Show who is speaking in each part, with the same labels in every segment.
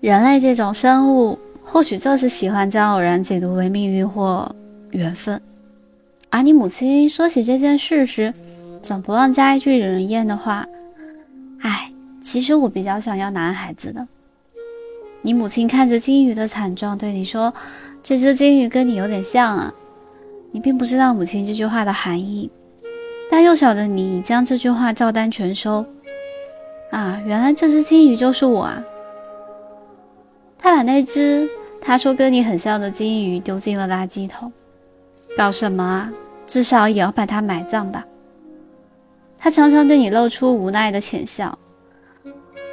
Speaker 1: 人类这种生物，或许就是喜欢将偶然解读为命运或缘分。而你母亲说起这件事时，总不忘加一句惹人厌的话：“哎，其实我比较想要男孩子的。”你母亲看着金鱼的惨状，对你说：“这只金鱼跟你有点像啊。”你并不知道母亲这句话的含义，但幼小的你将这句话照单全收。啊，原来这只金鱼就是我啊！他把那只他说跟你很像的金鱼丢进了垃圾桶。搞什么啊？至少也要把它埋葬吧。他常常对你露出无奈的浅笑。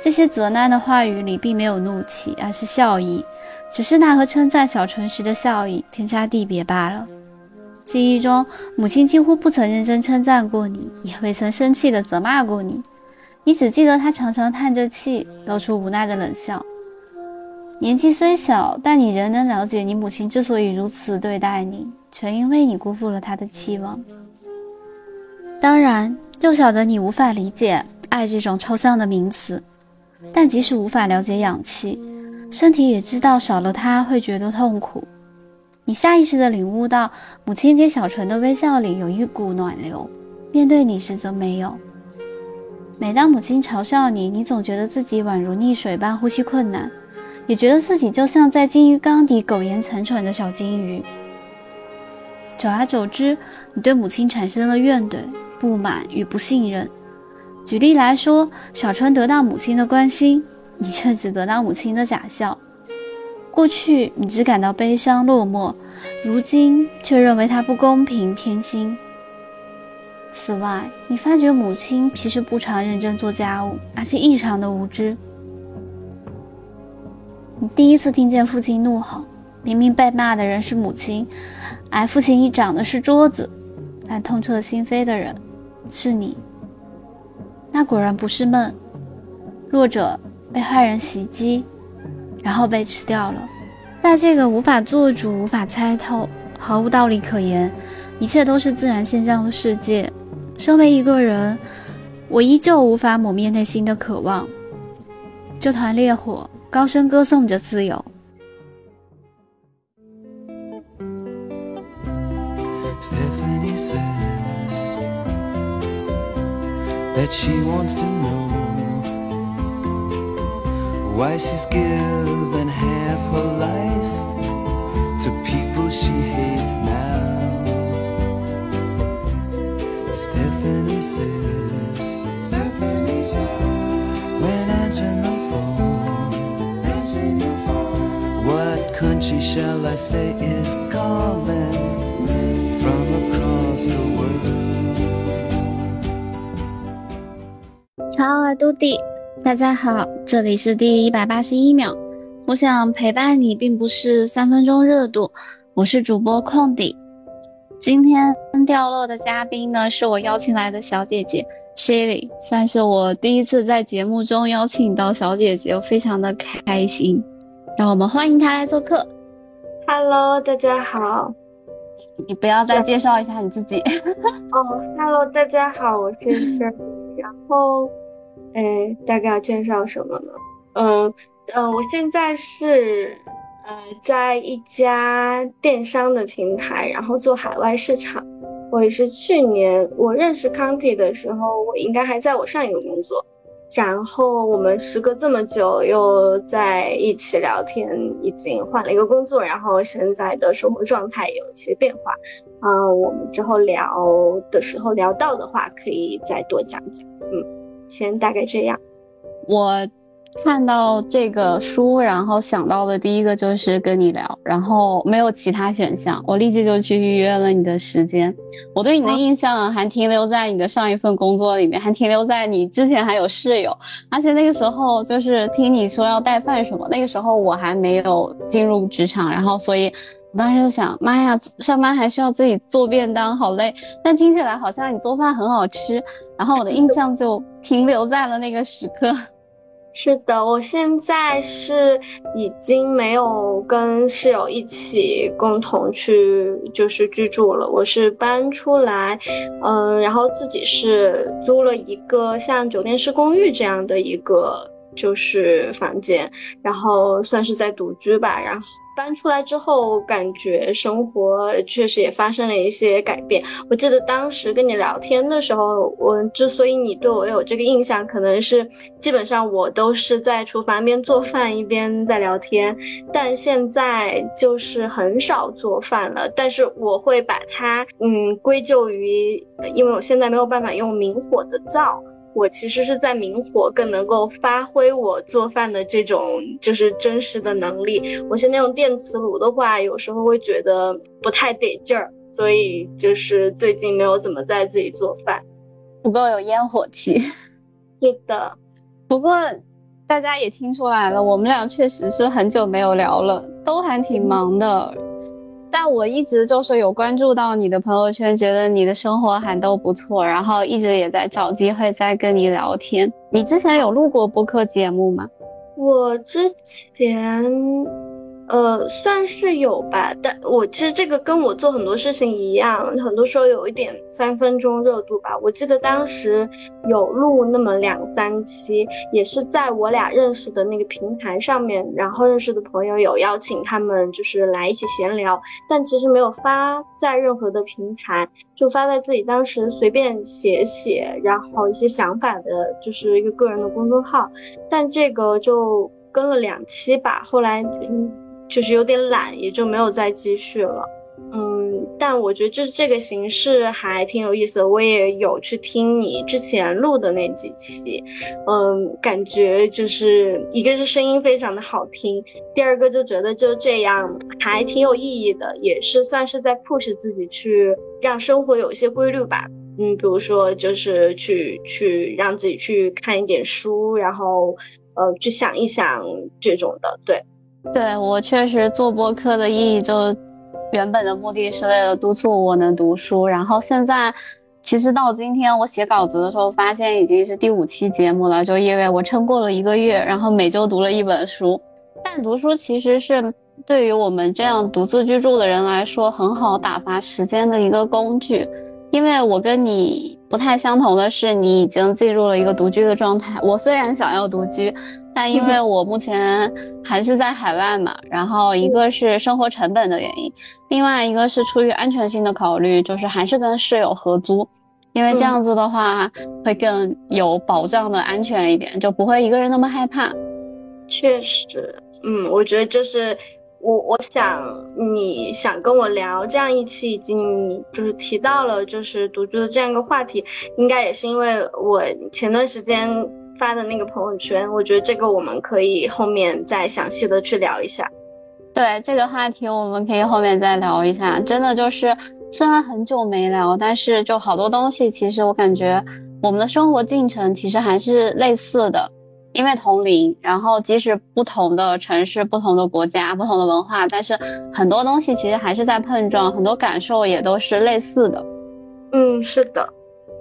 Speaker 1: 这些责难的话语里并没有怒气，而是笑意，只是那和称赞小纯时的笑意天差地别罢了。记忆中，母亲几乎不曾认真称赞过你，也未曾生气地责骂过你。你只记得她常常叹着气，露出无奈的冷笑。年纪虽小，但你仍能了解，你母亲之所以如此对待你，全因为你辜负了她的期望。当然，幼小的你无法理解“爱”这种抽象的名词。但即使无法了解氧气，身体也知道少了它会觉得痛苦。你下意识地领悟到，母亲给小纯的微笑里有一股暖流，面对你时则没有。每当母亲嘲笑你，你总觉得自己宛如溺水般呼吸困难，也觉得自己就像在金鱼缸底苟延残喘的小金鱼。久而久之，你对母亲产生了怨怼、不满与不信任。举例来说，小春得到母亲的关心，你却只得到母亲的假笑。过去你只感到悲伤落寞，如今却认为他不公平偏心。此外，你发觉母亲其实不常认真做家务，而且异常的无知。你第一次听见父亲怒吼，明明被骂的人是母亲，而父亲一掌的是桌子，但痛彻心扉的人是你。那果然不是梦，弱者被坏人袭击，然后被吃掉了。在这个无法做主、无法猜透、毫无道理可言、一切都是自然现象的世界，身为一个人，我依旧无法抹灭内心的渴望。这团烈火高声歌颂着自由。that she wants to know why she's given half her life to people she Shall I say is calling from across the world? 超爱嘟地，大家好，这里是第一百八十一秒。我想陪伴你，并不是三分钟热度。我是主播空底，今天掉落的嘉宾呢，是我邀请来的小姐姐 Shelly，算是我第一次在节目中邀请到小姐姐，我非常的开心。让我们欢迎她来做客。
Speaker 2: Hello，大家好。
Speaker 1: 你不要再介绍一下你自己。
Speaker 2: 哦，Hello，大家好，我是 Shelly，然后。哎，大概要介绍什么呢？嗯嗯，我现在是呃在一家电商的平台，然后做海外市场。我也是去年我认识康体的时候，我应该还在我上一个工作。然后我们时隔这么久又在一起聊天，已经换了一个工作，然后现在的生活状态有一些变化。嗯，我们之后聊的时候聊到的话，可以再多讲讲。嗯。先大概这样。
Speaker 1: 我看到这个书，然后想到的第一个就是跟你聊，然后没有其他选项，我立即就去预约了你的时间。我对你的印象还停留在你的上一份工作里面，还停留在你之前还有室友，而且那个时候就是听你说要带饭什么，那个时候我还没有进入职场，然后所以我当时就想，妈呀，上班还需要自己做便当，好累。但听起来好像你做饭很好吃。然后我的印象就停留在了那个时刻。
Speaker 2: 是的，我现在是已经没有跟室友一起共同去就是居住了，我是搬出来，嗯，然后自己是租了一个像酒店式公寓这样的一个就是房间，然后算是在独居吧，然后。搬出来之后，感觉生活确实也发生了一些改变。我记得当时跟你聊天的时候，我之所以你对我有这个印象，可能是基本上我都是在厨房边做饭一边在聊天，但现在就是很少做饭了。但是我会把它嗯归咎于，因为我现在没有办法用明火的灶。我其实是在明火更能够发挥我做饭的这种就是真实的能力。我现在用电磁炉的话，有时候会觉得不太得劲儿，所以就是最近没有怎么在自己做饭，
Speaker 1: 不够有烟火气。
Speaker 2: 是的，
Speaker 1: 不过大家也听出来了，我们俩确实是很久没有聊了，都还挺忙的。但我一直就是有关注到你的朋友圈，觉得你的生活还都不错，然后一直也在找机会再跟你聊天。你之前有录过播客节目吗？
Speaker 2: 我之前。呃，算是有吧，但我其实这个跟我做很多事情一样，很多时候有一点三分钟热度吧。我记得当时有录那么两三期，也是在我俩认识的那个平台上面，然后认识的朋友有邀请他们就是来一起闲聊，但其实没有发在任何的平台，就发在自己当时随便写写，然后一些想法的，就是一个个人的公众号。但这个就跟了两期吧，后来嗯。就是有点懒，也就没有再继续了。嗯，但我觉得就是这个形式还挺有意思的。我也有去听你之前录的那几期，嗯，感觉就是一个是声音非常的好听，第二个就觉得就这样还挺有意义的，也是算是在 push 自己去让生活有一些规律吧。嗯，比如说就是去去让自己去看一点书，然后呃去想一想这种的，对。
Speaker 1: 对我确实做播客的意义就，原本的目的是为了督促我能读书，然后现在，其实到今天我写稿子的时候，发现已经是第五期节目了，就因为我撑过了一个月，然后每周读了一本书。但读书其实是对于我们这样独自居住的人来说，很好打发时间的一个工具。因为我跟你不太相同的是，你已经进入了一个独居的状态。我虽然想要独居。但因为我目前还是在海外嘛，然后一个是生活成本的原因，另外一个是出于安全性的考虑，就是还是跟室友合租，因为这样子的话会更有保障的安全一点，就不会一个人那么害怕。
Speaker 2: 确实，嗯，我觉得就是我我想你想跟我聊这样一期，已经就是提到了就是独居的这样一个话题，应该也是因为我前段时间。发的那个朋友圈，我觉得这个我们可以后面再详细的去聊一下。
Speaker 1: 对这个话题，我们可以后面再聊一下。真的就是，虽然很久没聊，但是就好多东西，其实我感觉我们的生活进程其实还是类似的，因为同龄，然后即使不同的城市、不同的国家、不同的文化，但是很多东西其实还是在碰撞，很多感受也都是类似的。
Speaker 2: 嗯，是的。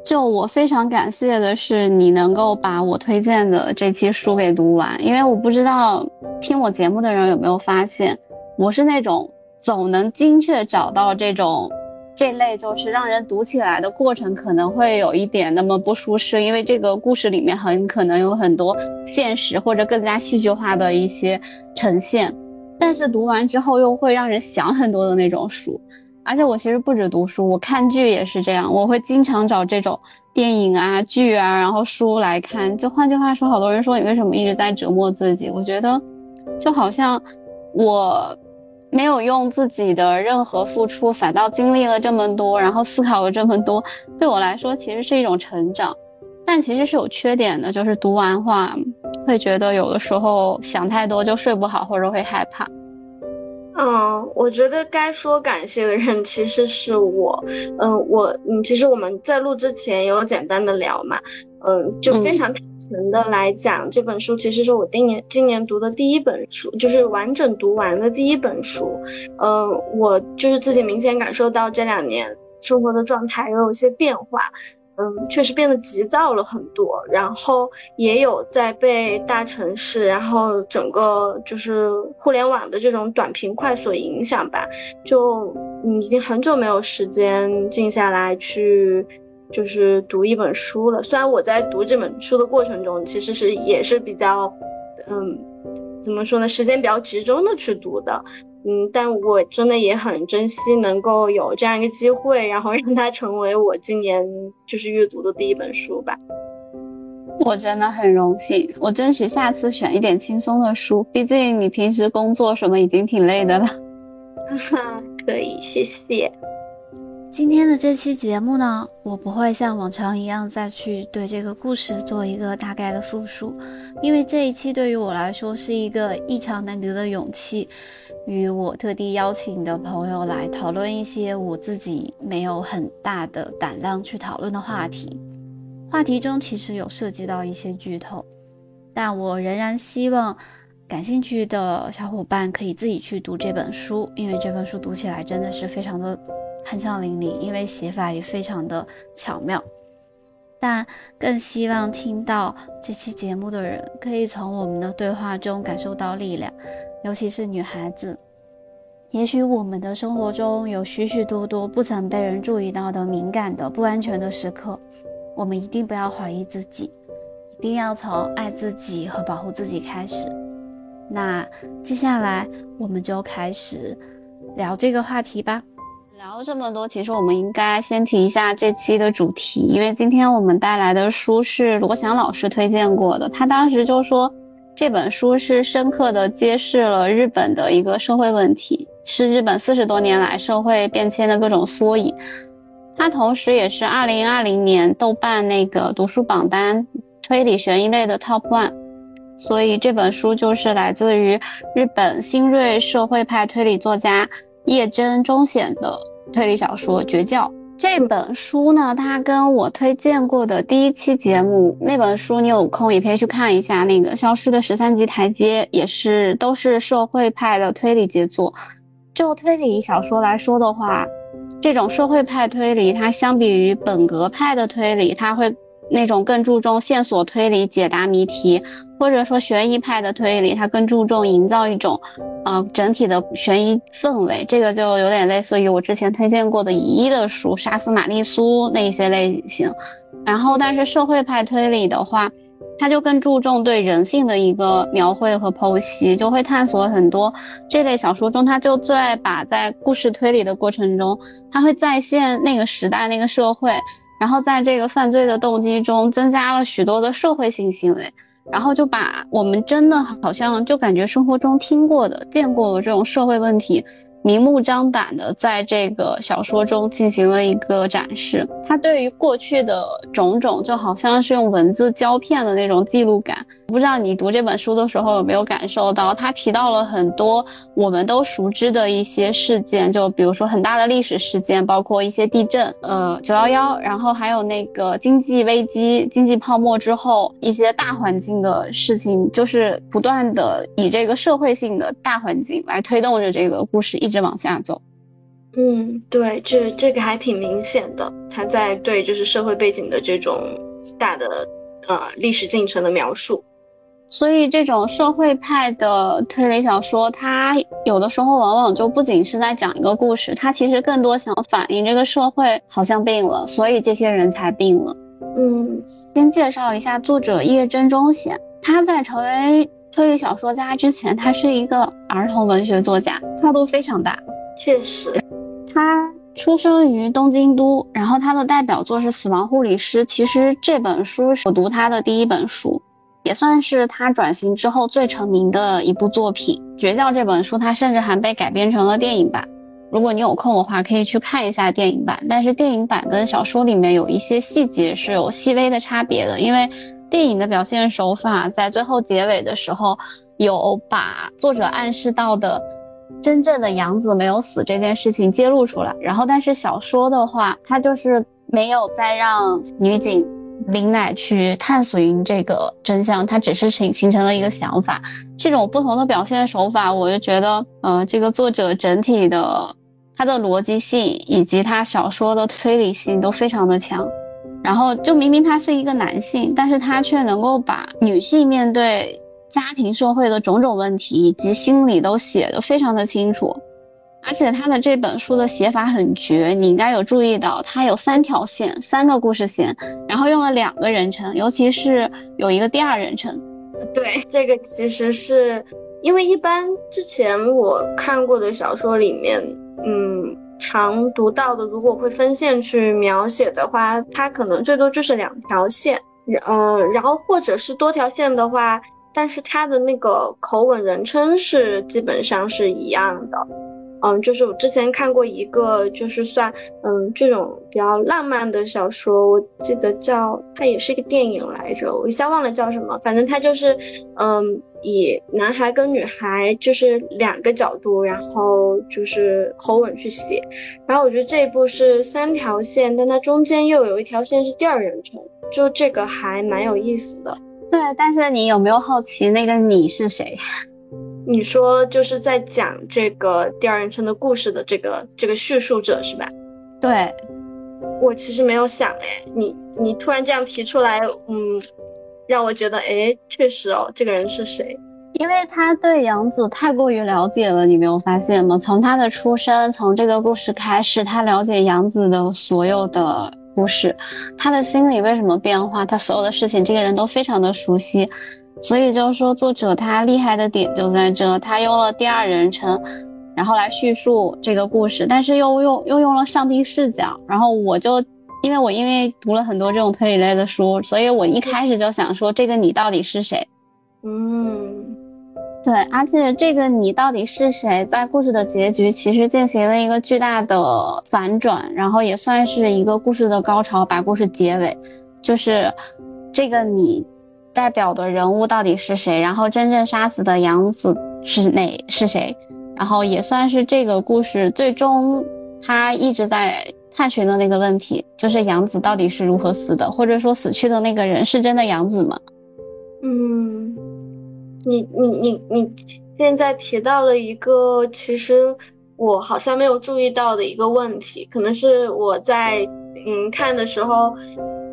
Speaker 1: 就我非常感谢的是，你能够把我推荐的这期书给读完，因为我不知道听我节目的人有没有发现，我是那种总能精确找到这种这类就是让人读起来的过程可能会有一点那么不舒适，因为这个故事里面很可能有很多现实或者更加戏剧化的一些呈现，但是读完之后又会让人想很多的那种书。而且我其实不止读书，我看剧也是这样，我会经常找这种电影啊、剧啊，然后书来看。就换句话说，好多人说你为什么一直在折磨自己？我觉得，就好像我没有用自己的任何付出，反倒经历了这么多，然后思考了这么多，对我来说其实是一种成长。但其实是有缺点的，就是读完话会觉得有的时候想太多就睡不好，或者会害怕。
Speaker 2: 嗯，我觉得该说感谢的人其实是我。嗯，我嗯，其实我们在录之前也有简单的聊嘛，嗯，就非常坦诚的来讲，这本书其实是我今年今年读的第一本书，就是完整读完的第一本书。嗯，我就是自己明显感受到这两年生活的状态有一些变化。嗯，确实变得急躁了很多，然后也有在被大城市，然后整个就是互联网的这种短平快所影响吧，就已经很久没有时间静下来去，就是读一本书了。虽然我在读这本书的过程中，其实是也是比较嗯，怎么说呢？时间比较集中的去读的。嗯，但我真的也很珍惜能够有这样一个机会，然后让它成为我今年就是阅读的第一本书吧。
Speaker 1: 我真的很荣幸，我争取下次选一点轻松的书，毕竟你平时工作什么已经挺累的了。
Speaker 2: 哈哈，可以，谢谢。
Speaker 1: 今天的这期节目呢，我不会像往常一样再去对这个故事做一个大概的复述，因为这一期对于我来说是一个异常难得的勇气，与我特地邀请的朋友来讨论一些我自己没有很大的胆量去讨论的话题。话题中其实有涉及到一些剧透，但我仍然希望感兴趣的小伙伴可以自己去读这本书，因为这本书读起来真的是非常的酣畅淋漓，因为写法也非常的巧妙。但更希望听到这期节目的人可以从我们的对话中感受到力量，尤其是女孩子。也许我们的生活中有许许多多不曾被人注意到的敏感的不安全的时刻。我们一定不要怀疑自己，一定要从爱自己和保护自己开始。那接下来我们就开始聊这个话题吧。聊了这么多，其实我们应该先提一下这期的主题，因为今天我们带来的书是罗翔老师推荐过的。他当时就说，这本书是深刻的揭示了日本的一个社会问题，是日本四十多年来社会变迁的各种缩影。它同时也是二零二零年豆瓣那个读书榜单推理悬疑类的 Top One，所以这本书就是来自于日本新锐社会派推理作家叶真中显的推理小说《绝教》。这本书呢，它跟我推荐过的第一期节目那本书，你有空也可以去看一下。那个《消失的十三级台阶》也是都是社会派的推理杰作。就推理小说来说的话。这种社会派推理，它相比于本格派的推理，它会那种更注重线索推理、解答谜题，或者说悬疑派的推理，它更注重营造一种，呃，整体的悬疑氛围。这个就有点类似于我之前推荐过的乙一的书《杀死玛丽苏》那一些类型。然后，但是社会派推理的话。它就更注重对人性的一个描绘和剖析，就会探索很多这类小说中，他就最爱把在故事推理的过程中，他会再现那个时代那个社会，然后在这个犯罪的动机中增加了许多的社会性行为，然后就把我们真的好像就感觉生活中听过的、见过的这种社会问题。明目张胆的在这个小说中进行了一个展示，他对于过去的种种就好像是用文字胶片的那种记录感。不知道你读这本书的时候有没有感受到，他提到了很多我们都熟知的一些事件，就比如说很大的历史事件，包括一些地震，呃，九幺幺，然后还有那个经济危机、经济泡沫之后一些大环境的事情，就是不断的以这个社会性的大环境来推动着这个故事一直往下走。
Speaker 2: 嗯，对，这这个还挺明显的，他在对就是社会背景的这种大的呃历史进程的描述。
Speaker 1: 所以，这种社会派的推理小说，它有的时候往往就不仅是在讲一个故事，它其实更多想反映这个社会好像病了，所以这些人才病了。
Speaker 2: 嗯，
Speaker 1: 先介绍一下作者叶真中显，他在成为推理小说家之前，他是一个儿童文学作家，跨度非常大。
Speaker 2: 确实，
Speaker 1: 他出生于东京都，然后他的代表作是《死亡护理师》，其实这本书是我读他的第一本书。也算是他转型之后最成名的一部作品，《绝教》这本书，他甚至还被改编成了电影版。如果你有空的话，可以去看一下电影版。但是电影版跟小说里面有一些细节是有细微的差别的，因为电影的表现手法在最后结尾的时候有把作者暗示到的真正的杨子没有死这件事情揭露出来。然后，但是小说的话，它就是没有再让女警。林乃去探索这个真相，它只是形形成了一个想法。这种不同的表现手法，我就觉得，呃，这个作者整体的他的逻辑性以及他小说的推理性都非常的强。然后，就明明他是一个男性，但是他却能够把女性面对家庭社会的种种问题以及心理都写得非常的清楚。而且他的这本书的写法很绝，你应该有注意到，他有三条线，三个故事线，然后用了两个人称，尤其是有一个第二人称，
Speaker 2: 对，这个其实是因为一般之前我看过的小说里面，嗯，常读到的，如果会分线去描写的话，它可能最多就是两条线，嗯，然后或者是多条线的话，但是它的那个口吻、人称是基本上是一样的。嗯，就是我之前看过一个，就是算嗯这种比较浪漫的小说，我记得叫它也是一个电影来着，我一下忘了叫什么，反正它就是嗯以男孩跟女孩就是两个角度，然后就是口吻去写，然后我觉得这一部是三条线，但它中间又有一条线是第二人称，就这个还蛮有意思的。
Speaker 1: 对，但是你有没有好奇那个你是谁？
Speaker 2: 你说就是在讲这个第二人称的故事的这个这个叙述者是吧？
Speaker 1: 对，
Speaker 2: 我其实没有想哎，你你突然这样提出来，嗯，让我觉得哎，确实哦，这个人是谁？
Speaker 1: 因为他对杨子太过于了解了，你没有发现吗？从他的出生，从这个故事开始，他了解杨子的所有的故事，他的心理为什么变化，他所有的事情，这个人都非常的熟悉。所以就是说，作者他厉害的点就在这，他用了第二人称，然后来叙述这个故事，但是又用又用了上帝视角。然后我就，因为我因为读了很多这种推理类的书，所以我一开始就想说，这个你到底是谁？
Speaker 2: 嗯，
Speaker 1: 对，而且这个你到底是谁，在故事的结局其实进行了一个巨大的反转，然后也算是一个故事的高潮，把故事结尾，就是这个你。代表的人物到底是谁？然后真正杀死的杨子是哪是谁？然后也算是这个故事最终他一直在探寻的那个问题，就是杨子到底是如何死的，或者说死去的那个人是真的杨子吗？
Speaker 2: 嗯，你你你你现在提到了一个其实我好像没有注意到的一个问题，可能是我在嗯看的时候。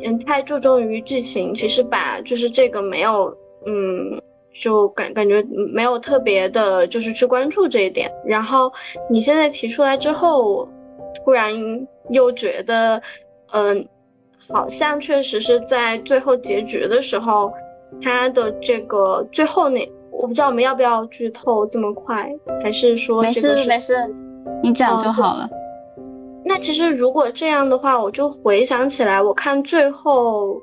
Speaker 2: 嗯，太注重于剧情，其实把就是这个没有，嗯，就感感觉没有特别的，就是去关注这一点。然后你现在提出来之后，突然又觉得，嗯，好像确实是在最后结局的时候，他的这个最后那，我不知道我们要不要剧透这么快，还是说
Speaker 1: 没事没事，你讲就好了。
Speaker 2: 那其实如果这样的话，我就回想起来，我看最后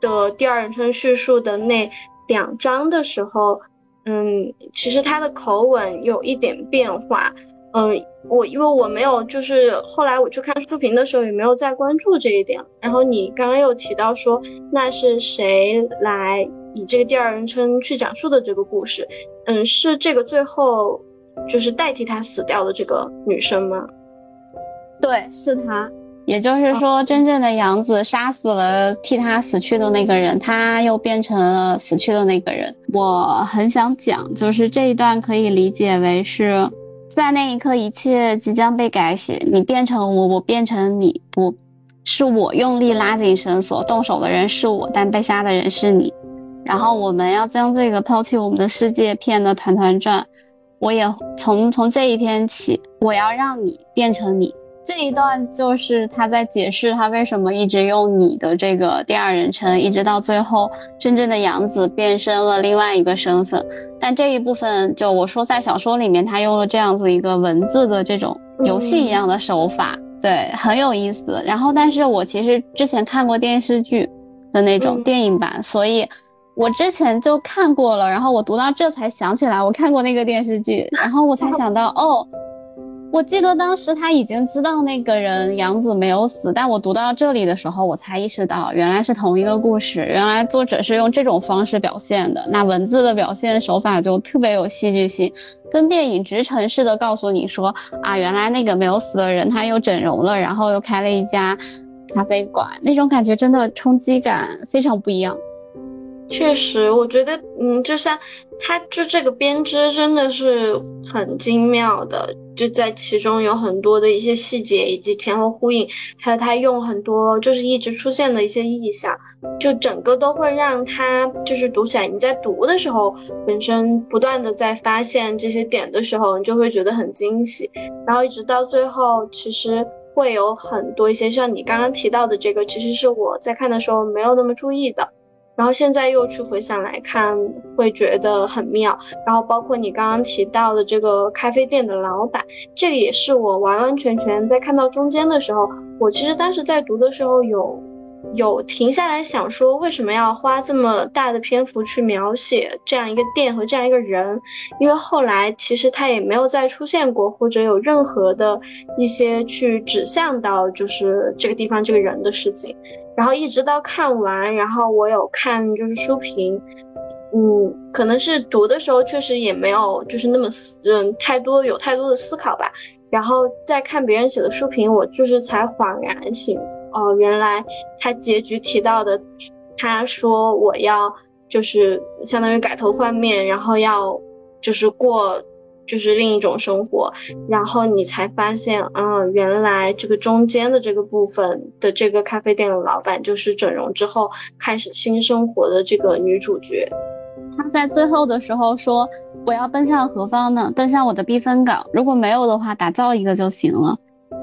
Speaker 2: 的第二人称叙述的那两章的时候，嗯，其实他的口吻有一点变化，嗯，我因为我没有，就是后来我去看书评的时候也没有再关注这一点。然后你刚刚又提到说，那是谁来以这个第二人称去讲述的这个故事？嗯，是这个最后就是代替他死掉的这个女生吗？
Speaker 1: 对，是他，也就是说，真正的杨子杀死了替他死去的那个人，他又变成了死去的那个人。我很想讲，就是这一段可以理解为是在那一刻，一切即将被改写，你变成我，我变成你，不是我用力拉紧绳索，动手的人是我，但被杀的人是你。然后我们要将这个抛弃我们的世界骗得团团转。我也从从这一天起，我要让你变成你。这一段就是他在解释他为什么一直用你的这个第二人称，一直到最后真正的杨子变身了另外一个身份。但这一部分就我说在小说里面，他用了这样子一个文字的这种游戏一样的手法，对，很有意思。然后，但是我其实之前看过电视剧的那种电影版，所以我之前就看过了。然后我读到这才想起来我看过那个电视剧，然后我才想到哦。我记得当时他已经知道那个人杨子没有死，但我读到这里的时候，我才意识到原来是同一个故事，原来作者是用这种方式表现的。那文字的表现手法就特别有戏剧性，跟电影直陈式的告诉你说啊，原来那个没有死的人他又整容了，然后又开了一家咖啡馆，那种感觉真的冲击感非常不一样。
Speaker 2: 确实，我觉得，嗯，就像他就这个编织真的是很精妙的，就在其中有很多的一些细节以及前后呼应，还有他用很多就是一直出现的一些意象，就整个都会让他就是读起来，你在读的时候本身不断的在发现这些点的时候，你就会觉得很惊喜，然后一直到最后，其实会有很多一些像你刚刚提到的这个，其实是我在看的时候没有那么注意的。然后现在又去回想来看，会觉得很妙。然后包括你刚刚提到的这个咖啡店的老板，这个也是我完完全全在看到中间的时候，我其实当时在读的时候有。有停下来想说，为什么要花这么大的篇幅去描写这样一个店和这样一个人？因为后来其实他也没有再出现过，或者有任何的一些去指向到就是这个地方这个人的事情。然后一直到看完，然后我有看就是书评，嗯，可能是读的时候确实也没有就是那么嗯太多有太多的思考吧。然后再看别人写的书评，我就是才恍然醒哦，原来他结局提到的，他说我要就是相当于改头换面，然后要就是过就是另一种生活，然后你才发现，嗯，原来这个中间的这个部分的这个咖啡店的老板，就是整容之后开始新生活的这个女主角。
Speaker 1: 他在最后的时候说：“我要奔向何方呢？奔向我的避风港。如果没有的话，打造一个就行了。”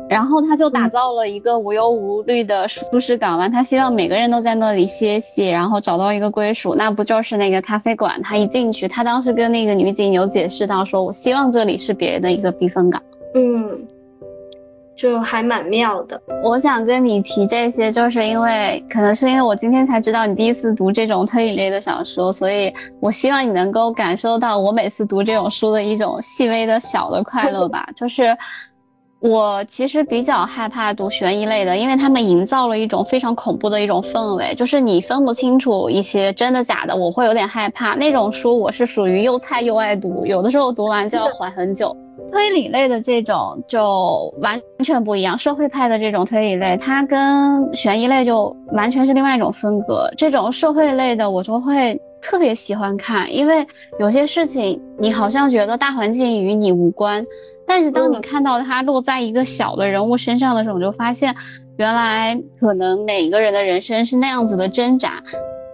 Speaker 1: 然后他就打造了一个无忧无虑的舒适港湾。他希望每个人都在那里歇息，然后找到一个归属。那不就是那个咖啡馆？他一进去，他当时跟那个女警有解释到说：“我希望这里是别人的一个避风港。”
Speaker 2: 嗯。就还蛮妙的。
Speaker 1: 我想跟你提这些，就是因为可能是因为我今天才知道你第一次读这种推理类的小说，所以我希望你能够感受到我每次读这种书的一种细微的小的快乐吧。就是我其实比较害怕读悬疑类的，因为他们营造了一种非常恐怖的一种氛围，就是你分不清楚一些真的假的，我会有点害怕。那种书我是属于又菜又爱读，有的时候读完就要缓很久。推理类的这种就完全不一样，社会派的这种推理类，它跟悬疑类就完全是另外一种风格。这种社会类的我就会特别喜欢看，因为有些事情你好像觉得大环境与你无关，但是当你看到它落在一个小的人物身上的时候，你就发现原来可能每个人的人生是那样子的挣扎。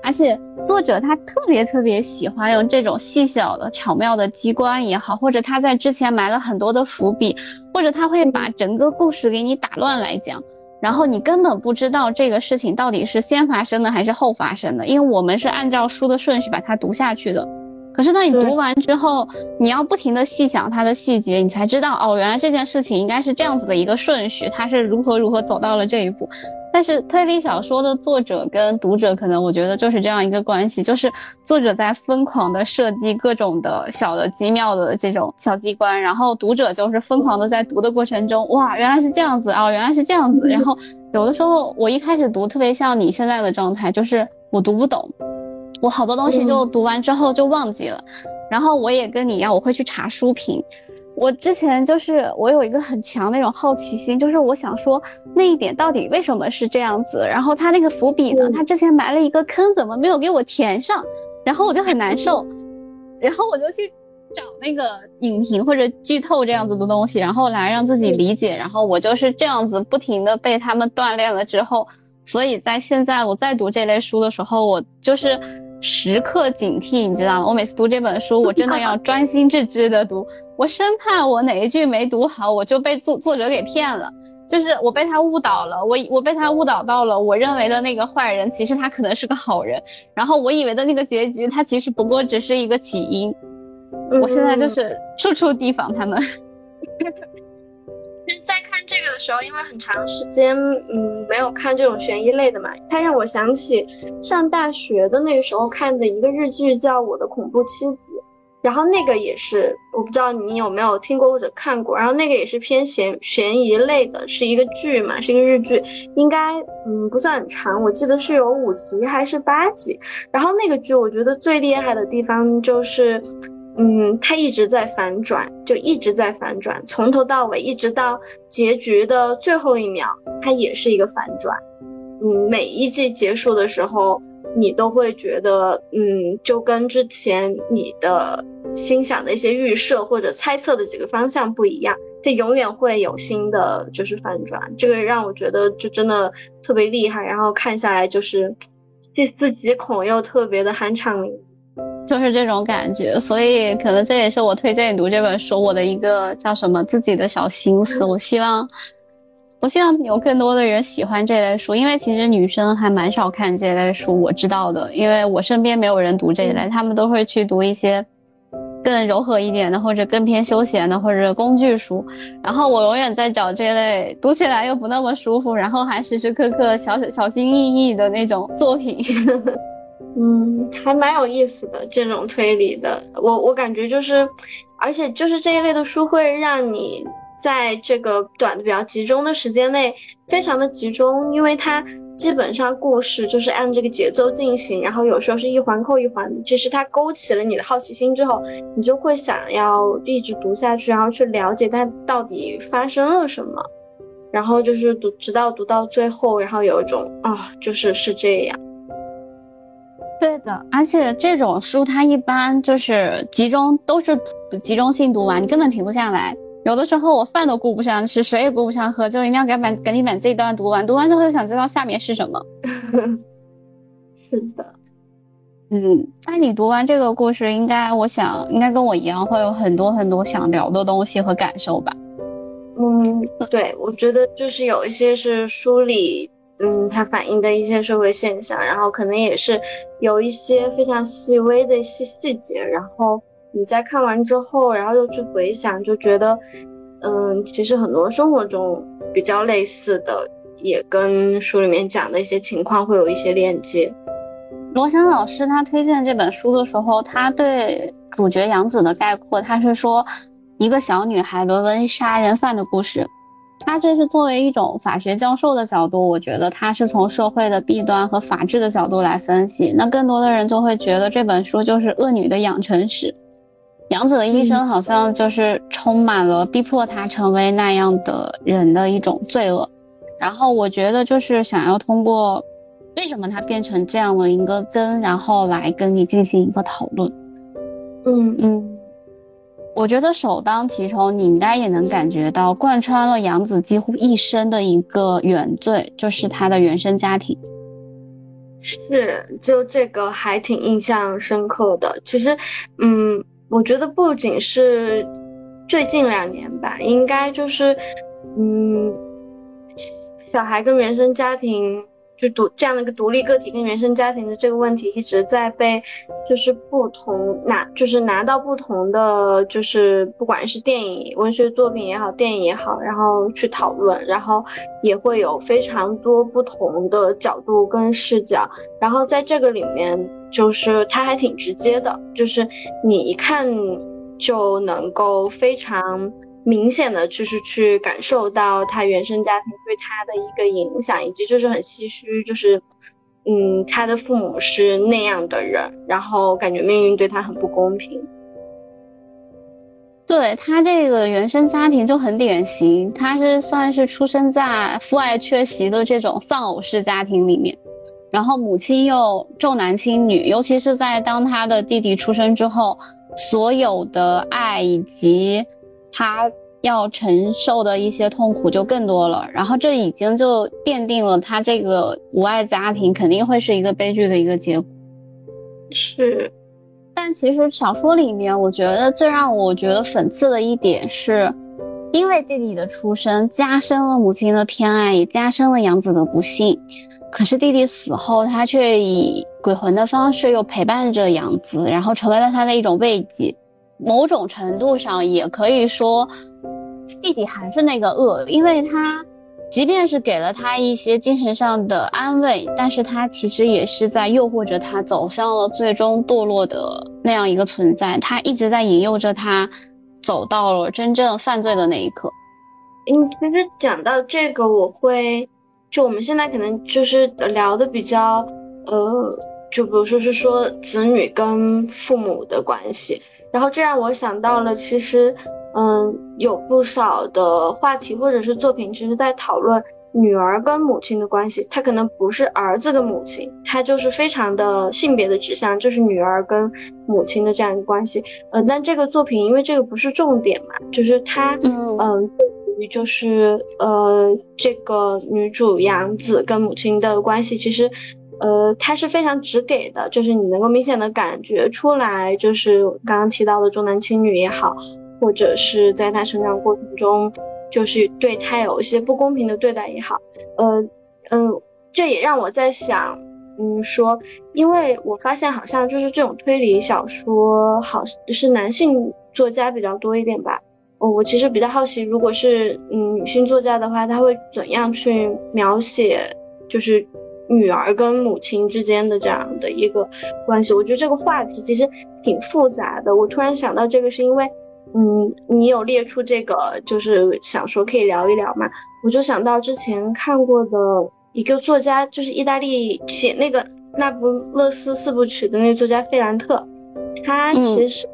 Speaker 1: 而且作者他特别特别喜欢用这种细小的巧妙的机关也好，或者他在之前埋了很多的伏笔，或者他会把整个故事给你打乱来讲，然后你根本不知道这个事情到底是先发生的还是后发生的，因为我们是按照书的顺序把它读下去的。可是当你读完之后，你要不停的细想它的细节，你才知道哦，原来这件事情应该是这样子的一个顺序，它是如何如何走到了这一步。但是推理小说的作者跟读者，可能我觉得就是这样一个关系，就是作者在疯狂的设计各种的小的机妙的这种小机关，然后读者就是疯狂的在读的过程中，哇，原来是这样子啊，原来是这样子。然后有的时候我一开始读特别像你现在的状态，就是我读不懂，我好多东西就读完之后就忘记了，然后我也跟你一样，我会去查书评。我之前就是我有一个很强那种好奇心，就是我想说那一点到底为什么是这样子，然后他那个伏笔呢？他之前埋了一个坑，怎么没有给我填上？然后我就很难受，然后我就去找那个影评或者剧透这样子的东西，然后来让自己理解。然后我就是这样子不停的被他们锻炼了之后，所以在现在我在读这类书的时候，我就是。时刻警惕，你知道吗？我每次读这本书，我真的要 专心致志的读，我生怕我哪一句没读好，我就被作作者给骗了，就是我被他误导了，我我被他误导到了，我认为的那个坏人，其实他可能是个好人，然后我以为的那个结局，他其实不过只是一个起因，我现在就是处处提防他们。
Speaker 2: 时候，因为很长时间，嗯，没有看这种悬疑类的嘛，它让我想起上大学的那个时候看的一个日剧，叫《我的恐怖妻子》，然后那个也是，我不知道你有没有听过或者看过，然后那个也是偏悬悬疑类的，是一个剧嘛，是一个日剧，应该嗯不算很长，我记得是有五集还是八集，然后那个剧我觉得最厉害的地方就是。嗯，它一直在反转，就一直在反转，从头到尾，一直到结局的最后一秒，它也是一个反转。嗯，每一季结束的时候，你都会觉得，嗯，就跟之前你的心想的一些预设或者猜测的几个方向不一样，它永远会有新的就是反转。这个让我觉得就真的特别厉害，然后看下来就是细思极恐又特别的酣畅淋漓。
Speaker 1: 就是这种感觉，所以可能这也是我推荐你读这本书我的一个叫什么自己的小心思。我希望我希望有更多的人喜欢这类书，因为其实女生还蛮少看这类书，我知道的，因为我身边没有人读这一类，他们都会去读一些更柔和一点的，或者更偏休闲的，或者工具书。然后我永远在找这类读起来又不那么舒服，然后还时时刻刻小小心翼翼的那种作品。
Speaker 2: 嗯，还蛮有意思的这种推理的，我我感觉就是，而且就是这一类的书会让你在这个短的比较集中的时间内非常的集中，因为它基本上故事就是按这个节奏进行，然后有时候是一环扣一环的，其实它勾起了你的好奇心之后，你就会想要一直读下去，然后去了解它到底发生了什么，然后就是读直到读到最后，然后有一种啊，就是是这样。
Speaker 1: 对的，而且这种书它一般就是集中，都是集中性读完，你根本停不下来。有的时候我饭都顾不上吃，水也顾不上喝，就一定要赶把赶紧把这一段读完。读完之后就想知道下面是什么。
Speaker 2: 是的，
Speaker 1: 嗯，那你读完这个故事，应该我想应该跟我一样，会有很多很多想聊的东西和感受吧？
Speaker 2: 嗯，对，我觉得就是有一些是书里。嗯，它反映的一些社会现象，然后可能也是有一些非常细微的一些细节，然后你在看完之后，然后又去回想，就觉得，嗯，其实很多生活中比较类似的，也跟书里面讲的一些情况会有一些链接。
Speaker 1: 罗翔老师他推荐这本书的时候，他对主角杨子的概括，他是说一个小女孩沦为杀人犯的故事。他这是作为一种法学教授的角度，我觉得他是从社会的弊端和法治的角度来分析。那更多的人就会觉得这本书就是恶女的养成史，杨子的一生好像就是充满了逼迫她成为那样的人的一种罪恶。然后我觉得就是想要通过为什么她变成这样的一个根，然后来跟你进行一个讨论。
Speaker 2: 嗯
Speaker 1: 嗯。我觉得首当其冲，你应该也能感觉到贯穿了杨子几乎一生的一个原罪，就是他的原生家庭。
Speaker 2: 是，就这个还挺印象深刻的。其实，嗯，我觉得不仅是最近两年吧，应该就是，嗯，小孩跟原生家庭。就独这样的一个独立个体跟原生家庭的这个问题一直在被，就是不同拿就是拿到不同的就是不管是电影文学作品也好，电影也好，然后去讨论，然后也会有非常多不同的角度跟视角，然后在这个里面就是它还挺直接的，就是你一看就能够非常。明显的就是去感受到他原生家庭对他的一个影响，以及就是很唏嘘，就是嗯，他的父母是那样的人，然后感觉命运对他很不公平。
Speaker 1: 对他这个原生家庭就很典型，他是算是出生在父爱缺席的这种丧偶式家庭里面，然后母亲又重男轻女，尤其是在当他的弟弟出生之后，所有的爱以及。他要承受的一些痛苦就更多了，然后这已经就奠定了他这个无爱家庭肯定会是一个悲剧的一个结果。
Speaker 2: 是，
Speaker 1: 但其实小说里面，我觉得最让我觉得讽刺的一点是，因为弟弟的出生加深了母亲的偏爱，也加深了杨子的不幸。可是弟弟死后，他却以鬼魂的方式又陪伴着杨子，然后成为了他的一种慰藉。某种程度上也可以说，弟弟还是那个恶，因为他即便是给了他一些精神上的安慰，但是他其实也是在诱惑着他走向了最终堕落的那样一个存在。他一直在引诱着他走到了真正犯罪的那一刻。
Speaker 2: 嗯，其实讲到这个，我会就我们现在可能就是聊的比较呃，就比如说是说子女跟父母的关系。然后这让我想到了，其实，嗯，有不少的话题或者是作品，其实在讨论女儿跟母亲的关系。他可能不是儿子的母亲，他就是非常的性别的指向，就是女儿跟母亲的这样一个关系。嗯，但这个作品因为这个不是重点嘛，就是他，嗯，对于就是呃这个女主杨子跟母亲的关系，其实。呃，他是非常直给的，就是你能够明显的感觉出来，就是刚刚提到的重男轻女也好，或者是在他成长过程中，就是对他有一些不公平的对待也好，呃嗯，这也让我在想，嗯，说，因为我发现好像就是这种推理小说，好是男性作家比较多一点吧。哦，我其实比较好奇，如果是嗯女性作家的话，她会怎样去描写，就是女儿跟母亲之间的这样的一个关系？我觉得这个话题其实挺复杂的。我突然想到这个，是因为嗯，你有列出这个就是想说可以聊一聊嘛？我就想到之前看过的一个作家，就是意大利写那个那不勒斯四部曲的那个作家费兰特，他其实，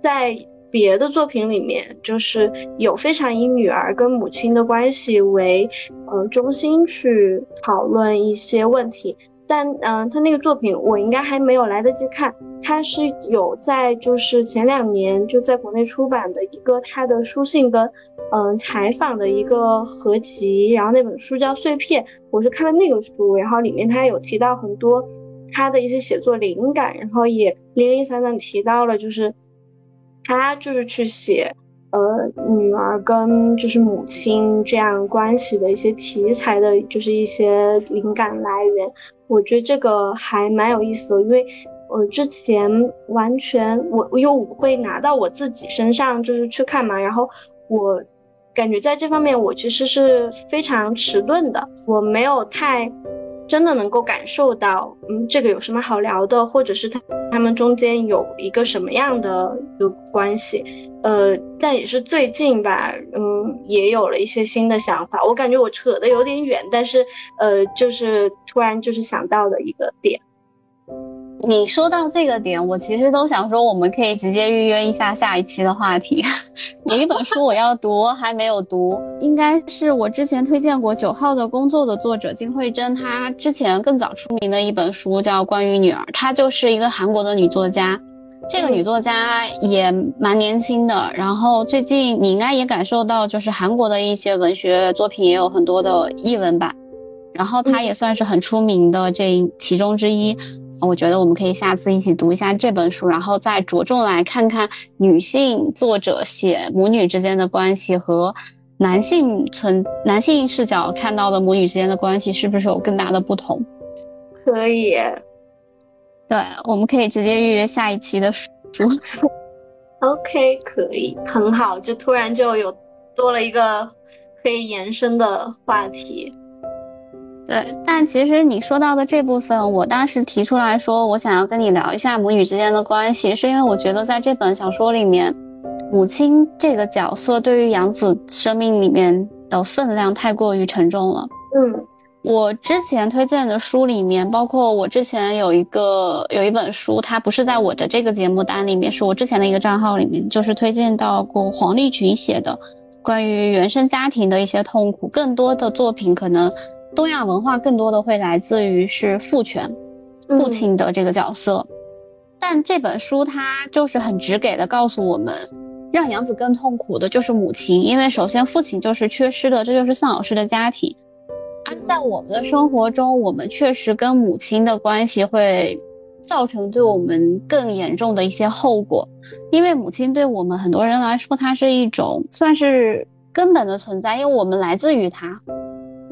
Speaker 2: 在。别的作品里面，就是有非常以女儿跟母亲的关系为呃中心去讨论一些问题，但嗯，他那个作品我应该还没有来得及看，他是有在就是前两年就在国内出版的一个他的书信跟嗯采访的一个合集，然后那本书叫《碎片》，我是看了那个书，然后里面他有提到很多他的一些写作灵感，然后也零零散散提到了就是。他就是去写，呃，女儿跟就是母亲这样关系的一些题材的，就是一些灵感来源。我觉得这个还蛮有意思的，因为我之前完全我因为我会拿到我自己身上就是去看嘛，然后我感觉在这方面我其实是非常迟钝的，我没有太。真的能够感受到，嗯，这个有什么好聊的，或者是他他们中间有一个什么样的一个关系，呃，但也是最近吧，嗯，也有了一些新的想法。我感觉我扯的有点远，但是，呃，就是突然就是想到了一个点。
Speaker 1: 你说到这个点，我其实都想说，我们可以直接预约一下下一期的话题。有一本书我要读，还没有读，应该是我之前推荐过《九号的工作》的作者金惠珍，她之前更早出名的一本书叫《关于女儿》，她就是一个韩国的女作家。这个女作家也蛮年轻的，然后最近你应该也感受到，就是韩国的一些文学作品也有很多的译文版。然后他也算是很出名的这其中之一，我觉得我们可以下次一起读一下这本书，然后再着重来看看女性作者写母女之间的关系和男性存男性视角看到的母女之间的关系是不是有更大的不同？
Speaker 2: 可以，
Speaker 1: 对，我们可以直接预约下一期的书。
Speaker 2: OK，可以，很好，就突然就有多了一个可以延伸的话题。
Speaker 1: 对，但其实你说到的这部分，我当时提出来说，我想要跟你聊一下母女之间的关系，是因为我觉得在这本小说里面，母亲这个角色对于杨子生命里面的分量太过于沉重了。
Speaker 2: 嗯，
Speaker 1: 我之前推荐的书里面，包括我之前有一个有一本书，它不是在我的这个节目单里面，是我之前的一个账号里面，就是推荐到过黄立群写的关于原生家庭的一些痛苦，更多的作品可能。东亚文化更多的会来自于是父权，父亲的这个角色，但这本书它就是很直给的告诉我们，让杨子更痛苦的就是母亲，因为首先父亲就是缺失的，这就是丧老师的家庭，而在我们的生活中，我们确实跟母亲的关系会造成对我们更严重的一些后果，因为母亲对我们很多人来说，它是一种算是根本的存在，因为我们来自于他，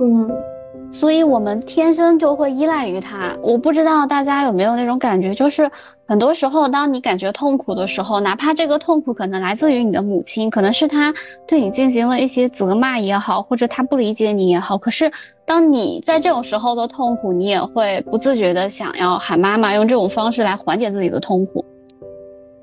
Speaker 2: 嗯。
Speaker 1: 所以，我们天生就会依赖于他。我不知道大家有没有那种感觉，就是很多时候，当你感觉痛苦的时候，哪怕这个痛苦可能来自于你的母亲，可能是他对你进行了一些责骂也好，或者他不理解你也好。可是，当你在这种时候的痛苦，你也会不自觉的想要喊妈妈，用这种方式来缓解自己的痛苦。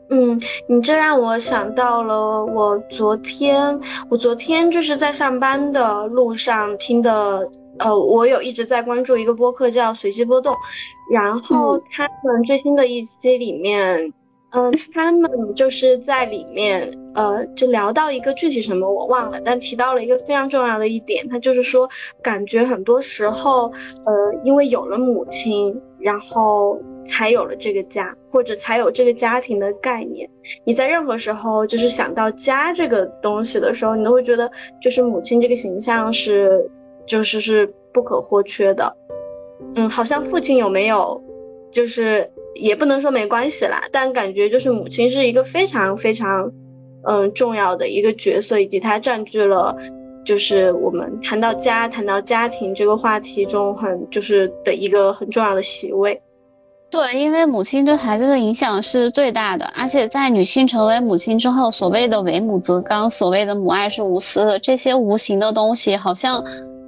Speaker 2: 嗯，你这让我想到了我昨天，我昨天就是在上班的路上听的。呃，我有一直在关注一个播客叫随机波动，然后他们最新的一期里面，嗯，他们就是在里面，呃，就聊到一个具体什么我忘了，但提到了一个非常重要的一点，他就是说，感觉很多时候，呃，因为有了母亲，然后才有了这个家，或者才有这个家庭的概念。你在任何时候就是想到家这个东西的时候，你都会觉得就是母亲这个形象是。就是是不可或缺的，嗯，好像父亲有没有，就是也不能说没关系啦，但感觉就是母亲是一个非常非常，嗯，重要的一个角色，以及她占据了，就是我们谈到家、谈到家庭这个话题中很就是的一个很重要的席位。
Speaker 1: 对，因为母亲对孩子的影响是最大的，而且在女性成为母亲之后，所谓的为母则刚，所谓的母爱是无私的，这些无形的东西，好像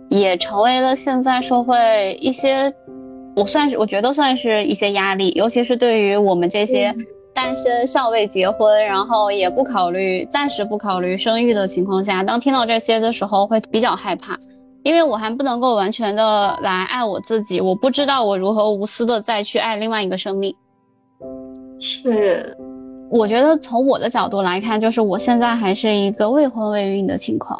Speaker 1: 也成为了现在社会一些，我算是我觉得算是一些压力，尤其是对于我们这些单身尚未结婚，然后也不考虑暂时不考虑生育的情况下，当听到这些的时候，会比较害怕。因为我还不能够完全的来爱我自己，我不知道我如何无私的再去爱另外一个生命。
Speaker 2: 是，
Speaker 1: 我觉得从我的角度来看，就是我现在还是一个未婚未孕的情况。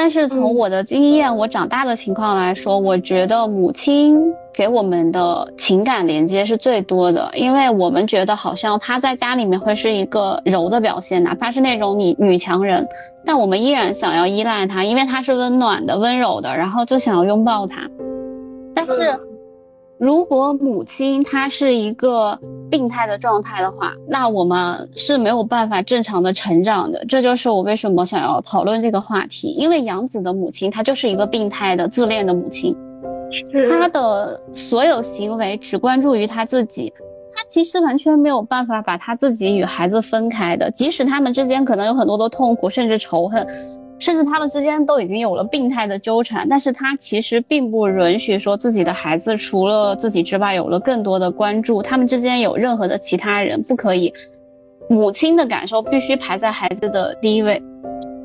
Speaker 1: 但是从我的经验，我长大的情况来说，我觉得母亲给我们的情感连接是最多的，因为我们觉得好像她在家里面会是一个柔的表现，哪怕是那种女女强人，但我们依然想要依赖她，因为她是温暖的、温柔的，然后就想要拥抱她。但是。如果母亲她是一个病态的状态的话，那我们是没有办法正常的成长的。这就是我为什么想要讨论这个话题，因为杨子的母亲她就是一个病态的自恋的母亲，她的所有行为只关注于她自己，她其实完全没有办法把她自己与孩子分开的，即使他们之间可能有很多的痛苦甚至仇恨。甚至他们之间都已经有了病态的纠缠，但是他其实并不允许说自己的孩子除了自己之外有了更多的关注，他们之间有任何的其他人不可以。母亲的感受必须排在孩子的第一位。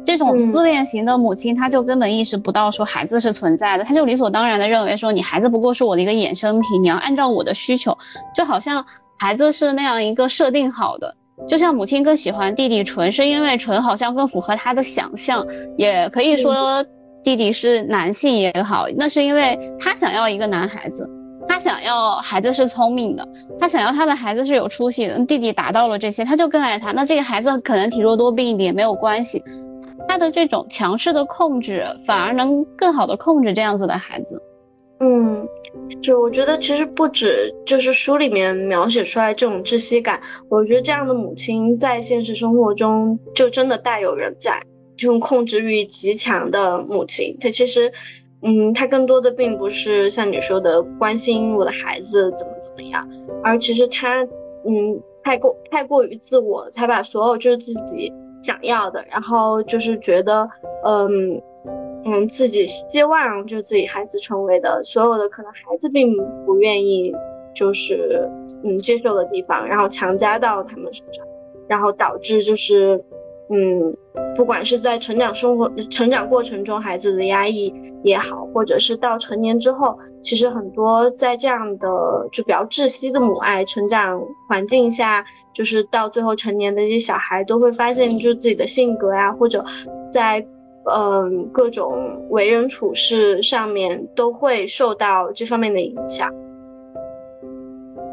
Speaker 1: 这种自恋型的母亲，她就根本意识不到说孩子是存在的，她就理所当然的认为说你孩子不过是我的一个衍生品，你要按照我的需求，就好像孩子是那样一个设定好的。就像母亲更喜欢弟弟纯，是因为纯好像更符合她的想象，也可以说弟弟是男性也好，那是因为他想要一个男孩子，他想要孩子是聪明的，他想要他的孩子是有出息的。弟弟达到了这些，他就更爱他。那这个孩子可能体弱多病一点没有关系，他的这种强势的控制反而能更好的控制这样子的孩子。
Speaker 2: 嗯。就我觉得，其实不止就是书里面描写出来这种窒息感，我觉得这样的母亲在现实生活中就真的大有人在。这种控制欲极强的母亲，她其实，嗯，她更多的并不是像你说的关心我的孩子怎么怎么样，而其实她，嗯，太过太过于自我，她把所有就是自己想要的，然后就是觉得，嗯。嗯，自己希望就自己孩子成为的所有的可能孩子并不愿意就是嗯接受的地方，然后强加到他们身上，然后导致就是嗯，不管是在成长生活成长过程中孩子的压抑也好，或者是到成年之后，其实很多在这样的就比较窒息的母爱成长环境下，就是到最后成年的一些小孩都会发现，就自己的性格呀，或者在。嗯，各种为人处事上面都会受到这方面的影响。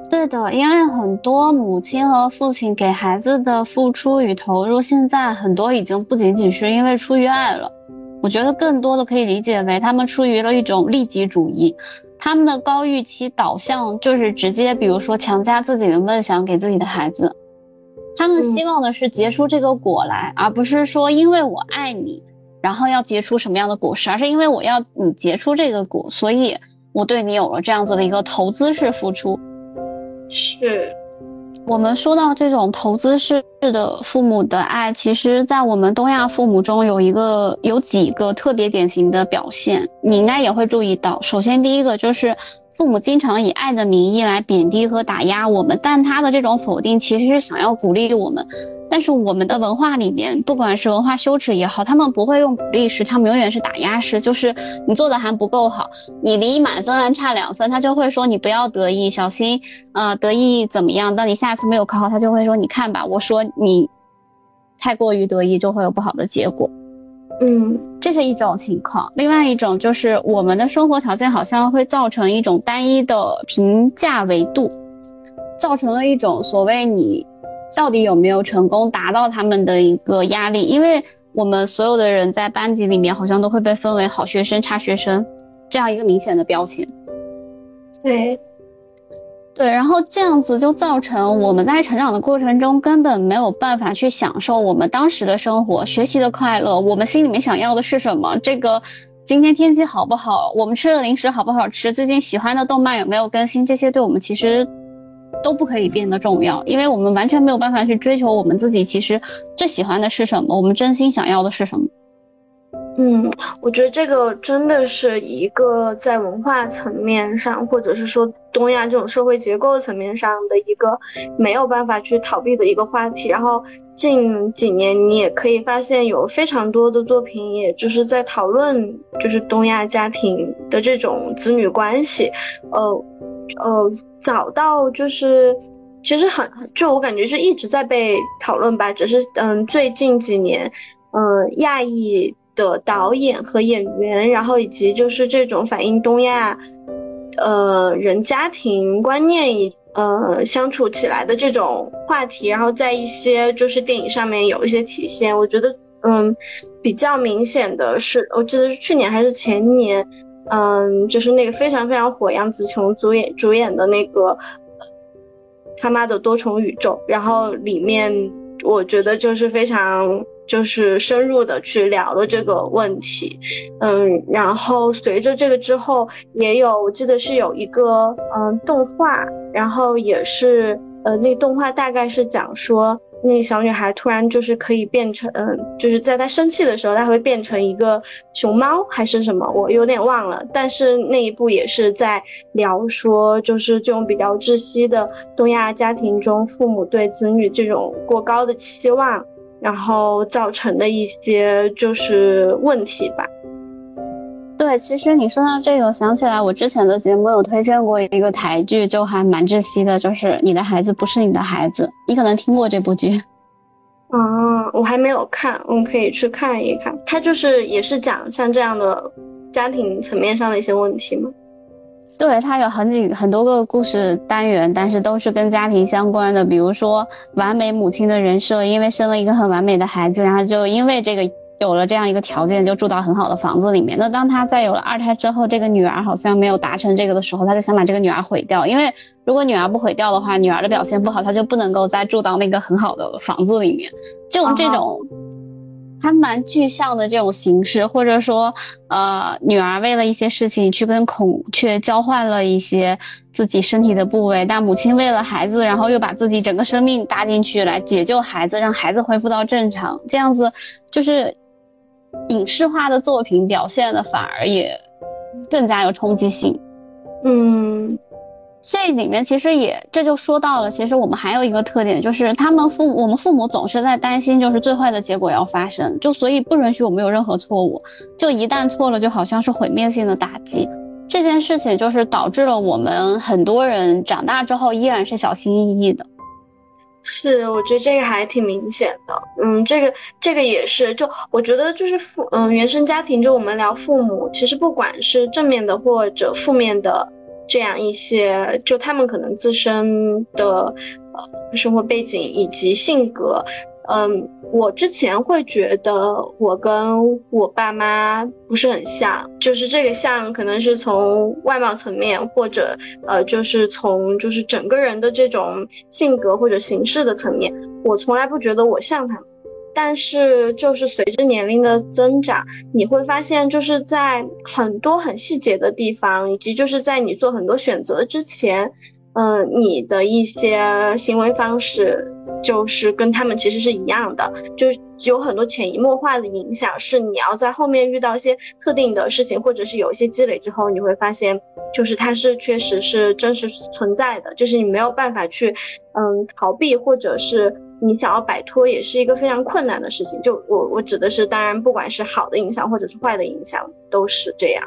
Speaker 1: 对的，因为很多母亲和父亲给孩子的付出与投入，现在很多已经不仅仅是因为出于爱了。我觉得更多的可以理解为他们出于了一种利己主义，他们的高预期导向就是直接，比如说强加自己的梦想给自己的孩子，他们希望的是结出这个果来，而不是说因为我爱你。然后要结出什么样的果实，而是因为我要你结出这个果，所以我对你有了这样子的一个投资式付出。
Speaker 2: 是，
Speaker 1: 我们说到这种投资式的父母的爱，其实，在我们东亚父母中有一个有几个特别典型的表现，你应该也会注意到。首先，第一个就是父母经常以爱的名义来贬低和打压我们，但他的这种否定其实是想要鼓励我们。但是我们的文化里面，不管是文化羞耻也好，他们不会用鼓励式，他们永远是打压式。就是你做的还不够好，你离满分还差两分，他就会说你不要得意，小心，呃，得意怎么样？当你下次没有考好，他就会说你看吧，我说你太过于得意就会有不好的结果。
Speaker 2: 嗯，
Speaker 1: 这是一种情况。另外一种就是我们的生活条件好像会造成一种单一的评价维度，造成了一种所谓你。到底有没有成功达到他们的一个压力？因为我们所有的人在班级里面好像都会被分为好学生、差学生这样一个明显的标签。
Speaker 2: 对，
Speaker 1: 对，然后这样子就造成我们在成长的过程中根本没有办法去享受我们当时的生活、学习的快乐。我们心里面想要的是什么？这个今天天气好不好？我们吃的零食好不好吃？最近喜欢的动漫有没有更新？这些对我们其实都不可以变得重要，因为我们完全没有办法去追求我们自己其实最喜欢的是什么，我们真心想要的是什么。
Speaker 2: 嗯，我觉得这个真的是一个在文化层面上，或者是说东亚这种社会结构层面上的一个没有办法去逃避的一个话题。然后近几年你也可以发现有非常多的作品，也就是在讨论就是东亚家庭的这种子女关系。呃呃，找到就是其实很就我感觉是一直在被讨论吧，只是嗯最近几年，嗯亚裔。的导演和演员，然后以及就是这种反映东亚，呃人家庭观念以呃相处起来的这种话题，然后在一些就是电影上面有一些体现。我觉得嗯比较明显的是，我记得是去年还是前年，嗯就是那个非常非常火杨紫琼主演主演的那个他妈的多重宇宙，然后里面我觉得就是非常。就是深入的去聊了这个问题，嗯，然后随着这个之后，也有我记得是有一个嗯动画，然后也是呃那动画大概是讲说那个小女孩突然就是可以变成，嗯，就是在她生气的时候，她会变成一个熊猫还是什么，我有点忘了，但是那一部也是在聊说就是这种比较窒息的东亚家庭中，父母对子女这种过高的期望。然后造成的一些就是问题吧。
Speaker 1: 对，其实你说到这个，我想起来我之前的节目有推荐过一个台剧，就还蛮窒息的，就是你的孩子不是你的孩子。你可能听过这部剧。
Speaker 2: 啊，我还没有看，我们可以去看一看。它就是也是讲像这样的家庭层面上的一些问题吗？
Speaker 1: 对，它有很几很多个故事单元，但是都是跟家庭相关的。比如说，完美母亲的人设，因为生了一个很完美的孩子，然后就因为这个有了这样一个条件，就住到很好的房子里面。那当他再有了二胎之后，这个女儿好像没有达成这个的时候，他就想把这个女儿毁掉，因为如果女儿不毁掉的话，女儿的表现不好，他就不能够再住到那个很好的房子里面。就这种。还蛮具象的这种形式，或者说，呃，女儿为了一些事情去跟孔雀交换了一些自己身体的部位，但母亲为了孩子，然后又把自己整个生命搭进去来解救孩子，让孩子恢复到正常，这样子就是影视化的作品表现的反而也更加有冲击性，
Speaker 2: 嗯。
Speaker 1: 这里面其实也这就说到了，其实我们还有一个特点，就是他们父我们父母总是在担心，就是最坏的结果要发生，就所以不允许我们有任何错误，就一旦错了，就好像是毁灭性的打击。这件事情就是导致了我们很多人长大之后依然是小心翼翼的。
Speaker 2: 是，我觉得这个还挺明显的。嗯，这个这个也是，就我觉得就是父嗯原生家庭，就我们聊父母，其实不管是正面的或者负面的。这样一些，就他们可能自身的呃生活背景以及性格，嗯，我之前会觉得我跟我爸妈不是很像，就是这个像可能是从外貌层面，或者呃就是从就是整个人的这种性格或者形式的层面，我从来不觉得我像他们。但是，就是随着年龄的增长，你会发现，就是在很多很细节的地方，以及就是在你做很多选择之前，嗯，你的一些行为方式，就是跟他们其实是一样的，就有很多潜移默化的影响。是你要在后面遇到一些特定的事情，或者是有一些积累之后，你会发现，就是它是确实是真实存在的，就是你没有办法去，嗯，逃避，或者是。你想要摆脱也是一个非常困难的事情。就我我指的是，当然不管是好的影响或者是坏的影响，都是这样。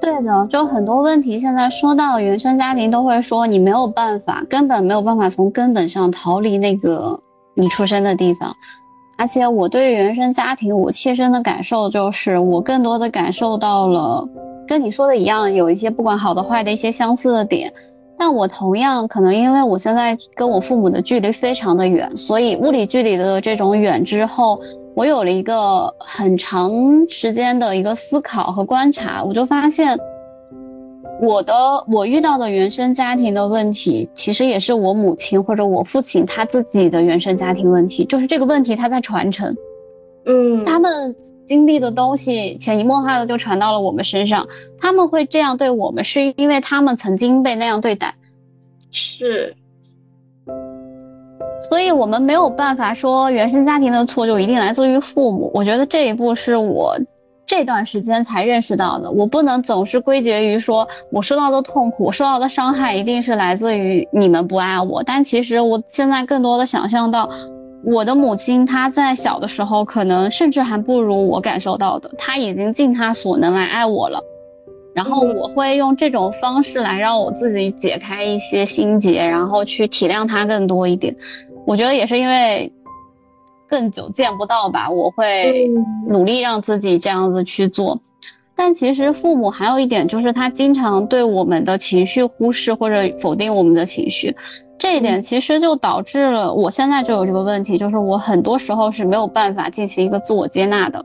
Speaker 1: 对的，就很多问题，现在说到原生家庭，都会说你没有办法，根本没有办法从根本上逃离那个你出生的地方。而且我对原生家庭，我切身的感受就是，我更多的感受到了跟你说的一样，有一些不管好的坏的一些相似的点。但我同样可能因为我现在跟我父母的距离非常的远，所以物理距离的这种远之后，我有了一个很长时间的一个思考和观察，我就发现，我的我遇到的原生家庭的问题，其实也是我母亲或者我父亲他自己的原生家庭问题，就是这个问题他在传承，
Speaker 2: 嗯，
Speaker 1: 他们经历的东西潜移默化的就传到了我们身上，他们会这样对我们，是因为他们曾经被那样对待，
Speaker 2: 是，
Speaker 1: 所以我们没有办法说原生家庭的错就一定来自于父母，我觉得这一步是我。这段时间才认识到的，我不能总是归结于说我受到的痛苦、我受到的伤害一定是来自于你们不爱我。但其实我现在更多的想象到，我的母亲她在小的时候可能甚至还不如我感受到的，她已经尽她所能来爱我了。然后我会用这种方式来让我自己解开一些心结，然后去体谅她更多一点。我觉得也是因为。更久见不到吧，我会努力让自己这样子去做。但其实父母还有一点就是，他经常对我们的情绪忽视或者否定我们的情绪，这一点其实就导致了我现在就有这个问题，就是我很多时候是没有办法进行一个自我接纳的。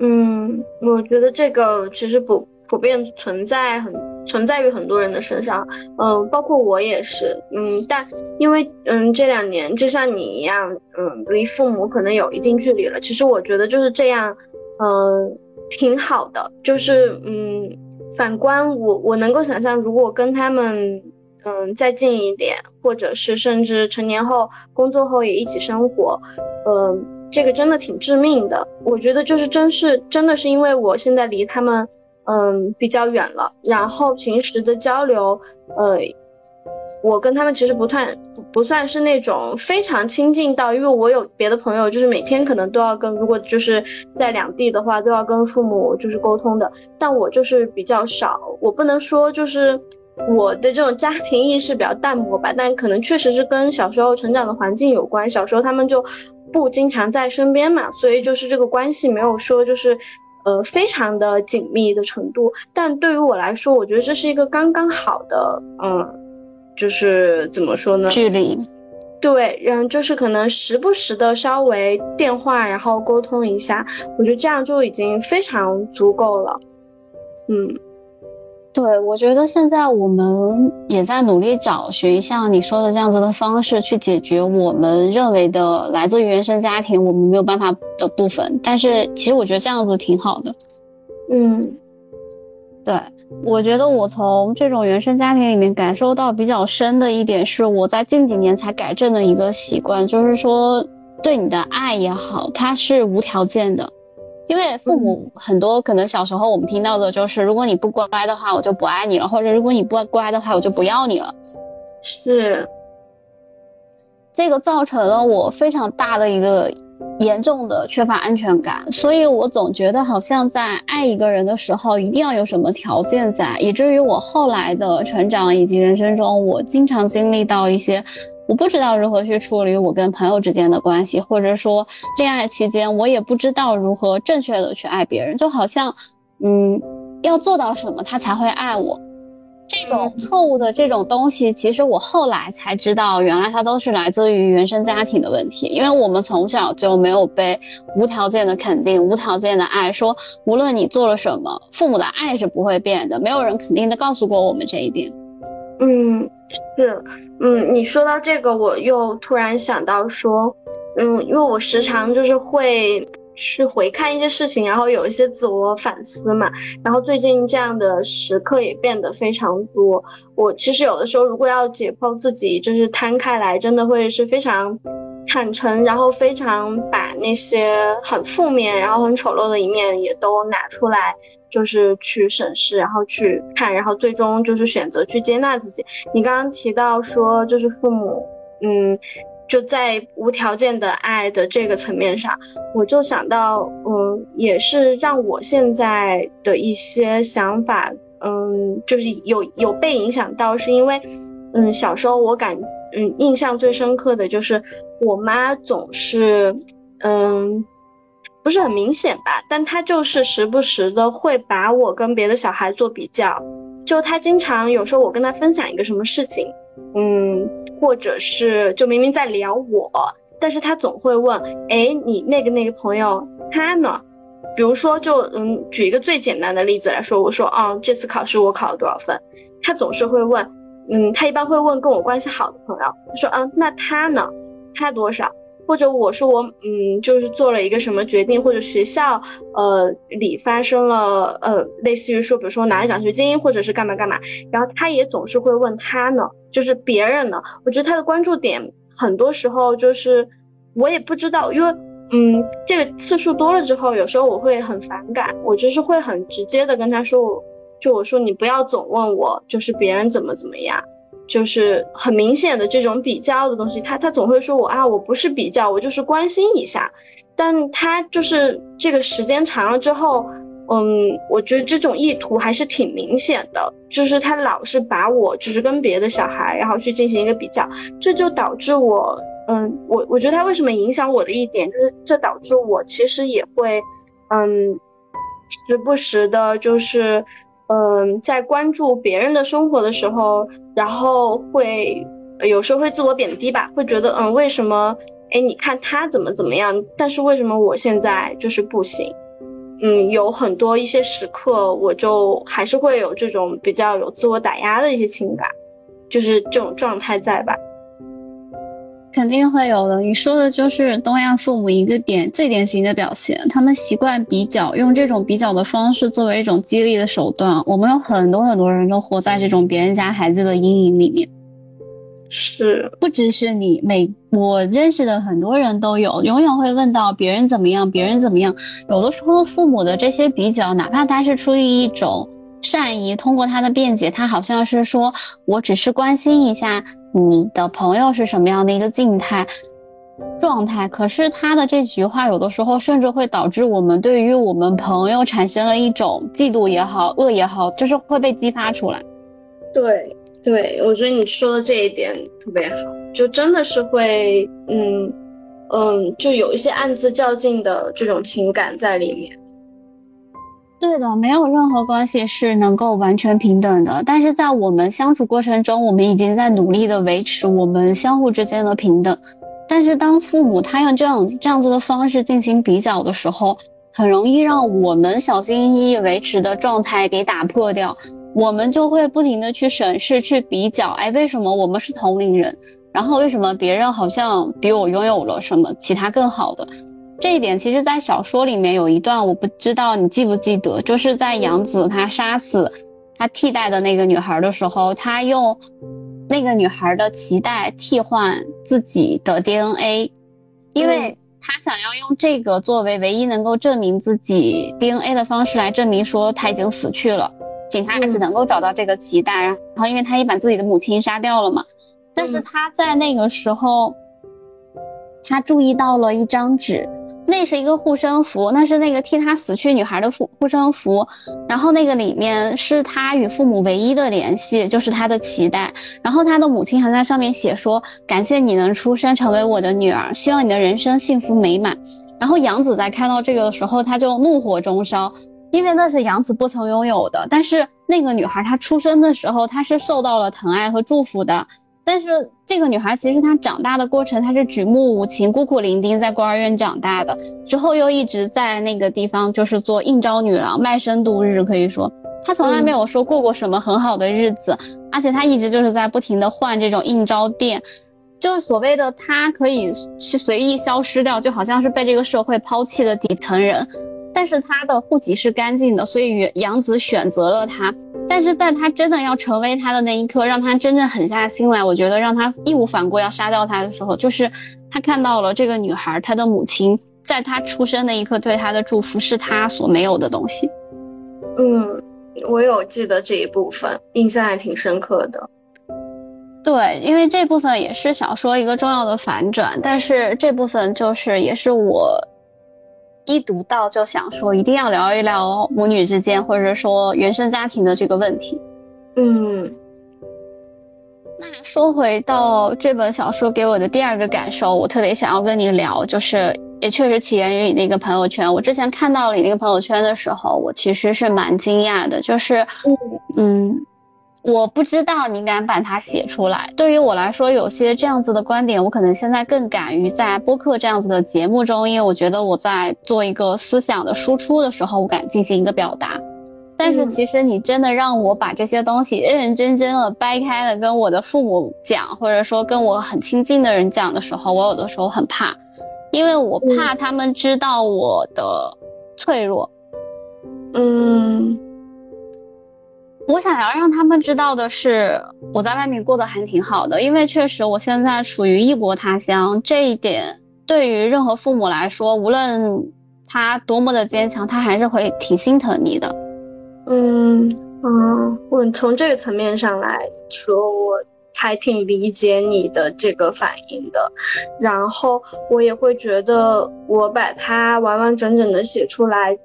Speaker 2: 嗯，我觉得这个其实不。普遍存在很存在于很多人的身上，嗯，包括我也是，嗯，但因为嗯这两年就像你一样，嗯，离父母可能有一定距离了。其实我觉得就是这样，嗯，挺好的。就是嗯，反观我，我能够想象，如果跟他们嗯再近一点，或者是甚至成年后工作后也一起生活，嗯，这个真的挺致命的。我觉得就是真是真的是因为我现在离他们。嗯，比较远了。然后平时的交流，呃，我跟他们其实不算不不算是那种非常亲近到，因为我有别的朋友，就是每天可能都要跟，如果就是在两地的话，都要跟父母就是沟通的。但我就是比较少，我不能说就是我的这种家庭意识比较淡薄吧，但可能确实是跟小时候成长的环境有关。小时候他们就不经常在身边嘛，所以就是这个关系没有说就是。呃，非常的紧密的程度，但对于我来说，我觉得这是一个刚刚好的，嗯，就是怎么说呢？
Speaker 1: 距离。
Speaker 2: 对，嗯，就是可能时不时的稍微电话，然后沟通一下，我觉得这样就已经非常足够了，嗯。
Speaker 1: 对，我觉得现在我们也在努力找寻像你说的这样子的方式去解决我们认为的来自于原生家庭我们没有办法的部分。但是其实我觉得这样子挺好的。
Speaker 2: 嗯，
Speaker 1: 对，我觉得我从这种原生家庭里面感受到比较深的一点是，我在近几年才改正的一个习惯，就是说对你的爱也好，它是无条件的。因为父母很多可能小时候我们听到的就是，如果你不乖的话，我就不爱你了，或者如果你不乖的话，我就不要你了。
Speaker 2: 是，
Speaker 1: 这个造成了我非常大的一个严重的缺乏安全感，所以我总觉得好像在爱一个人的时候一定要有什么条件在，以至于我后来的成长以及人生中，我经常经历到一些。我不知道如何去处理我跟朋友之间的关系，或者说恋爱期间，我也不知道如何正确的去爱别人，就好像，嗯，要做到什么他才会爱我，这种错误的这种东西，其实我后来才知道，原来它都是来自于原生家庭的问题，因为我们从小就没有被无条件的肯定、无条件的爱，说无论你做了什么，父母的爱是不会变的，没有人肯定的告诉过我们这一点。
Speaker 2: 嗯。是，嗯，你说到这个，我又突然想到说，嗯，因为我时常就是会去回看一些事情，然后有一些自我反思嘛，然后最近这样的时刻也变得非常多。我其实有的时候如果要解剖自己，就是摊开来，真的会是非常。坦诚，然后非常把那些很负面，然后很丑陋的一面也都拿出来，就是去审视，然后去看，然后最终就是选择去接纳自己。你刚刚提到说，就是父母，嗯，就在无条件的爱的这个层面上，我就想到，嗯，也是让我现在的一些想法，嗯，就是有有被影响到，是因为，嗯，小时候我感。嗯，印象最深刻的就是我妈总是，嗯，不是很明显吧，但她就是时不时的会把我跟别的小孩做比较，就她经常有时候我跟她分享一个什么事情，嗯，或者是就明明在聊我，但是她总会问，哎，你那个那个朋友他呢？比如说就嗯，举一个最简单的例子来说，我说啊，这次考试我考了多少分？他总是会问，嗯，他一般会问跟我关系好的朋友，他说，嗯，那他呢？他多少？或者我说我嗯，就是做了一个什么决定，或者学校呃里发生了呃，类似于说，比如说拿了奖学金，或者是干嘛干嘛，然后他也总是会问他呢，就是别人呢，我觉得他的关注点很多时候就是我也不知道，因为嗯，这个次数多了之后，有时候我会很反感，我就是会很直接的跟他说，就我说你不要总问我，就是别人怎么怎么样。就是很明显的这种比较的东西，他他总会说我啊，我不是比较，我就是关心一下。但他就是这个时间长了之后，嗯，我觉得这种意图还是挺明显的，就是他老是把我就是跟别的小孩，然后去进行一个比较，这就导致我，嗯，我我觉得他为什么影响我的一点，就是这导致我其实也会，嗯，时不时的，就是。嗯，在关注别人的生活的时候，然后会有时候会自我贬低吧，会觉得嗯，为什么？哎，你看他怎么怎么样，但是为什么我现在就是不行？嗯，有很多一些时刻，我就还是会有这种比较有自我打压的一些情感，就是这种状态在吧。
Speaker 1: 肯定会有的。你说的就是东亚父母一个典最典型的表现，他们习惯比较，用这种比较的方式作为一种激励的手段。我们有很多很多人都活在这种别人家孩子的阴影里面。
Speaker 2: 是，
Speaker 1: 不只是你，每我认识的很多人都有，永远会问到别人怎么样，别人怎么样。有的时候父母的这些比较，哪怕他是出于一种。善意通过他的辩解，他好像是说，我只是关心一下你的朋友是什么样的一个静态状态。可是他的这句话有的时候甚至会导致我们对于我们朋友产生了一种嫉妒也好，恶也好，就是会被激发出来。
Speaker 2: 对对，我觉得你说的这一点特别好，就真的是会，嗯嗯，就有一些暗自较劲的这种情感在里面。
Speaker 1: 对的，没有任何关系是能够完全平等的。但是在我们相处过程中，我们已经在努力的维持我们相互之间的平等。但是当父母他用这样这样子的方式进行比较的时候，很容易让我们小心翼翼维持的状态给打破掉。我们就会不停的去审视、去比较，哎，为什么我们是同龄人？然后为什么别人好像比我拥有了什么其他更好的？这一点其实，在小说里面有一段，我不知道你记不记得，就是在杨子他杀死他替代的那个女孩的时候，他用那个女孩的脐带替换自己的 DNA，因为他想要用这个作为唯一能够证明自己 DNA 的方式来证明说他已经死去了，警察只能够找到这个脐带，然后因为他也把自己的母亲杀掉了嘛，但是他在那个时候，他注意到了一张纸。那是一个护身符，那是那个替他死去女孩的护护身符，然后那个里面是他与父母唯一的联系，就是他的脐带。然后他的母亲还在上面写说：“感谢你能出生成为我的女儿，希望你的人生幸福美满。”然后杨子在看到这个的时候，他就怒火中烧，因为那是杨子不曾拥有的。但是那个女孩她出生的时候，她是受到了疼爱和祝福的。但是这个女孩其实她长大的过程，她是举目无亲、孤苦伶仃，在孤儿院长大的，之后又一直在那个地方就是做应招女郎，卖身度日。可以说，她从来没有说过过什么很好的日子，而且她一直就是在不停的换这种应招店，就是所谓的她可以是随意消失掉，就好像是被这个社会抛弃的底层人。但是他的户籍是干净的，所以杨子选择了他。但是在他真的要成为他的那一刻，让他真正狠下心来，我觉得让他义无反顾要杀掉他的时候，就是他看到了这个女孩，她的母亲在他出生那一刻对他的祝福是他所没有的东西。
Speaker 2: 嗯，我有记得这一部分，印象还挺深刻的。
Speaker 1: 对，因为这部分也是小说一个重要的反转，但是这部分就是也是我。一读到就想说，一定要聊一聊母女之间，或者说原生家庭的这个问题。
Speaker 2: 嗯，
Speaker 1: 那说回到这本小说给我的第二个感受，我特别想要跟你聊，就是也确实起源于你那个朋友圈。我之前看到你那个朋友圈的时候，我其实是蛮惊讶的，就是嗯。我不知道你敢把它写出来。对于我来说，有些这样子的观点，我可能现在更敢于在播客这样子的节目中，因为我觉得我在做一个思想的输出的时候，我敢进行一个表达。但是其实你真的让我把这些东西认认真真的掰开了跟我的父母讲，或者说跟我很亲近的人讲的时候，我有的时候很怕，因为我怕他们知道我的脆弱。
Speaker 2: 嗯。
Speaker 1: 我想要让他们知道的是，我在外面过得还挺好的，因为确实我现在处于异国他乡，这一点对于任何父母来说，无论他多么的坚强，他还是会挺心疼你的。
Speaker 2: 嗯嗯，我从这个层面上来说，我还挺理解你的这个反应的，然后我也会觉得，我把它完完整整的写出来，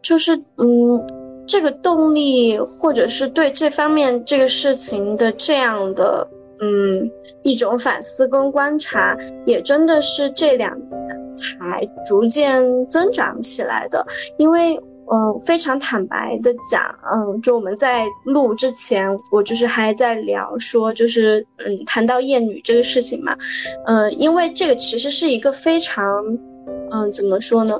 Speaker 2: 就是嗯。这个动力，或者是对这方面这个事情的这样的，嗯，一种反思跟观察，也真的是这两年才逐渐增长起来的。因为，嗯，非常坦白的讲，嗯，就我们在录之前，我就是还在聊说，就是，嗯，谈到厌女这个事情嘛，嗯，因为这个其实是一个非常，嗯，怎么说呢？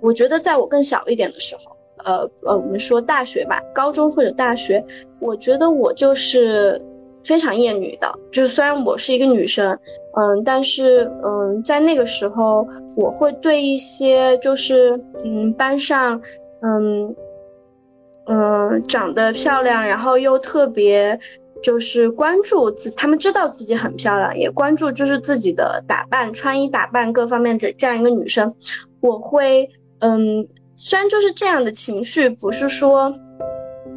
Speaker 2: 我觉得在我更小一点的时候。呃呃，我们说大学吧，高中或者大学，我觉得我就是非常厌女的。就是虽然我是一个女生，嗯，但是嗯，在那个时候，我会对一些就是嗯班上嗯嗯长得漂亮，然后又特别就是关注自，他们知道自己很漂亮，也关注就是自己的打扮、穿衣打扮各方面的这样一个女生，我会嗯。虽然就是这样的情绪不是说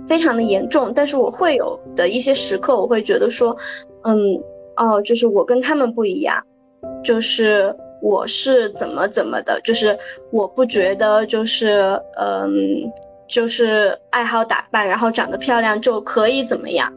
Speaker 2: 非常的严重，但是我会有的一些时刻，我会觉得说，嗯，哦，就是我跟他们不一样，就是我是怎么怎么的，就是我不觉得就是，嗯，就是爱好打扮，然后长得漂亮就可以怎么样。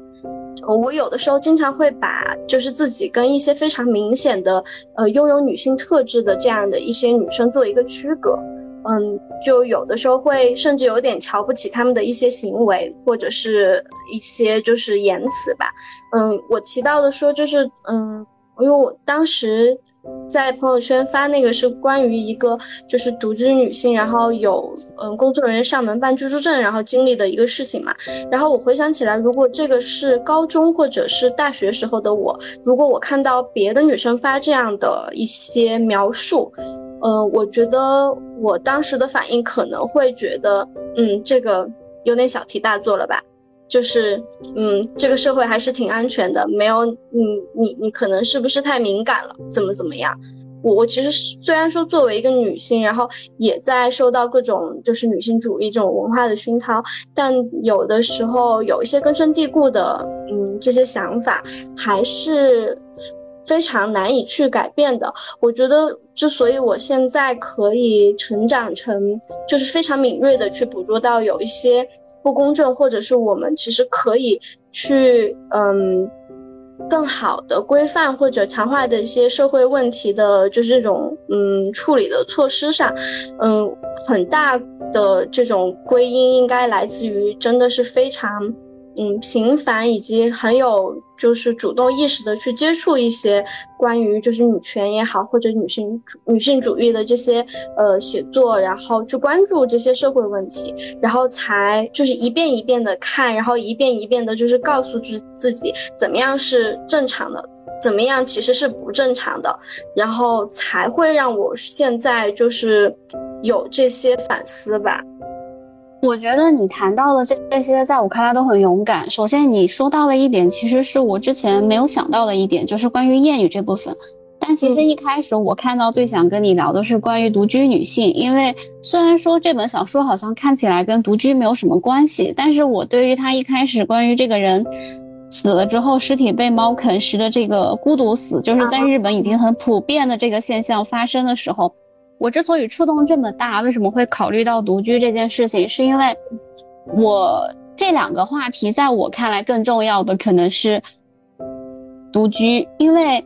Speaker 2: 我有的时候经常会把就是自己跟一些非常明显的，呃，拥有女性特质的这样的一些女生做一个区隔。嗯，就有的时候会甚至有点瞧不起他们的一些行为，或者是一些就是言辞吧。嗯，我提到的说就是，嗯，因为我当时在朋友圈发那个是关于一个就是独居女性，然后有嗯工作人员上门办居住证，然后经历的一个事情嘛。然后我回想起来，如果这个是高中或者是大学时候的我，如果我看到别的女生发这样的一些描述。嗯，我觉得我当时的反应可能会觉得，嗯，这个有点小题大做了吧，就是，嗯，这个社会还是挺安全的，没有，你，你你可能是不是太敏感了，怎么怎么样？我我其实虽然说作为一个女性，然后也在受到各种就是女性主义这种文化的熏陶，但有的时候有一些根深蒂固的，嗯，这些想法还是。非常难以去改变的，我觉得之所以我现在可以成长成，就是非常敏锐的去捕捉到有一些不公正，或者是我们其实可以去嗯更好的规范或者强化的一些社会问题的，就是这种嗯处理的措施上，嗯很大的这种归因应该来自于真的是非常。嗯，频繁以及很有就是主动意识的去接触一些关于就是女权也好，或者女性主女性主义的这些呃写作，然后去关注这些社会问题，然后才就是一遍一遍的看，然后一遍一遍的就是告诉自自己怎么样是正常的，怎么样其实是不正常的，然后才会让我现在就是有这些反思吧。
Speaker 1: 我觉得你谈到的这这些，在我看来都很勇敢。首先，你说到了一点，其实是我之前没有想到的一点，就是关于谚语这部分。但其实一开始我看到最想跟你聊的是关于独居女性，因为虽然说这本小说好像看起来跟独居没有什么关系，但是我对于他一开始关于这个人死了之后尸体被猫啃食的这个孤独死，就是在日本已经很普遍的这个现象发生的时候。我之所以触动这么大，为什么会考虑到独居这件事情？是因为，我这两个话题在我看来更重要的可能是独居，因为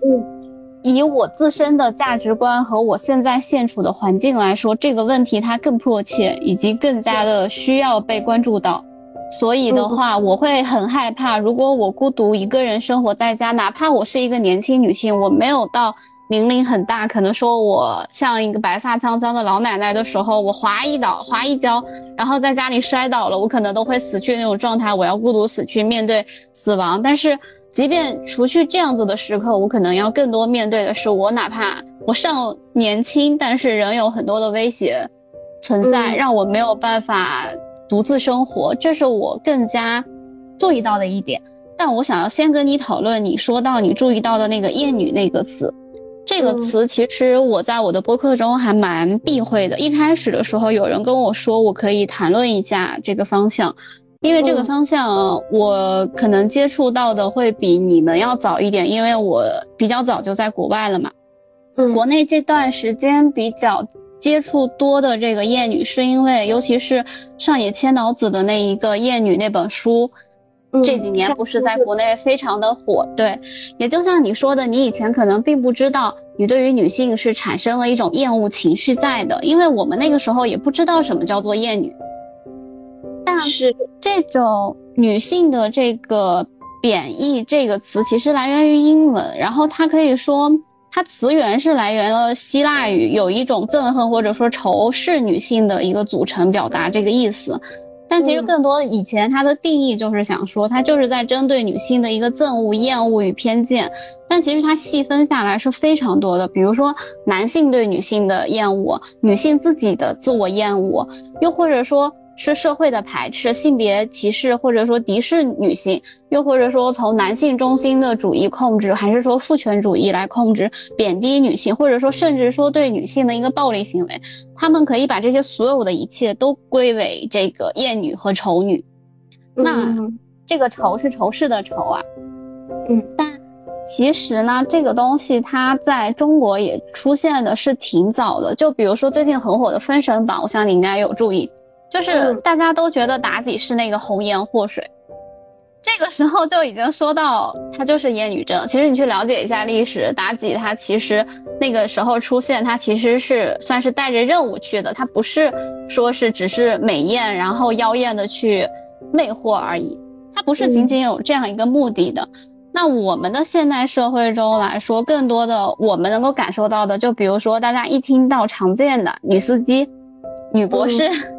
Speaker 1: 以我自身的价值观和我现在现处的环境来说，这个问题它更迫切，以及更加的需要被关注到。所以的话，我会很害怕，如果我孤独一个人生活在家，哪怕我是一个年轻女性，我没有到。年龄很大，可能说我像一个白发苍苍的老奶奶的时候，我滑一倒，滑一跤，然后在家里摔倒了，我可能都会死去那种状态，我要孤独死去，面对死亡。但是，即便除去这样子的时刻，我可能要更多面对的是，我哪怕我尚年轻，但是仍有很多的威胁存在，让我没有办法独自生活，这是我更加注意到的一点。但我想要先跟你讨论，你说到你注意到的那个厌女那个词。这个词其实我在我的播客中还蛮避讳的。一开始的时候，有人跟我说我可以谈论一下这个方向，因为这个方向我可能接触到的会比你们要早一点，因为我比较早就在国外了嘛。
Speaker 2: 嗯，
Speaker 1: 国内这段时间比较接触多的这个厌女，是因为尤其是上野千岛子的那一个厌女那本书。这几年不是在国内非常的火，对，也就像你说的，你以前可能并不知道，你对于女性是产生了一种厌恶情绪在的，因为我们那个时候也不知道什么叫做厌女。但
Speaker 2: 是
Speaker 1: 这种女性的这个贬义这个词其实来源于英文，然后它可以说它词源是来源了希腊语，有一种憎恨或者说仇视女性的一个组成，表达这个意思。但其实更多以前它的定义就是想说，它就是在针对女性的一个憎恶、厌恶与偏见。但其实它细分下来是非常多的，比如说男性对女性的厌恶，女性自己的自我厌恶，又或者说。是社会的排斥、性别歧视，或者说敌视女性，又或者说从男性中心的主义控制，还是说父权主义来控制、贬低女性，或者说甚至说对女性的一个暴力行为，他们可以把这些所有的一切都归为这个厌女和丑女。那这个仇是仇视的仇啊，
Speaker 2: 嗯，
Speaker 1: 但其实呢，这个东西它在中国也出现的是挺早的，就比如说最近很火的《封神榜》，我想你应该有注意。就是大家都觉得妲己是那个红颜祸水，这个时候就已经说到她就是厌女症。其实你去了解一下历史，妲己她其实那个时候出现，她其实是算是带着任务去的，她不是说是只是美艳然后妖艳的去魅惑而已，她不是仅仅有这样一个目的的。那我们的现代社会中来说，更多的我们能够感受到的，就比如说大家一听到常见的女司机、女博士。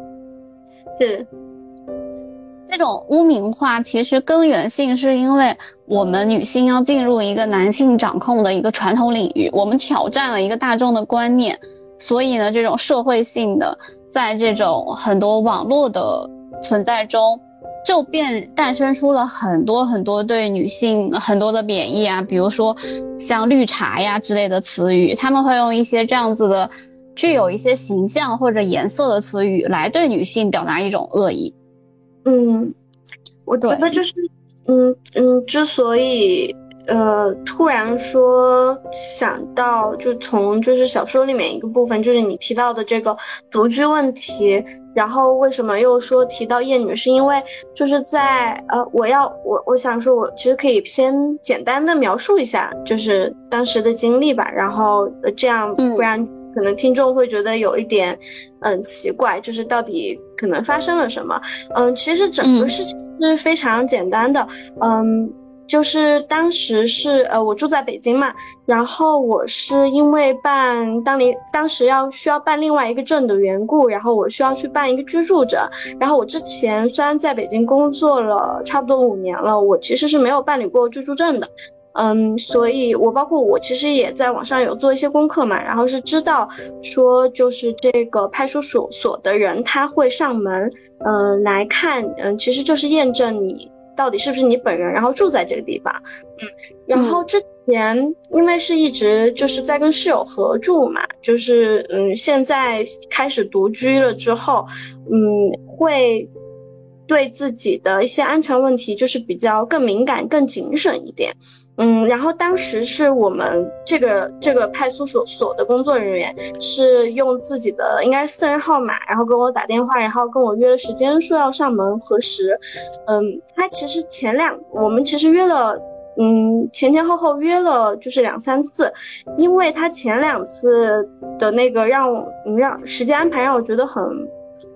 Speaker 2: 是，
Speaker 1: 这种污名化其实根源性是因为我们女性要进入一个男性掌控的一个传统领域，我们挑战了一个大众的观念，所以呢，这种社会性的，在这种很多网络的存在中，就变诞生出了很多很多对女性很多的贬义啊，比如说像绿茶呀之类的词语，他们会用一些这样子的。具有一些形象或者颜色的词语来对女性表达一种恶意。
Speaker 2: 嗯，我觉得就是，嗯嗯，之所以呃突然说想到，就从就是小说里面一个部分，就是你提到的这个独居问题，然后为什么又说提到厌女，是因为就是在呃，我要我我想说，我其实可以先简单的描述一下，就是当时的经历吧，然后呃这样不然。可能听众会觉得有一点，嗯，奇怪，就是到底可能发生了什么？嗯，其实整个事情是非常简单的，嗯，就是当时是呃我住在北京嘛，然后我是因为办当年当时要需要办另外一个证的缘故，然后我需要去办一个居住证，然后我之前虽然在北京工作了差不多五年了，我其实是没有办理过居住证的。嗯，所以我包括我其实也在网上有做一些功课嘛，然后是知道说就是这个派出所所的人他会上门，嗯，来看，嗯，其实就是验证你到底是不是你本人，然后住在这个地方，嗯，然后之前因为是一直就是在跟室友合住嘛，就是嗯，现在开始独居了之后，嗯，会对自己的一些安全问题就是比较更敏感、更谨慎一点。嗯，然后当时是我们这个这个派出所所的工作人员是用自己的应该是私人号码，然后跟我打电话，然后跟我约了时间，说要上门核实。嗯，他其实前两我们其实约了，嗯，前前后后约了就是两三次，因为他前两次的那个让让时间安排让我觉得很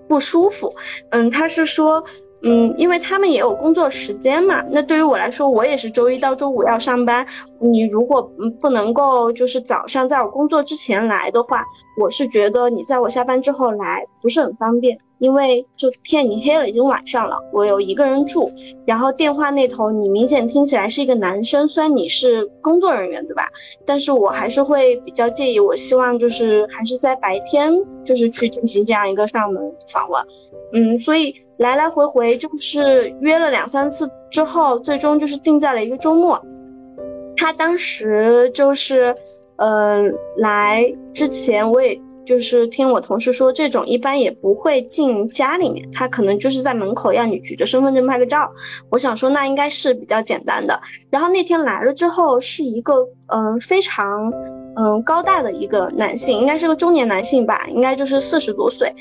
Speaker 2: 不舒服。嗯，他是说。嗯，因为他们也有工作时间嘛。那对于我来说，我也是周一到周五要上班。你如果嗯不能够就是早上在我工作之前来的话，我是觉得你在我下班之后来不是很方便，因为就天已经黑了，已经晚上了。我有一个人住，然后电话那头你明显听起来是一个男生，虽然你是工作人员对吧？但是我还是会比较介意。我希望就是还是在白天就是去进行这样一个上门访问。嗯，所以。来来回回就是约了两三次之后，最终就是定在了一个周末。他当时就是，嗯，来之前我也就是听我同事说，这种一般也不会进家里面，他可能就是在门口要你举着身份证拍个照。我想说那应该是比较简单的。然后那天来了之后，是一个嗯非常嗯高大的一个男性，应该是个中年男性吧，应该就是四十多岁。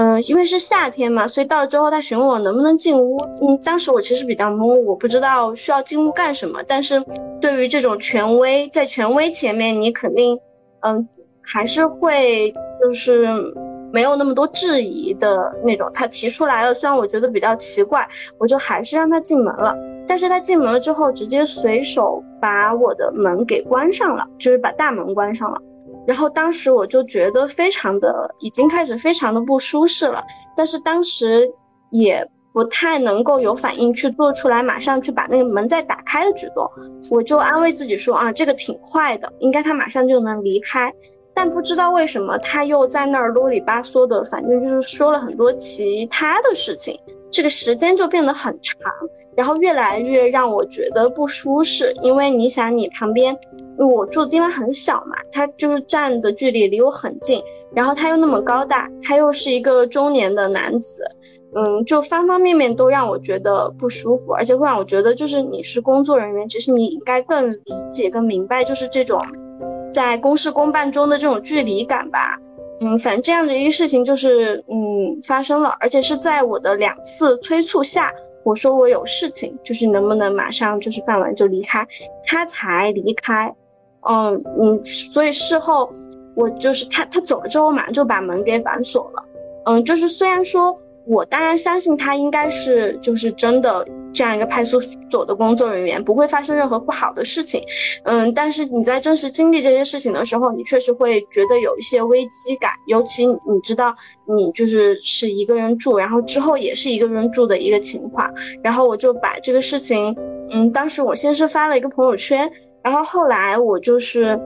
Speaker 2: 嗯，因为是夏天嘛，所以到了之后他询问我能不能进屋。嗯，当时我其实比较懵，我不知道需要进屋干什么。但是对于这种权威，在权威前面，你肯定，嗯，还是会就是没有那么多质疑的那种。他提出来了，虽然我觉得比较奇怪，我就还是让他进门了。但是他进门了之后，直接随手把我的门给关上了，就是把大门关上了。然后当时我就觉得非常的，已经开始非常的不舒适了，但是当时也不太能够有反应去做出来，马上去把那个门再打开的举动。我就安慰自己说啊，这个挺快的，应该他马上就能离开。但不知道为什么他又在那儿啰里吧嗦的，反正就是说了很多其他的事情。这个时间就变得很长，然后越来越让我觉得不舒适，因为你想，你旁边我住的地方很小嘛，他就是站的距离离我很近，然后他又那么高大，他又是一个中年的男子，嗯，就方方面面都让我觉得不舒服，而且会让我觉得，就是你是工作人员，其实你应该更理解、更明白，就是这种在公事公办中的这种距离感吧。嗯，反正这样的一个事情就是嗯发生了，而且是在我的两次催促下，我说我有事情，就是能不能马上就是办完就离开，他才离开。嗯嗯，所以事后我就是他他走了之后，马上就把门给反锁了。嗯，就是虽然说。我当然相信他应该是就是真的这样一个派出所的工作人员，不会发生任何不好的事情。嗯，但是你在真实经历这些事情的时候，你确实会觉得有一些危机感，尤其你知道你就是是一个人住，然后之后也是一个人住的一个情况。然后我就把这个事情，嗯，当时我先是发了一个朋友圈，然后后来我就是。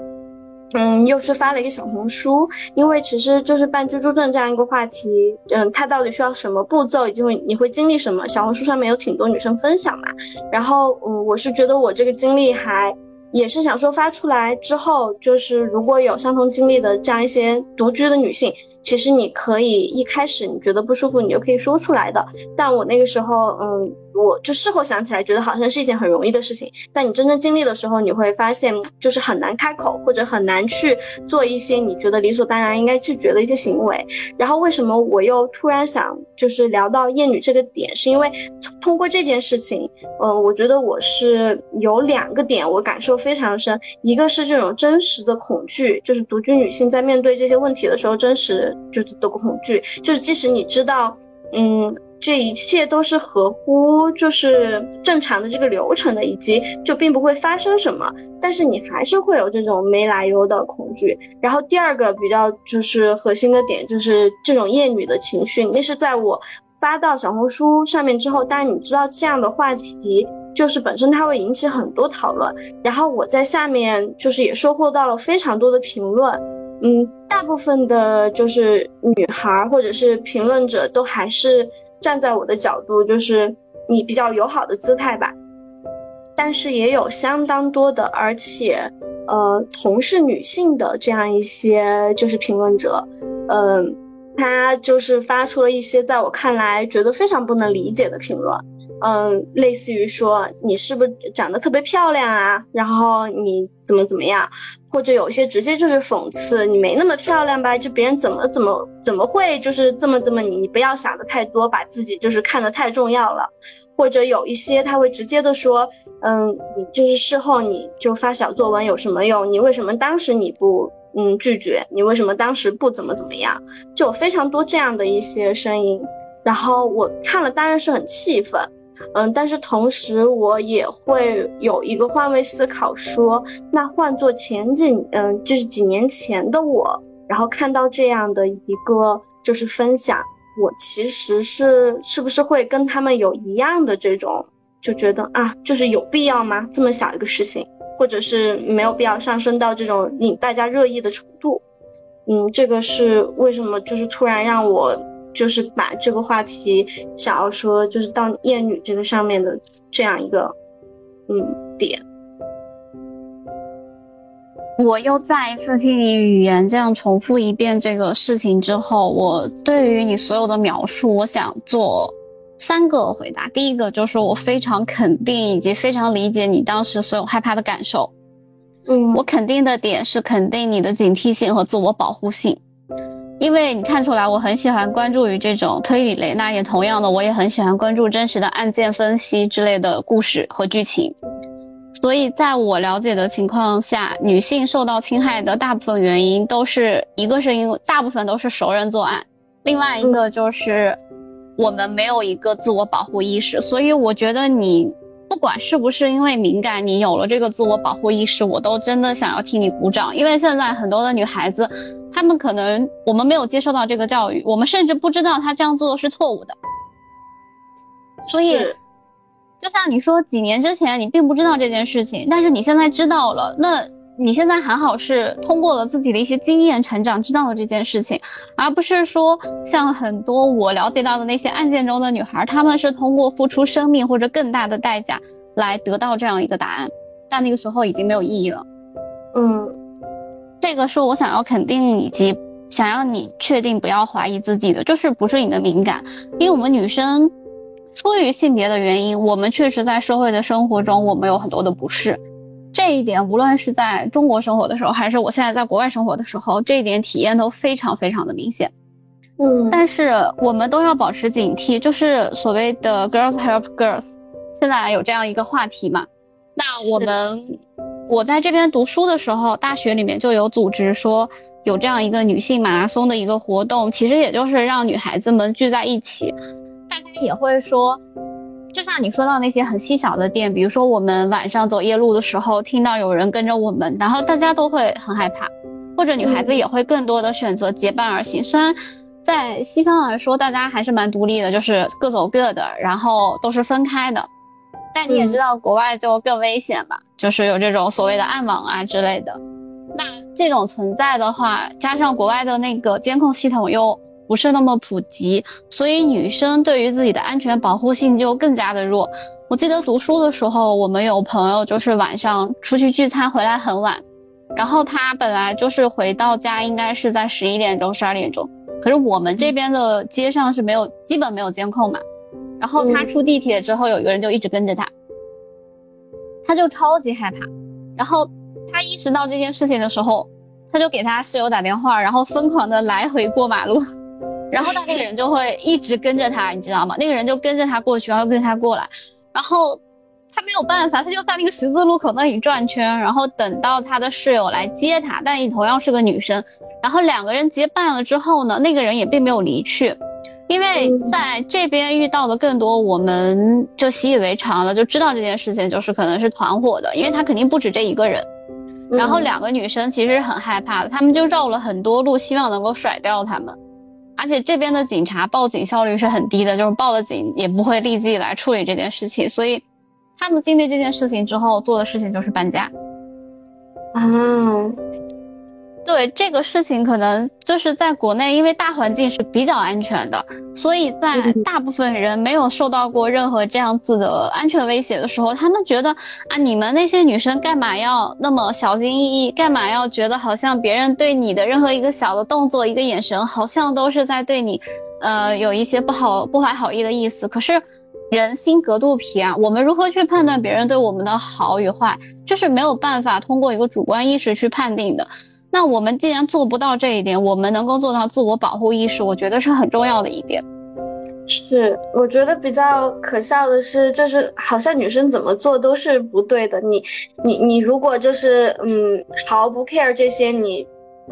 Speaker 2: 嗯，又是发了一个小红书，因为其实就是办居住证这样一个话题，嗯，它到底需要什么步骤，以及会你会经历什么？小红书上面有挺多女生分享嘛，然后嗯，我是觉得我这个经历还也是想说发出来之后，就是如果有相同经历的这样一些独居的女性。其实你可以一开始你觉得不舒服，你就可以说出来的。但我那个时候，嗯，我就事后想起来，觉得好像是一件很容易的事情。但你真正经历的时候，你会发现就是很难开口，或者很难去做一些你觉得理所当然应该拒绝的一些行为。然后为什么我又突然想就是聊到厌女这个点，是因为通过这件事情，嗯，我觉得我是有两个点我感受非常深，一个是这种真实的恐惧，就是独居女性在面对这些问题的时候真实。就是的恐惧，就是即使你知道，嗯，这一切都是合乎就是正常的这个流程的，以及就并不会发生什么，但是你还是会有这种没来由的恐惧。然后第二个比较就是核心的点，就是这种厌女的情绪，那是在我发到小红书上面之后，当然你知道这样的话题，就是本身它会引起很多讨论，然后我在下面就是也收获到了非常多的评论。嗯，大部分的就是女孩或者是评论者都还是站在我的角度，就是你比较友好的姿态吧。但是也有相当多的，而且呃，同是女性的这样一些就是评论者，嗯，他就是发出了一些在我看来觉得非常不能理解的评论。嗯，类似于说你是不是长得特别漂亮啊？然后你怎么怎么样？或者有些直接就是讽刺你没那么漂亮吧？就别人怎么怎么怎么会就是这么这么你你不要想的太多，把自己就是看得太重要了。或者有一些他会直接的说，嗯，你就是事后你就发小作文有什么用？你为什么当时你不嗯拒绝？你为什么当时不怎么怎么样？就有非常多这样的一些声音。然后我看了当然是很气愤，嗯，但是同时我也会有一个换位思考，说那换做前几嗯就是几年前的我，然后看到这样的一个就是分享，我其实是是不是会跟他们有一样的这种就觉得啊，就是有必要吗？这么小一个事情，或者是没有必要上升到这种引大家热议的程度。嗯，这个是为什么？就是突然让我就是把这个话题想要说，就是到厌女这个上面的这样一个嗯点。
Speaker 1: 我又再一次听你语言这样重复一遍这个事情之后，我对于你所有的描述，我想做三个回答。第一个就是我非常肯定以及非常理解你当时所有害怕的感受。
Speaker 2: 嗯，
Speaker 1: 我肯定的点是肯定你的警惕性和自我保护性，因为你看出来我很喜欢关注于这种推理类，那也同样的我也很喜欢关注真实的案件分析之类的故事和剧情，所以在我了解的情况下，女性受到侵害的大部分原因都是一个是因为大部分都是熟人作案，另外一个就是我们没有一个自我保护意识，所以我觉得你。不管是不是因为敏感，你有了这个自我保护意识，我都真的想要替你鼓掌。因为现在很多的女孩子，她们可能我们没有接受到这个教育，我们甚至不知道她这样做是错误的。所以，就像你说，几年之前你并不知道这件事情，但是你现在知道了，那。你现在还好是通过了自己的一些经验成长，知道了这件事情，而不是说像很多我了解到的那些案件中的女孩，她们是通过付出生命或者更大的代价来得到这样一个答案，但那个时候已经没有意义了。
Speaker 2: 嗯，
Speaker 1: 这个是我想要肯定以及想让你确定不要怀疑自己的，就是不是你的敏感，因为我们女生出于性别的原因，我们确实在社会的生活中我们有很多的不适。这一点，无论是在中国生活的时候，还是我现在在国外生活的时候，这一点体验都非常非常的明显。
Speaker 2: 嗯，
Speaker 1: 但是我们都要保持警惕，就是所谓的 girls help girls，现在有这样一个话题嘛。那我们，我在这边读书的时候，大学里面就有组织说有这样一个女性马拉松的一个活动，其实也就是让女孩子们聚在一起，大家也会说。就像你说到那些很细小的店，比如说我们晚上走夜路的时候，听到有人跟着我们，然后大家都会很害怕，或者女孩子也会更多的选择结伴而行。虽然在西方来说，大家还是蛮独立的，就是各走各的，然后都是分开的。但你也知道，国外就更危险吧，就是有这种所谓的暗网啊之类的。那这种存在的话，加上国外的那个监控系统又。不是那么普及，所以女生对于自己的安全保护性就更加的弱。我记得读书的时候，我们有朋友就是晚上出去聚餐回来很晚，然后他本来就是回到家应该是在十一点钟、十二点钟，可是我们这边的街上是没有，基本没有监控嘛。然后他出地铁之后，有一个人就一直跟着他，他就超级害怕。然后他意识到这件事情的时候，他就给他室友打电话，然后疯狂的来回过马路。然后他那个人就会一直跟着他，你知道吗？那个人就跟着他过去，然后跟着他过来，然后他没有办法，他就在那个十字路口那里转圈，然后等到他的室友来接他，但也同样是个女生。然后两个人结伴了之后呢，那个人也并没有离去，因为在这边遇到的更多，我们就习以为常了，就知道这件事情就是可能是团伙的，因为他肯定不止这一个人。然后两个女生其实很害怕的，他们就绕了很多路，希望能够甩掉他们。而且这边的警察报警效率是很低的，就是报了警也不会立即来处理这件事情，所以他们经历这件事情之后做的事情就是搬家。
Speaker 2: 啊。
Speaker 1: 对这个事情，可能就是在国内，因为大环境是比较安全的，所以在大部分人没有受到过任何这样子的安全威胁的时候，他们觉得啊，你们那些女生干嘛要那么小心翼翼？干嘛要觉得好像别人对你的任何一个小的动作、一个眼神，好像都是在对你，呃，有一些不好、不怀好意的意思？可是人心隔肚皮啊，我们如何去判断别人对我们的好与坏？就是没有办法通过一个主观意识去判定的。那我们既然做不到这一点，我们能够做到自我保护意识，我觉得是很重要的一点。
Speaker 2: 是，我觉得比较可笑的是，就是好像女生怎么做都是不对的。你，你，你如果就是嗯毫不 care 这些，你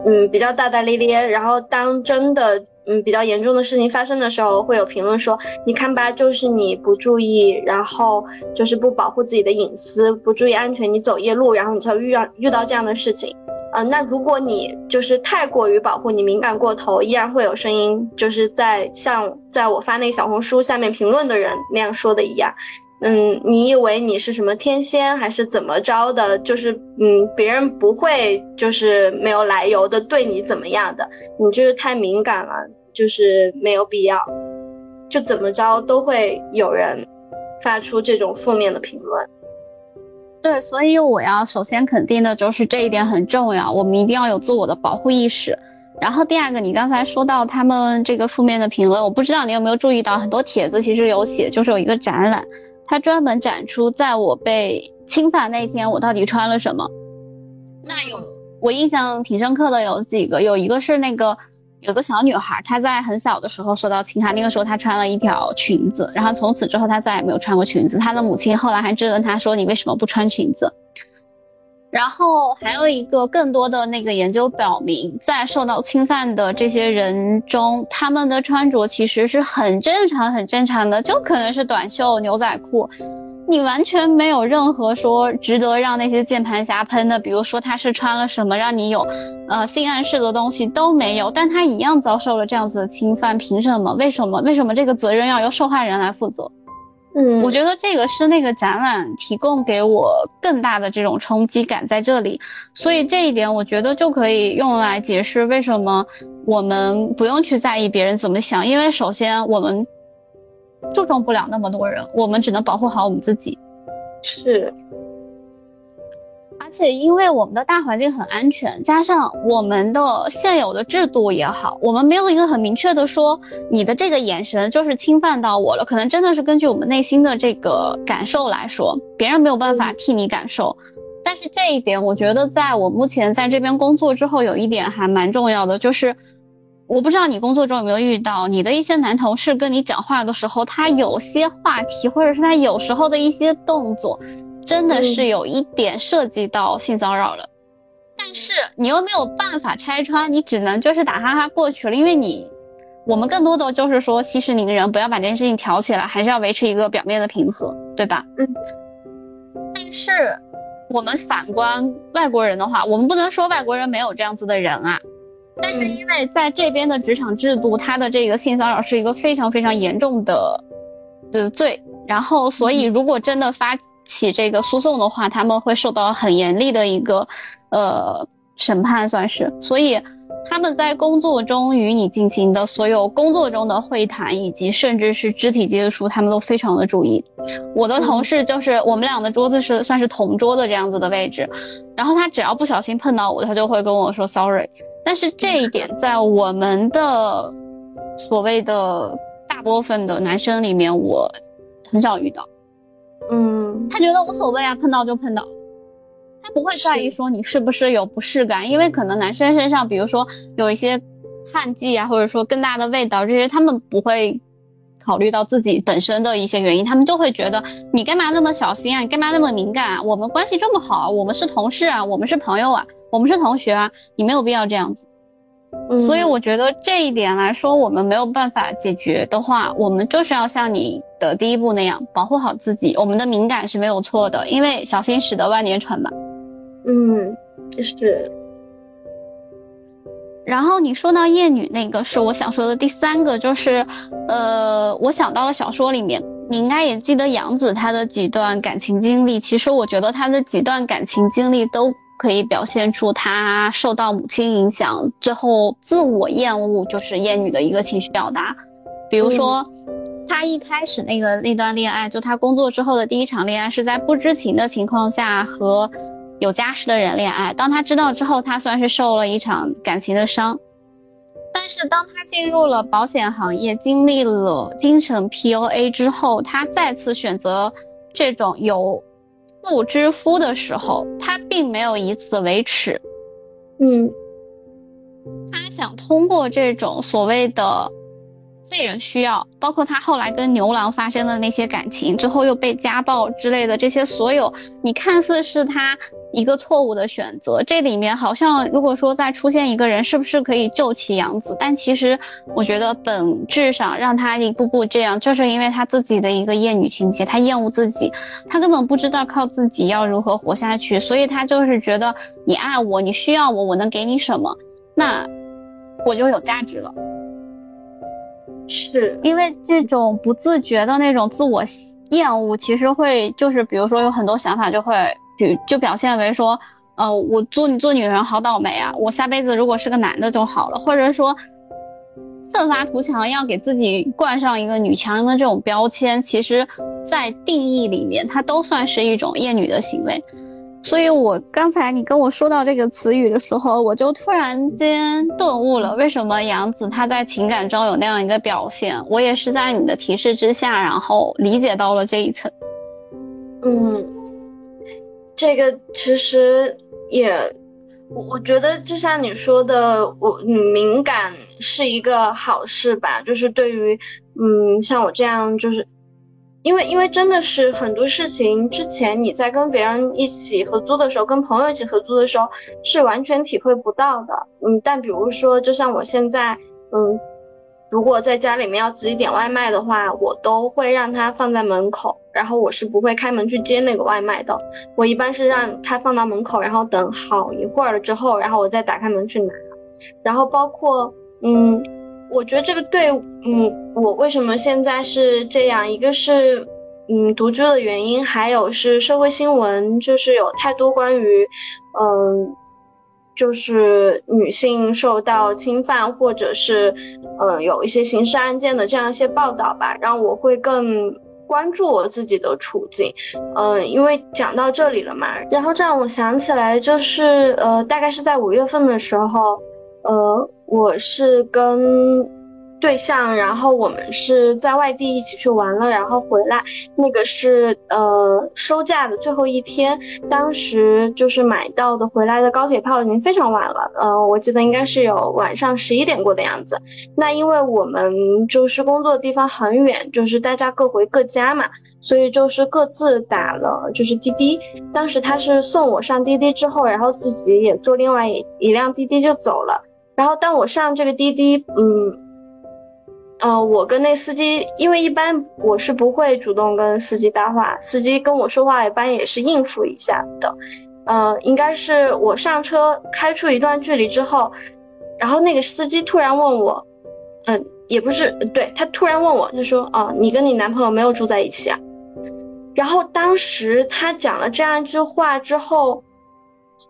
Speaker 2: 嗯比较大大咧咧，然后当真的嗯比较严重的事情发生的时候，会有评论说，你看吧，就是你不注意，然后就是不保护自己的隐私，不注意安全，你走夜路，然后你才遇到遇到这样的事情。嗯，那如果你就是太过于保护，你敏感过头，依然会有声音，就是在像在我发那个小红书下面评论的人那样说的一样。嗯，你以为你是什么天仙还是怎么着的？就是嗯，别人不会就是没有来由的对你怎么样的，你就是太敏感了，就是没有必要，就怎么着都会有人发出这种负面的评论。
Speaker 1: 对，所以我要首先肯定的就是这一点很重要，我们一定要有自我的保护意识。然后第二个，你刚才说到他们这个负面的评论，我不知道你有没有注意到，很多帖子其实有写，就是有一个展览。他专门展出在我被侵犯那天我到底穿了什么。那有我印象挺深刻的有几个，有一个是那个有个小女孩，她在很小的时候受到侵害，那个时候她穿了一条裙子，然后从此之后她再也没有穿过裙子。她的母亲后来还质问她说：“你为什么不穿裙子？”然后还有一个更多的那个研究表明，在受到侵犯的这些人中，他们的穿着其实是很正常、很正常的，就可能是短袖、牛仔裤，你完全没有任何说值得让那些键盘侠喷的，比如说他是穿了什么让你有，呃性暗示的东西都没有，但他一样遭受了这样子的侵犯，凭什么？为什么？为什么这个责任要由受害人来负责？
Speaker 2: 嗯，
Speaker 1: 我觉得这个是那个展览提供给我更大的这种冲击感在这里，所以这一点我觉得就可以用来解释为什么我们不用去在意别人怎么想，因为首先我们注重不了那么多人，我们只能保护好我们自己。
Speaker 2: 是。
Speaker 1: 而且，因为我们的大环境很安全，加上我们的现有的制度也好，我们没有一个很明确的说，你的这个眼神就是侵犯到我了。可能真的是根据我们内心的这个感受来说，别人没有办法替你感受。但是这一点，我觉得在我目前在这边工作之后，有一点还蛮重要的，就是我不知道你工作中有没有遇到你的一些男同事跟你讲话的时候，他有些话题，或者是他有时候的一些动作。真的是有一点涉及到性骚扰了，但是你又没有办法拆穿，你只能就是打哈哈过去了，因为你，我们更多的就是说息事宁人，不要把这件事情挑起来，还是要维持一个表面的平和，对吧？
Speaker 2: 嗯。
Speaker 1: 但是我们反观外国人的话，我们不能说外国人没有这样子的人啊，但是因为在这边的职场制度，它的这个性骚扰是一个非常非常严重的的罪，然后所以如果真的发。起这个诉讼的话，他们会受到很严厉的一个，呃，审判，算是。所以他们在工作中与你进行的所有工作中的会谈，以及甚至是肢体接触，他们都非常的注意。我的同事就是我们俩的桌子是算是同桌的这样子的位置，然后他只要不小心碰到我，他就会跟我说 sorry。但是这一点在我们的所谓的大部分的男生里面，我很少遇到。
Speaker 2: 嗯，
Speaker 1: 他觉得无所谓啊，碰到就碰到，他不会在意说你是不是有不适感，因为可能男生身上，比如说有一些汗迹啊，或者说更大的味道这些，他们不会考虑到自己本身的一些原因，他们就会觉得你干嘛那么小心啊，你干嘛那么敏感啊？我们关系这么好，我们是同事啊，我们是朋友啊，我们是同学啊，你没有必要这样子。所以我觉得这一点来说，我们没有办法解决的话，我们就是要像你的第一步那样，保护好自己。我们的敏感是没有错的，因为小心驶得万年船嘛。
Speaker 2: 嗯，是。
Speaker 1: 然后你说到厌女那个，是我想说的第三个，就是，呃，我想到了小说里面，你应该也记得杨子她的几段感情经历。其实我觉得她的几段感情经历都。可以表现出他受到母亲影响，最后自我厌恶，就是厌女的一个情绪表达。比如说，他一开始那个那段恋爱，就他工作之后的第一场恋爱，是在不知情的情况下和有家室的人恋爱。当他知道之后，他算是受了一场感情的伤。但是当他进入了保险行业，经历了精神 PUA 之后，他再次选择这种有。不知夫的时候，他并没有以此为耻，
Speaker 2: 嗯，
Speaker 1: 他想通过这种所谓的被人需要，包括他后来跟牛郎发生的那些感情，最后又被家暴之类的这些所有，你看似是他一个错误的选择。这里面好像如果说再出现一个人，是不是可以救其杨子？但其实我觉得本质上让他一步步这样，就是因为他自己的一个厌女情节，他厌恶自己，他根本不知道靠自己要如何活下去，所以他就是觉得你爱我，你需要我，我能给你什么，那我就有价值了。
Speaker 2: 是
Speaker 1: 因为这种不自觉的那种自我厌恶，其实会就是比如说有很多想法就会就就表现为说，呃，我做你做女人好倒霉啊，我下辈子如果是个男的就好了，或者说奋发图强要给自己冠上一个女强人的这种标签，其实，在定义里面它都算是一种厌女的行为。所以，我刚才你跟我说到这个词语的时候，我就突然间顿悟了，为什么杨子他在情感中有那样一个表现。我也是在你的提示之下，然后理解到了这一层。
Speaker 2: 嗯，这个其实也，我我觉得就像你说的，我敏感是一个好事吧，就是对于，嗯，像我这样就是。因为，因为真的是很多事情，之前你在跟别人一起合租的时候，跟朋友一起合租的时候，是完全体会不到的。嗯，但比如说，就像我现在，嗯，如果在家里面要自己点外卖的话，我都会让他放在门口，然后我是不会开门去接那个外卖的。我一般是让他放到门口，然后等好一会儿了之后，然后我再打开门去拿。然后包括，嗯。我觉得这个对，嗯，我为什么现在是这样？一个是，嗯，独居的原因，还有是社会新闻，就是有太多关于，嗯，就是女性受到侵犯，或者是，嗯，有一些刑事案件的这样一些报道吧，让我会更关注我自己的处境。嗯，因为讲到这里了嘛，然后这让我想起来，就是，呃，大概是在五月份的时候。呃，我是跟对象，然后我们是在外地一起去玩了，然后回来，那个是呃收假的最后一天，当时就是买到的回来的高铁票已经非常晚了，呃，我记得应该是有晚上十一点过的样子。那因为我们就是工作的地方很远，就是大家各回各家嘛，所以就是各自打了就是滴滴。当时他是送我上滴滴之后，然后自己也坐另外一一辆滴滴就走了。然后当我上这个滴滴，嗯，嗯，我跟那司机，因为一般我是不会主动跟司机搭话，司机跟我说话一般也是应付一下的，嗯，应该是我上车开出一段距离之后，然后那个司机突然问我，嗯，也不是，对他突然问我，他说，哦，你跟你男朋友没有住在一起啊？然后当时他讲了这样一句话之后。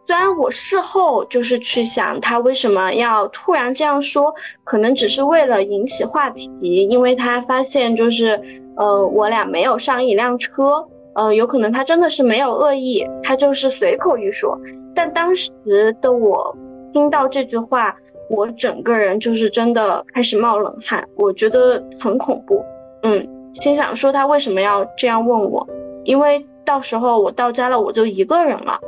Speaker 2: 虽然我事后就是去想他为什么要突然这样说，可能只是为了引起话题，因为他发现就是，呃，我俩没有上一辆车，呃，有可能他真的是没有恶意，他就是随口一说。但当时的我听到这句话，我整个人就是真的开始冒冷汗，我觉得很恐怖，嗯，心想说他为什么要这样问我，因为到时候我到家了，我就一个人了。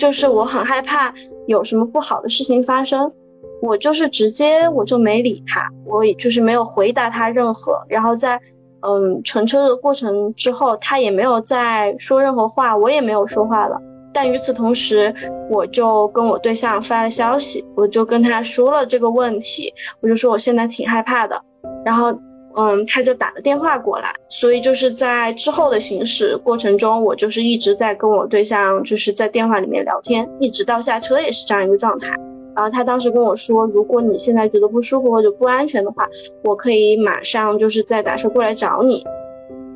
Speaker 2: 就是我很害怕有什么不好的事情发生，我就是直接我就没理他，我也就是没有回答他任何，然后在嗯乘车的过程之后，他也没有再说任何话，我也没有说话了。但与此同时，我就跟我对象发了消息，我就跟他说了这个问题，我就说我现在挺害怕的，然后。嗯，他就打了电话过来，所以就是在之后的行驶过程中，我就是一直在跟我对象就是在电话里面聊天，一直到下车也是这样一个状态。然后他当时跟我说，如果你现在觉得不舒服或者不安全的话，我可以马上就是再打车过来找你。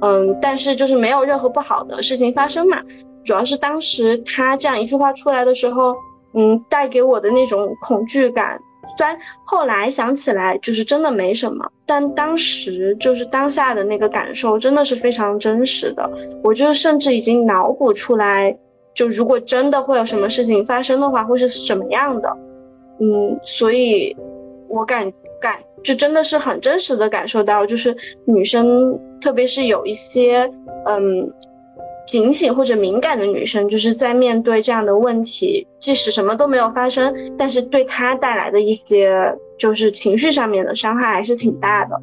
Speaker 2: 嗯，但是就是没有任何不好的事情发生嘛，主要是当时他这样一句话出来的时候，嗯，带给我的那种恐惧感。虽然后来想起来就是真的没什么，但当时就是当下的那个感受真的是非常真实的。我就甚至已经脑补出来，就如果真的会有什么事情发生的话，会是什么样的。嗯，所以我感感就真的是很真实的感受到，就是女生，特别是有一些嗯。警醒或者敏感的女生，就是在面对这样的问题，即使什么都没有发生，但是对她带来的一些就是情绪上面的伤害还是挺大的。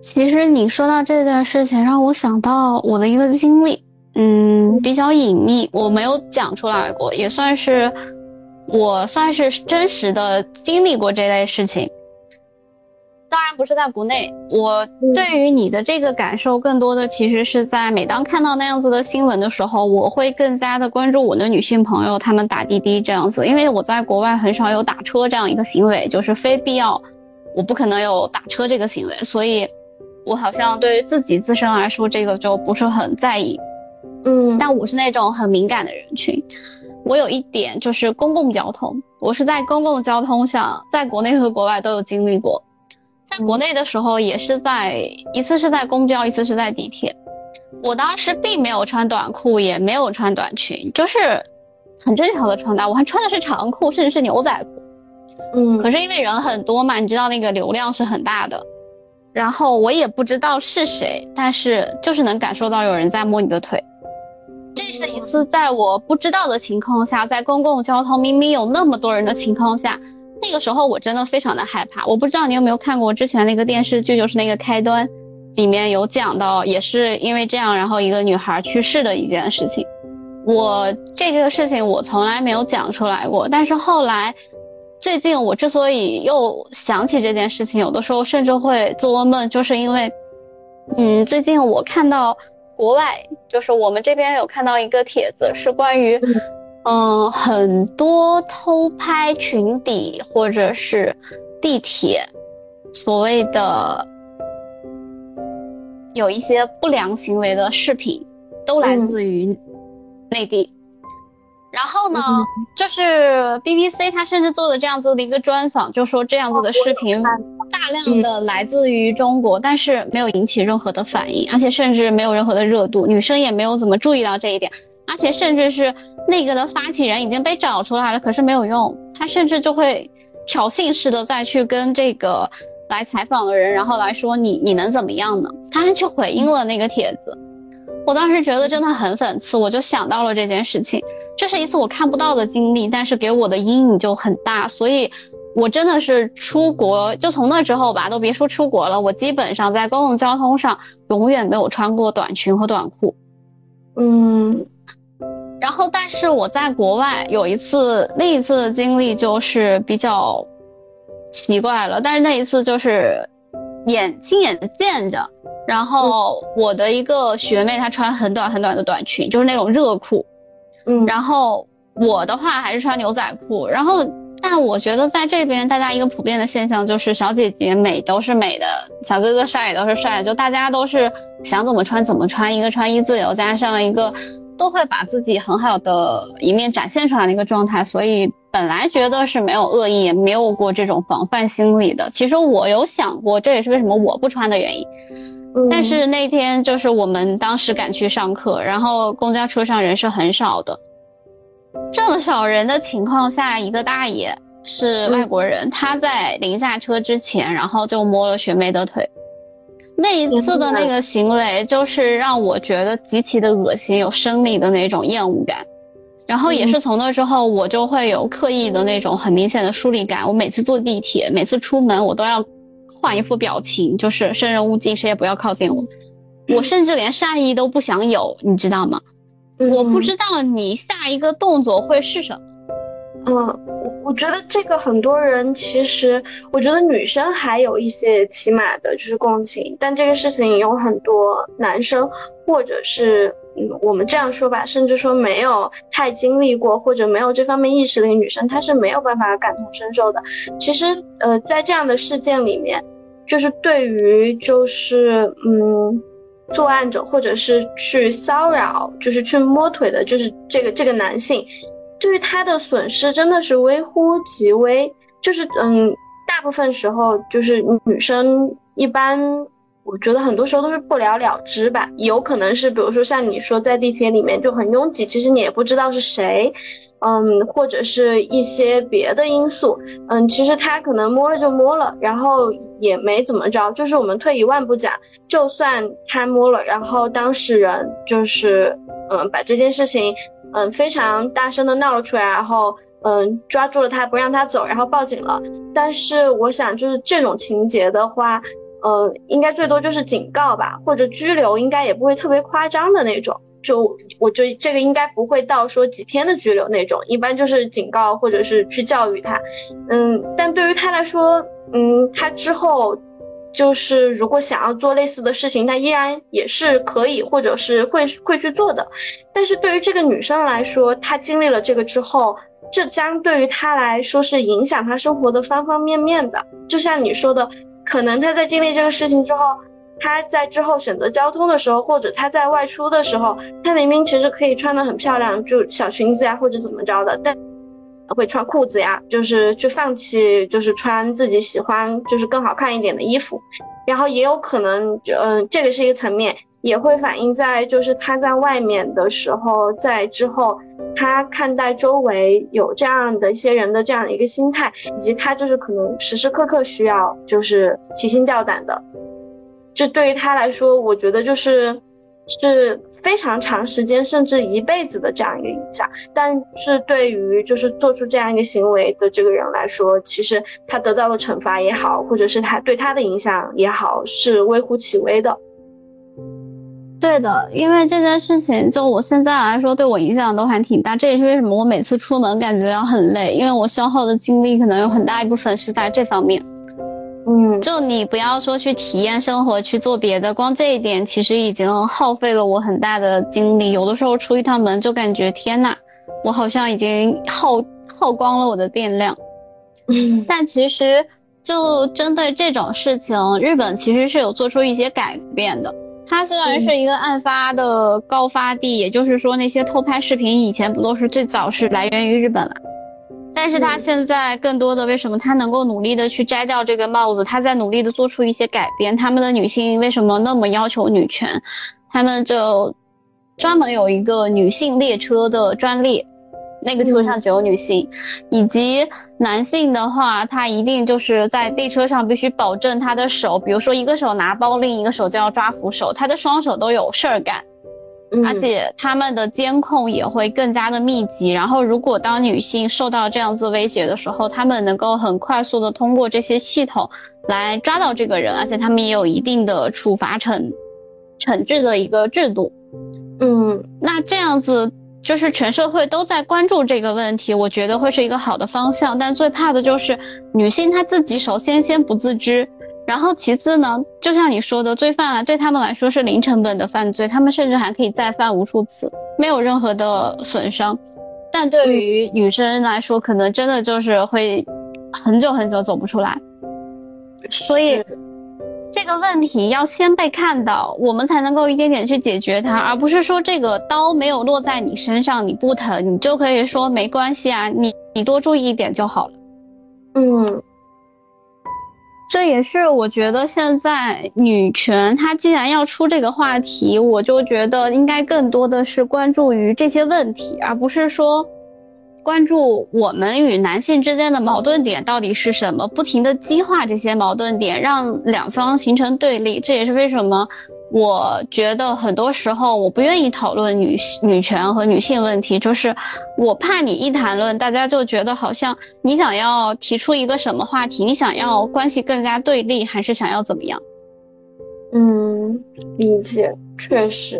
Speaker 1: 其实你说到这件事情，让我想到我的一个经历，嗯，比较隐秘，我没有讲出来过，也算是我算是真实的经历过这类事情。当然不是在国内，我对于你的这个感受，更多的其实是在每当看到那样子的新闻的时候，我会更加的关注我的女性朋友，她们打滴滴这样子，因为我在国外很少有打车这样一个行为，就是非必要，我不可能有打车这个行为，所以，我好像对于自己自身来说，这个就不是很在意。
Speaker 2: 嗯，
Speaker 1: 但我是那种很敏感的人群，我有一点就是公共交通，我是在公共交通上，在国内和国外都有经历过。在国内的时候，也是在一次是在公交，一次是在地铁。我当时并没有穿短裤，也没有穿短裙，就是很正常的穿搭。我还穿的是长裤，甚至是牛仔裤。
Speaker 2: 嗯，
Speaker 1: 可是因为人很多嘛，你知道那个流量是很大的。然后我也不知道是谁，但是就是能感受到有人在摸你的腿。这是一次在我不知道的情况下，在公共交通明明有那么多人的情况下。那个时候我真的非常的害怕，我不知道你有没有看过之前那个电视剧，就是那个开端，里面有讲到，也是因为这样，然后一个女孩去世的一件事情。我这个事情我从来没有讲出来过，但是后来，最近我之所以又想起这件事情，有的时候甚至会做噩梦，就是因为，嗯，最近我看到国外，就是我们这边有看到一个帖子，是关于。嗯，很多偷拍裙底或者是地铁，所谓的有一些不良行为的视频，都来自于内地。然后呢，就是 BBC 他甚至做了这样子的一个专访，就说这样子的视频大量的来自于中国，但是没有引起任何的反应，而且甚至没有任何的热度，女生也没有怎么注意到这一点。而且甚至是那个的发起人已经被找出来了，可是没有用。他甚至就会挑衅式的再去跟这个来采访的人，然后来说你你能怎么样呢？他还去回应了那个帖子。我当时觉得真的很讽刺，我就想到了这件事情。这是一次我看不到的经历，但是给我的阴影就很大。所以，我真的是出国，就从那之后吧，都别说出国了，我基本上在公共交通上永远没有穿过短裙和短裤。
Speaker 2: 嗯。
Speaker 1: 然后，但是我在国外有一次，那一次的经历就是比较奇怪了。但是那一次就是眼亲眼见着，然后我的一个学妹她穿很短很短的短裙，就是那种热裤，
Speaker 2: 嗯，
Speaker 1: 然后我的话还是穿牛仔裤。然后，但我觉得在这边大家一个普遍的现象就是小姐姐美都是美的，小哥哥帅也都是帅的，就大家都是想怎么穿怎么穿，一个穿衣自由加上一个。都会把自己很好的一面展现出来的一个状态，所以本来觉得是没有恶意，也没有过这种防范心理的。其实我有想过，这也是为什么我不穿的原因。但是那天就是我们当时赶去上课，然后公交车上人是很少的，这么少人的情况下，一个大爷是外国人，他在临下车之前，然后就摸了学妹的腿。那一次的那个行为，就是让我觉得极其的恶心，有生理的那种厌恶感。然后也是从那之后，我就会有刻意的那种很明显的疏离感。我每次坐地铁，每次出门，我都要换一副表情，就是生人勿近，谁也不要靠近我。我甚至连善意都不想有，你知道吗？我不知道你下一个动作会是什么。
Speaker 2: 嗯，我我觉得这个很多人其实，我觉得女生还有一些起码的就是共情，但这个事情有很多男生，或者是嗯，我们这样说吧，甚至说没有太经历过或者没有这方面意识的一个女生，她是没有办法感同身受的。其实，呃，在这样的事件里面，就是对于就是嗯，作案者或者是去骚扰，就是去摸腿的，就是这个这个男性。对于他的损失真的是微乎其微，就是嗯，大部分时候就是女生一般，我觉得很多时候都是不了了之吧。有可能是比如说像你说在地铁里面就很拥挤，其实你也不知道是谁，嗯，或者是一些别的因素，嗯，其实他可能摸了就摸了，然后也没怎么着。就是我们退一万步讲，就算他摸了，然后当事人就是嗯把这件事情。嗯，非常大声的闹了出来，然后嗯抓住了他不让他走，然后报警了。但是我想就是这种情节的话，呃，应该最多就是警告吧，或者拘留，应该也不会特别夸张的那种。就我觉得这个应该不会到说几天的拘留那种，一般就是警告或者是去教育他。嗯，但对于他来说，嗯，他之后就是如果想要做类似的事情，他依然也是可以或者是会会去做的。但是对于这个女生来说，她经历了这个之后。这将对于她来说是影响她生活的方方面面的，就像你说的，可能她在经历这个事情之后，她在之后选择交通的时候，或者她在外出的时候，她明明其实可以穿得很漂亮，就小裙子呀或者怎么着的，但会穿裤子呀，就是去放弃，就是穿自己喜欢，就是更好看一点的衣服，然后也有可能，嗯，这个是一个层面。也会反映在，就是他在外面的时候，在之后，他看待周围有这样的一些人的这样的一个心态，以及他就是可能时时刻刻需要就是提心吊胆的，这对于他来说，我觉得就是是非常长时间甚至一辈子的这样一个影响。但是对于就是做出这样一个行为的这个人来说，其实他得到的惩罚也好，或者是他对他的影响也好，是微乎其微的。
Speaker 1: 对的，因为这件事情，就我现在来说，对我影响都还挺大。这也是为什么我每次出门感觉要很累，因为我消耗的精力可能有很大一部分是在这方面。
Speaker 2: 嗯，
Speaker 1: 就你不要说去体验生活，去做别的，光这一点其实已经耗费了我很大的精力。有的时候出一趟门就感觉天呐，我好像已经耗耗光了我的电量。
Speaker 2: 嗯，
Speaker 1: 但其实就针对这种事情，日本其实是有做出一些改变的。它虽然是一个案发的高发地，也就是说那些偷拍视频以前不都是最早是来源于日本嘛？但是他现在更多的为什么他能够努力的去摘掉这个帽子？他在努力的做出一些改变。他们的女性为什么那么要求女权？他们就专门有一个女性列车的专列。那个车上只有女性，以及男性的话，他一定就是在列车上必须保证他的手，比如说一个手拿包，另一个手就要抓扶手，他的双手都有事儿干，而且他们的监控也会更加的密集。然后，如果当女性受到这样子威胁的时候，他们能够很快速的通过这些系统来抓到这个人，而且他们也有一定的处罚惩惩治的一个制度。
Speaker 2: 嗯，
Speaker 1: 那这样子。就是全社会都在关注这个问题，我觉得会是一个好的方向。但最怕的就是女性她自己首先先不自知，然后其次呢，就像你说的，罪犯啊，对他们来说是零成本的犯罪，他们甚至还可以再犯无数次，没有任何的损伤。但对于女生来说，可能真的就是会很久很久走不出来。所以。这个问题要先被看到，我们才能够一点点去解决它，而不是说这个刀没有落在你身上，你不疼，你就可以说没关系啊，你你多注意一点就好了。
Speaker 2: 嗯，
Speaker 1: 这也是我觉得现在女权它既然要出这个话题，我就觉得应该更多的是关注于这些问题，而不是说。关注我们与男性之间的矛盾点到底是什么，不停的激化这些矛盾点，让两方形成对立。这也是为什么我觉得很多时候我不愿意讨论女女权和女性问题，就是我怕你一谈论，大家就觉得好像你想要提出一个什么话题，你想要关系更加对立，还是想要怎么样？
Speaker 2: 嗯，理解，确实。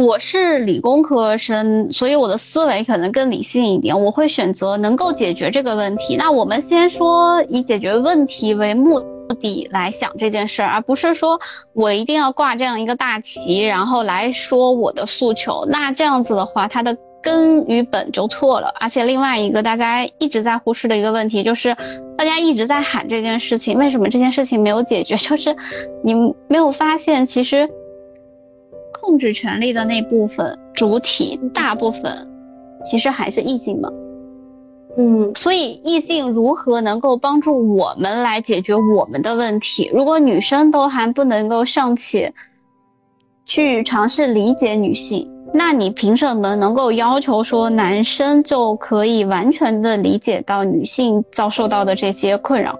Speaker 1: 我是理工科生，所以我的思维可能更理性一点。我会选择能够解决这个问题。那我们先说以解决问题为目的来想这件事儿，而不是说我一定要挂这样一个大旗，然后来说我的诉求。那这样子的话，它的根与本就错了。而且另外一个大家一直在忽视的一个问题，就是大家一直在喊这件事情，为什么这件事情没有解决？就是你没有发现，其实。控制权力的那部分主体，大部分其实还是异性嘛。
Speaker 2: 嗯，
Speaker 1: 所以异性如何能够帮助我们来解决我们的问题？如果女生都还不能够尚且去尝试理解女性，那你凭什么能够要求说男生就可以完全的理解到女性遭受到的这些困扰？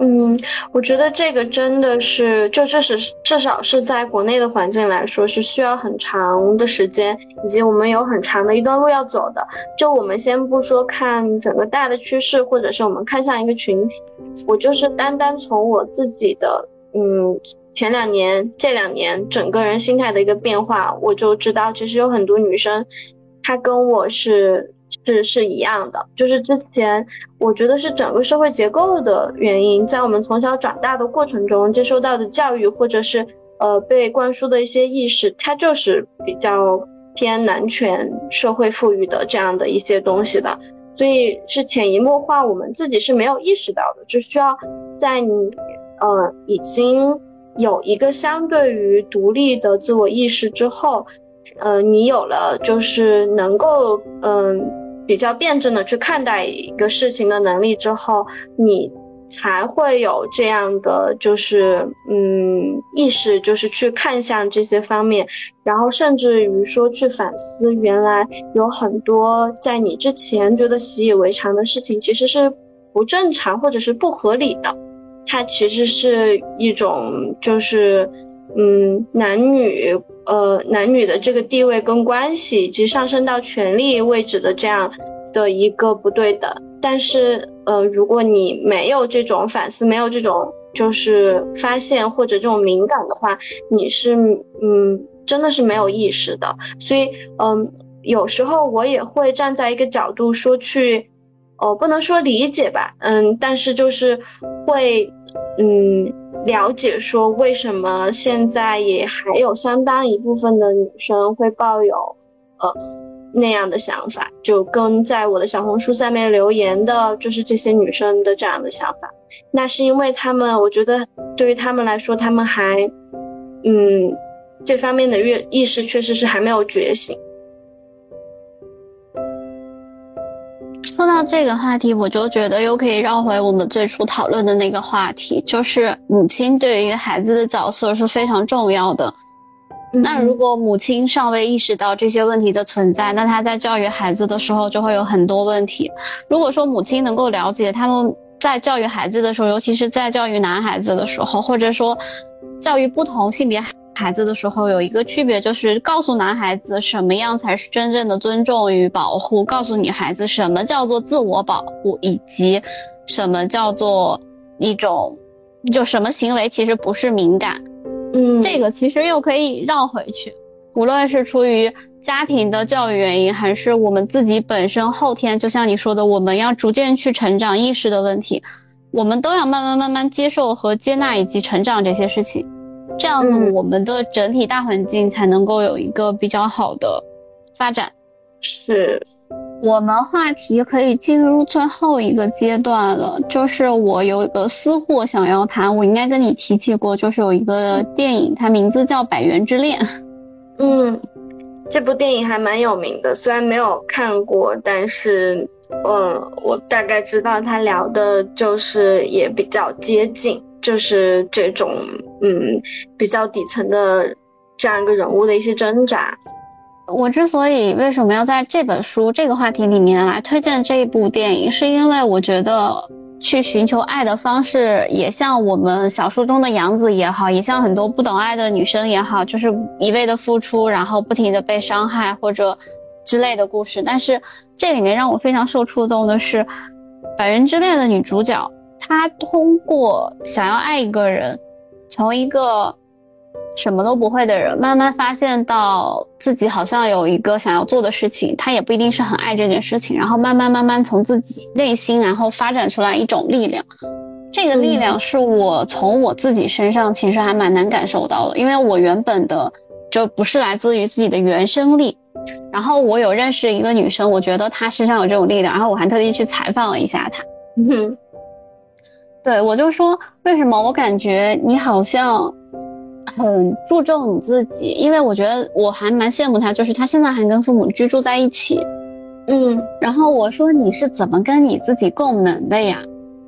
Speaker 2: 嗯，我觉得这个真的是，就这是至少是在国内的环境来说，是需要很长的时间，以及我们有很长的一段路要走的。就我们先不说看整个大的趋势，或者是我们看向一个群体，我就是单单从我自己的嗯前两年、这两年整个人心态的一个变化，我就知道，其实有很多女生，她跟我是是是一样的，就是之前我觉得是整个社会结构的原因，在我们从小长大的过程中接收到的教育，或者是呃被灌输的一些意识，它就是比较偏男权社会赋予的这样的一些东西的。所以是潜移默化，我们自己是没有意识到的，就需要在你，呃，已经有一个相对于独立的自我意识之后，呃，你有了就是能够，嗯，比较辩证的去看待一个事情的能力之后，你。才会有这样的，就是嗯意识，就是去看向这些方面，然后甚至于说去反思，原来有很多在你之前觉得习以为常的事情，其实是不正常或者是不合理的。它其实是一种，就是嗯男女呃男女的这个地位跟关系，以及上升到权力位置的这样的一个不对等。但是，呃，如果你没有这种反思，没有这种就是发现或者这种敏感的话，你是，嗯，真的是没有意识的。所以，嗯，有时候我也会站在一个角度说去，哦，不能说理解吧，嗯，但是就是会，嗯，了解说为什么现在也还有相当一部分的女生会抱有，呃。那样的想法，就跟在我的小红书下面留言的，就是这些女生的这样的想法。那是因为她们，我觉得对于她们来说，她们还，嗯，这方面的意意识确实是还没有觉醒。
Speaker 1: 到这个话题，我就觉得又可以绕回我们最初讨论的那个话题，就是母亲对于一个孩子的角色是非常重要的。那如果母亲尚未意识到这些问题的存在，那她在教育孩子的时候就会有很多问题。如果说母亲能够了解他们在教育孩子的时候，尤其是在教育男孩子的时候，或者说教育不同性别孩子的时候，有一个区别就是告诉男孩子什么样才是真正的尊重与保护，告诉女孩子什么叫做自我保护，以及什么叫做一种就什么行为其实不是敏感。
Speaker 2: 嗯，
Speaker 1: 这个其实又可以绕回去，无论是出于家庭的教育原因，还是我们自己本身后天，就像你说的，我们要逐渐去成长意识的问题，我们都要慢慢慢慢接受和接纳以及成长这些事情，这样子我们的整体大环境才能够有一个比较好的发展。
Speaker 2: 是。
Speaker 1: 我们话题可以进入最后一个阶段了，就是我有一个私货想要谈，我应该跟你提起过，就是有一个电影，它名字叫《百元之恋》。
Speaker 2: 嗯，这部电影还蛮有名的，虽然没有看过，但是，嗯，我大概知道他聊的就是也比较接近，就是这种，嗯，比较底层的这样一个人物的一些挣扎。
Speaker 1: 我之所以为什么要在这本书这个话题里面来推荐这一部电影，是因为我觉得去寻求爱的方式，也像我们小说中的杨子也好，也像很多不懂爱的女生也好，就是一味的付出，然后不停的被伤害或者之类的故事。但是这里面让我非常受触动的是，《百人之恋》的女主角，她通过想要爱一个人，从一个。什么都不会的人，慢慢发现到自己好像有一个想要做的事情，他也不一定是很爱这件事情，然后慢慢慢慢从自己内心，然后发展出来一种力量。这个力量是我从我自己身上其实还蛮难感受到的，因为我原本的就不是来自于自己的原生力。然后我有认识一个女生，我觉得她身上有这种力量，然后我还特地去采访了一下她。
Speaker 2: 嗯，
Speaker 1: 对我就说为什么我感觉你好像。很注重你自己，因为我觉得我还蛮羡慕他，就是他现在还跟父母居住在一起，
Speaker 2: 嗯，
Speaker 1: 然后我说你是怎么跟你自己共能的呀？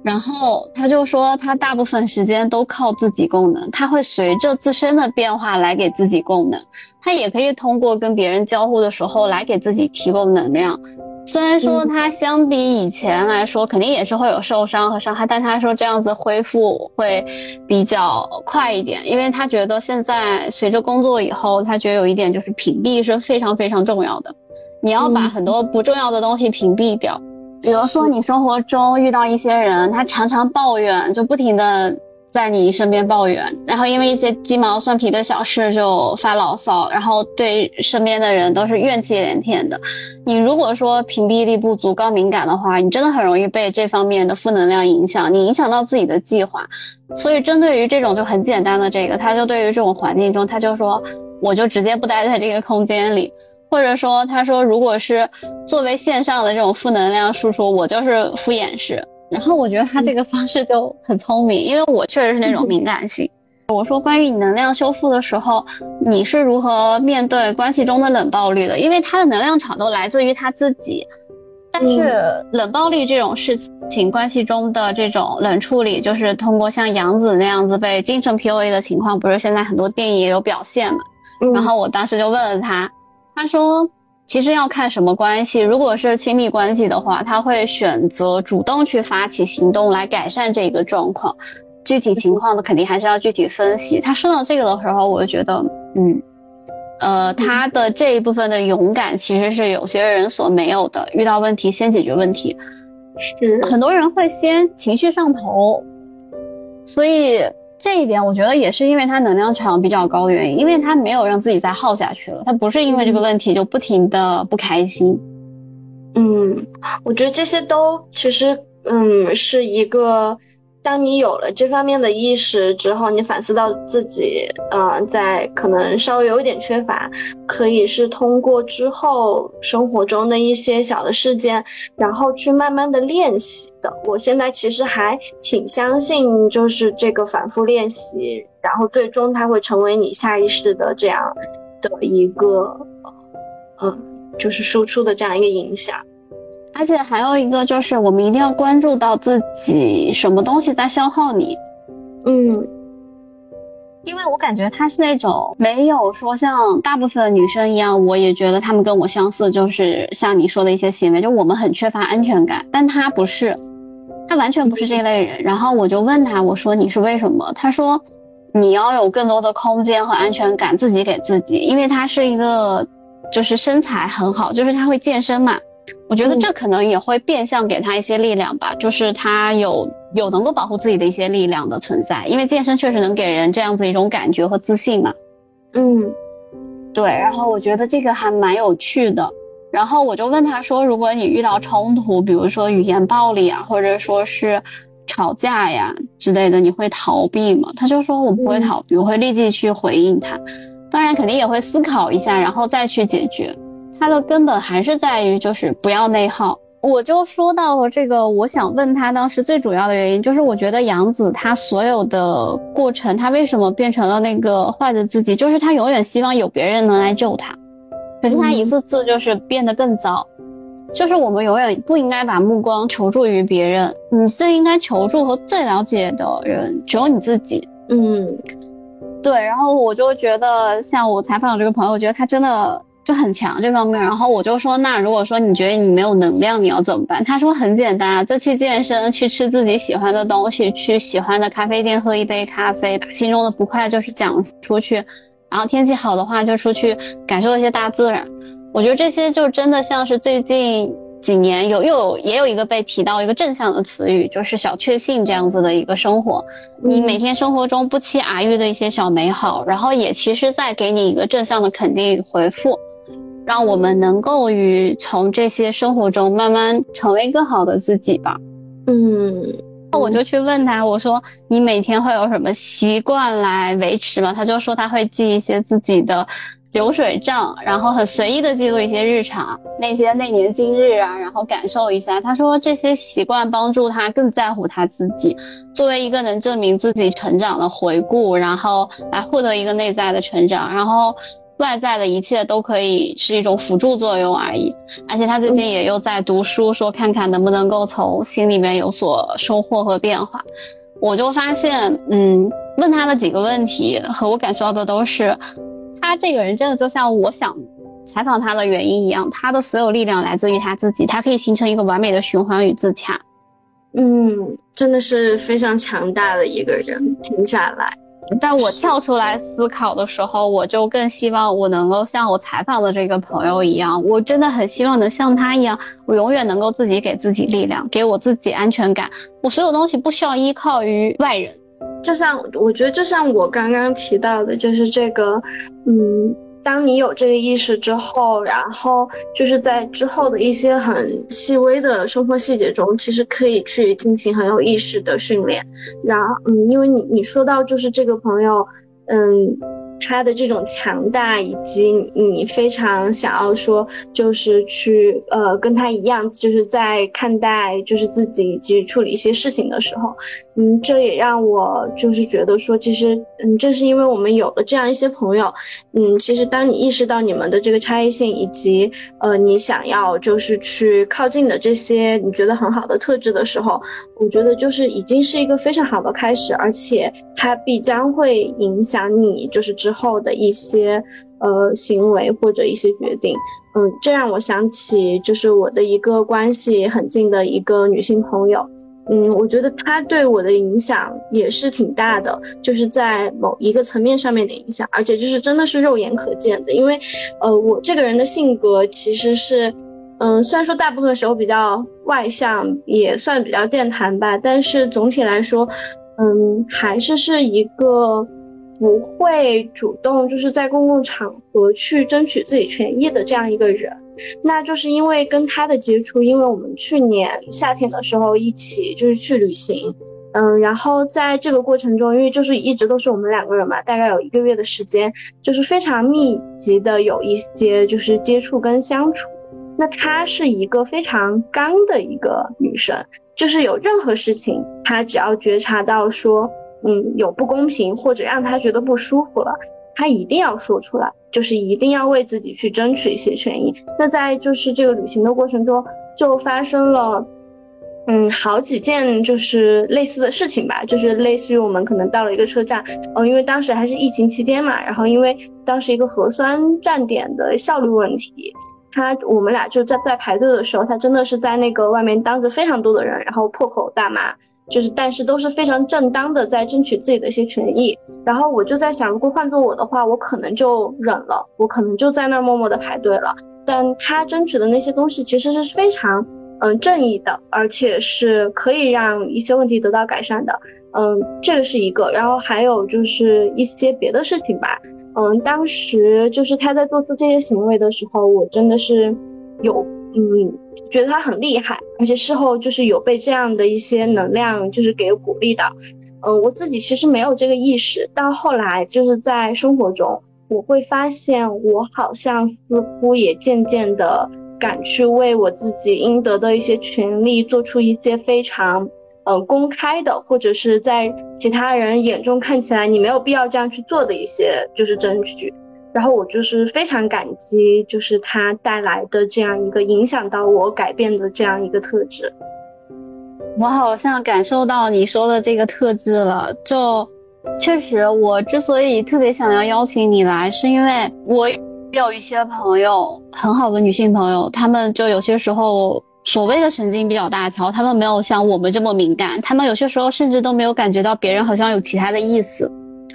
Speaker 1: 然后他就说他大部分时间都靠自己供能，他会随着自身的变化来给自己供能，他也可以通过跟别人交互的时候来给自己提供能量。虽然说他相比以前来说，肯定也是会有受伤和伤害，但他说这样子恢复会比较快一点，因为他觉得现在随着工作以后，他觉得有一点就是屏蔽是非常非常重要的，你要把很多不重要的东西屏蔽掉，比如说你生活中遇到一些人，他常常抱怨，就不停的在你身边抱怨，然后因为一些鸡毛蒜皮的小事就发牢骚，然后对身边的人都是怨气连天的。你如果说屏蔽力不足、高敏感的话，你真的很容易被这方面的负能量影响，你影响到自己的计划。所以针对于这种就很简单的这个，他就对于这种环境中，他就说我就直接不待在这个空间里，或者说他说如果是作为线上的这种负能量输出，我就是敷衍式。然后我觉得他这个方式就很聪明，因为我确实是那种敏感性。我说关于你能量修复的时候，你是如何面对关系中的冷暴力的？因为他的能量场都来自于他自己，但是冷暴力这种事情，关系中的这种冷处理，就是通过像杨子那样子被精神 PUA 的情况，不是现在很多电影也有表现嘛？然后我当时就问了他，他说。其实要看什么关系，如果是亲密关系的话，他会选择主动去发起行动来改善这个状况。具体情况呢，肯定还是要具体分析。他说到这个的时候，我就觉得，嗯，呃，他的这一部分的勇敢其实是有些人所没有的。遇到问题先解决问题，
Speaker 2: 是
Speaker 1: 很多人会先情绪上头，所以。这一点我觉得也是因为他能量场比较高的原因，因为他没有让自己再耗下去了，他不是因为这个问题就不停的不开心。
Speaker 2: 嗯，我觉得这些都其实嗯是一个。当你有了这方面的意识之后，你反思到自己，嗯，在可能稍微有一点缺乏，可以是通过之后生活中的一些小的事件，然后去慢慢的练习的。我现在其实还挺相信，就是这个反复练习，然后最终它会成为你下意识的这样的一个，嗯，就是输出的这样一个影响。
Speaker 1: 而且还有一个就是，我们一定要关注到自己什么东西在消耗你，
Speaker 2: 嗯，
Speaker 1: 因为我感觉他是那种没有说像大部分女生一样，我也觉得他们跟我相似，就是像你说的一些行为，就我们很缺乏安全感，但他不是，他完全不是这类人。然后我就问他，我说你是为什么？他说你要有更多的空间和安全感，自己给自己，因为他是一个就是身材很好，就是他会健身嘛。我觉得这可能也会变相给他一些力量吧，就是他有有能够保护自己的一些力量的存在，因为健身确实能给人这样子一种感觉和自信嘛。
Speaker 2: 嗯，
Speaker 1: 对。然后我觉得这个还蛮有趣的。然后我就问他说，如果你遇到冲突，比如说语言暴力啊，或者说是吵架呀之类的，你会逃避吗？他就说我不会逃避，我会立即去回应他，当然肯定也会思考一下，然后再去解决。它的根本还是在于，就是不要内耗。我就说到了这个，我想问他当时最主要的原因，就是我觉得杨子他所有的过程，他为什么变成了那个坏的自己？就是他永远希望有别人能来救他，可是他一次次就是变得更糟。就是我们永远不应该把目光求助于别人，你最应该求助和最了解的人只有你自己。
Speaker 2: 嗯，
Speaker 1: 对。然后我就觉得，像我采访的这个朋友，我觉得他真的。就很强这方面，然后我就说，那如果说你觉得你没有能量，你要怎么办？他说很简单啊，就去健身，去吃自己喜欢的东西，去喜欢的咖啡店喝一杯咖啡，把心中的不快就是讲出去，然后天气好的话就出去感受一些大自然。我觉得这些就真的像是最近几年有又有也有一个被提到一个正向的词语，就是小确幸这样子的一个生活。你每天生活中不期而遇的一些小美好，然后也其实在给你一个正向的肯定与回复。让我们能够与从这些生活中慢慢成为更好的自己吧。
Speaker 2: 嗯，
Speaker 1: 那我就去问他，我说你每天会有什么习惯来维持吗？他就说他会记一些自己的流水账，然后很随意的记录一些日常，那些那年今日啊，然后感受一下。他说这些习惯帮助他更在乎他自己，作为一个能证明自己成长的回顾，然后来获得一个内在的成长，然后。外在的一切都可以是一种辅助作用而已，而且他最近也又在读书，说看看能不能够从心里面有所收获和变化。我就发现，嗯，问他的几个问题和我感受到的都是，他这个人真的就像我想采访他的原因一样，他的所有力量来自于他自己，他可以形成一个完美的循环与自洽。
Speaker 2: 嗯，真的是非常强大的一个人，停下来。
Speaker 1: 但我跳出来思考的时候，我就更希望我能够像我采访的这个朋友一样，我真的很希望能像他一样，我永远能够自己给自己力量，给我自己安全感。我所有东西不需要依靠于外人，
Speaker 2: 就像我觉得，就像我刚刚提到的，就是这个，嗯。当你有这个意识之后，然后就是在之后的一些很细微的生活细节中，其实可以去进行很有意识的训练。然后，嗯，因为你你说到就是这个朋友，嗯。他的这种强大，以及你非常想要说，就是去呃跟他一样，就是在看待就是自己以及处理一些事情的时候，嗯，这也让我就是觉得说，其实嗯，正是因为我们有了这样一些朋友，嗯，其实当你意识到你们的这个差异性，以及呃你想要就是去靠近的这些你觉得很好的特质的时候，我觉得就是已经是一个非常好的开始，而且它必将会影响你就是之。后的一些呃行为或者一些决定，嗯，这让我想起就是我的一个关系很近的一个女性朋友，嗯，我觉得他对我的影响也是挺大的，就是在某一个层面上面的影响，而且就是真的是肉眼可见的，因为呃我这个人的性格其实是，嗯，虽然说大部分时候比较外向，也算比较健谈吧，但是总体来说，嗯，还是是一个。不会主动就是在公共场合去争取自己权益的这样一个人，那就是因为跟他的接触，因为我们去年夏天的时候一起就是去旅行，嗯，然后在这个过程中，因为就是一直都是我们两个人嘛，大概有一个月的时间，就是非常密集的有一些就是接触跟相处。那她是一个非常刚的一个女生，就是有任何事情，她只要觉察到说。嗯，有不公平或者让她觉得不舒服了，他一定要说出来，就是一定要为自己去争取一些权益。那在就是这个旅行的过程中，就发生了，嗯，好几件就是类似的事情吧，就是类似于我们可能到了一个车站，嗯，因为当时还是疫情期间嘛，然后因为当时一个核酸站点的效率问题，他我们俩就在在排队的时候，他真的是在那个外面当着非常多的人，然后破口大骂。就是，但是都是非常正当的，在争取自己的一些权益。然后我就在想，如果换做我的话，我可能就忍了，我可能就在那儿默默的排队了。但他争取的那些东西其实是非常，嗯，正义的，而且是可以让一些问题得到改善的。嗯，这个是一个。然后还有就是一些别的事情吧。嗯，当时就是他在做出这些行为的时候，我真的是有。嗯，觉得他很厉害，而且事后就是有被这样的一些能量就是给鼓励到。嗯，我自己其实没有这个意识，到后来就是在生活中，我会发现我好像似乎也渐渐的敢去为我自己应得的一些权利做出一些非常嗯公开的，或者是在其他人眼中看起来你没有必要这样去做的一些就是争取。然后我就是非常感激，就是他带来的这样一个影响到我改变的这样一个特质。
Speaker 1: 我好像感受到你说的这个特质了，就确实，我之所以特别想要邀请你来，是因为我有一些朋友，很好的女性朋友，她们就有些时候所谓的神经比较大条，她们没有像我们这么敏感，她们有些时候甚至都没有感觉到别人好像有其他的意思。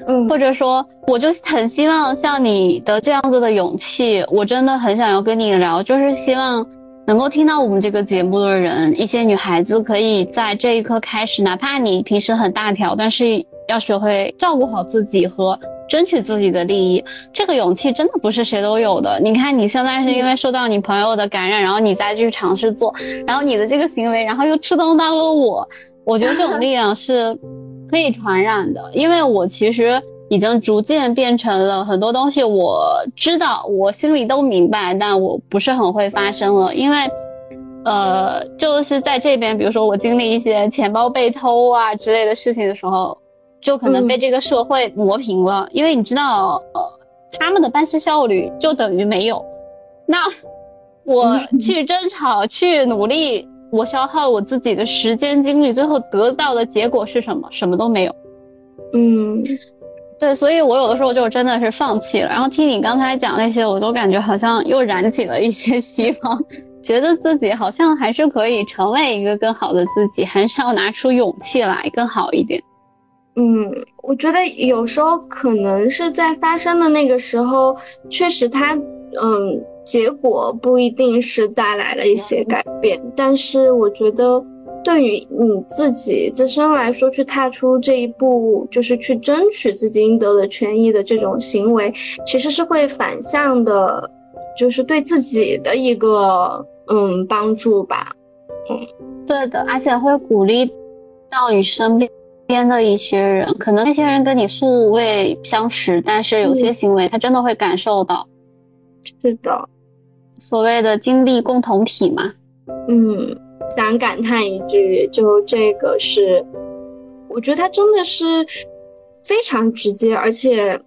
Speaker 2: 嗯，
Speaker 1: 或者说，我就很希望像你的这样子的勇气，我真的很想要跟你聊，就是希望能够听到我们这个节目的人，一些女孩子可以在这一刻开始，哪怕你平时很大条，但是要学会照顾好自己和争取自己的利益。这个勇气真的不是谁都有的。你看你现在是因为受到你朋友的感染，然后你再去尝试做，然后你的这个行为，然后又触动到了我，我觉得这种力量是。可以传染的，因为我其实已经逐渐变成了很多东西，我知道，我心里都明白，但我不是很会发生了。因为，呃，就是在这边，比如说我经历一些钱包被偷啊之类的事情的时候，就可能被这个社会磨平了。因为你知道，呃，他们的办事效率就等于没有。那 我去争吵，去努力。我消耗我自己的时间精力，最后得到的结果是什么？什么都没有。
Speaker 2: 嗯，
Speaker 1: 对，所以我有的时候就真的是放弃了。然后听你刚才讲那些，我都感觉好像又燃起了一些希望，觉得自己好像还是可以成为一个更好的自己，还是要拿出勇气来更好一点。
Speaker 2: 嗯，我觉得有时候可能是在发生的那个时候，确实他，嗯。结果不一定是带来了一些改变，但是我觉得对于你自己自身来说，去踏出这一步，就是去争取自己应得的权益的这种行为，其实是会反向的，就是对自己的一个嗯帮助吧。
Speaker 1: 嗯，对的，而且会鼓励到你身边边的一些人，可能那些人跟你素未相识，但是有些行为他真的会感受到。
Speaker 2: 是的，
Speaker 1: 所谓的经历共同体嘛。
Speaker 2: 嗯，想感叹一句，就这个是，我觉得它真的是非常直接，而且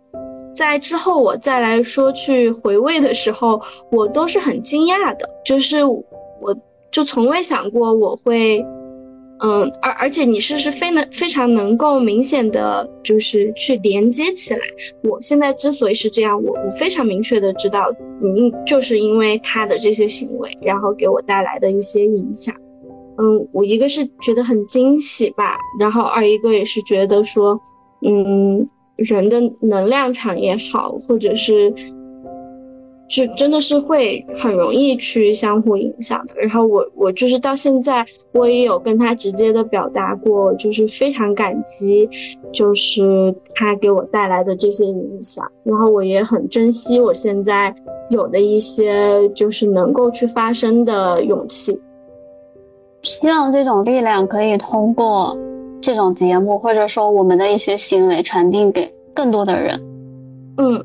Speaker 2: 在之后我再来说去回味的时候，我都是很惊讶的，就是我就从未想过我会。嗯，而而且你是是非能非常能够明显的就是去连接起来。我现在之所以是这样，我我非常明确的知道，嗯，就是因为他的这些行为，然后给我带来的一些影响。嗯，我一个是觉得很惊喜吧，然后二一个也是觉得说，嗯，人的能量场也好，或者是。就真的是会很容易去相互影响的。然后我我就是到现在我也有跟他直接的表达过，就是非常感激，就是他给我带来的这些影响。然后我也很珍惜我现在有的一些就是能够去发声的勇气。
Speaker 1: 希望这种力量可以通过这种节目或者说我们的一些行为传递给更多的人。
Speaker 2: 嗯。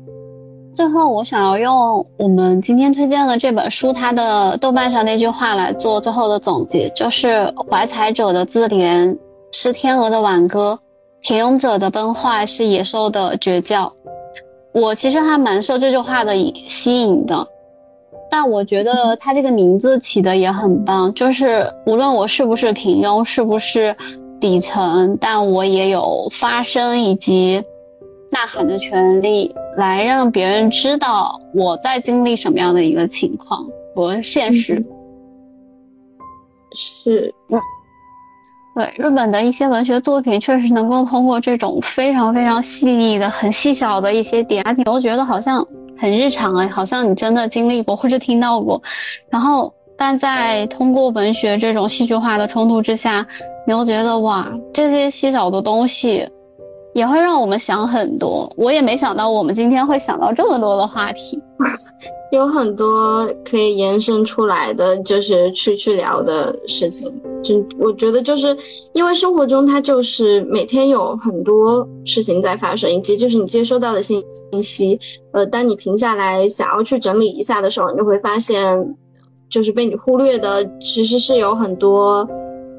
Speaker 1: 最后，我想要用我们今天推荐的这本书，它的豆瓣上那句话来做最后的总结，就是怀才者的自怜是天鹅的挽歌，平庸者的崩坏是野兽的绝叫。我其实还蛮受这句话的吸引的，但我觉得它这个名字起的也很棒，就是无论我是不是平庸，是不是底层，但我也有发声以及呐喊的权利。来让别人知道我在经历什么样的一个情况和现实，
Speaker 2: 是，嗯，
Speaker 1: 对，日本的一些文学作品确实能够通过这种非常非常细腻的、很细小的一些点，你都觉得好像很日常哎，好像你真的经历过或者听到过，然后但在通过文学这种戏剧化的冲突之下，你又觉得哇，这些细小的东西。也会让我们想很多，我也没想到我们今天会想到这么多的话题，
Speaker 2: 有很多可以延伸出来的，就是去去聊的事情。就我觉得，就是因为生活中它就是每天有很多事情在发生，以及就是你接收到的信息，呃，当你停下来想要去整理一下的时候，你就会发现，就是被你忽略的其实是有很多。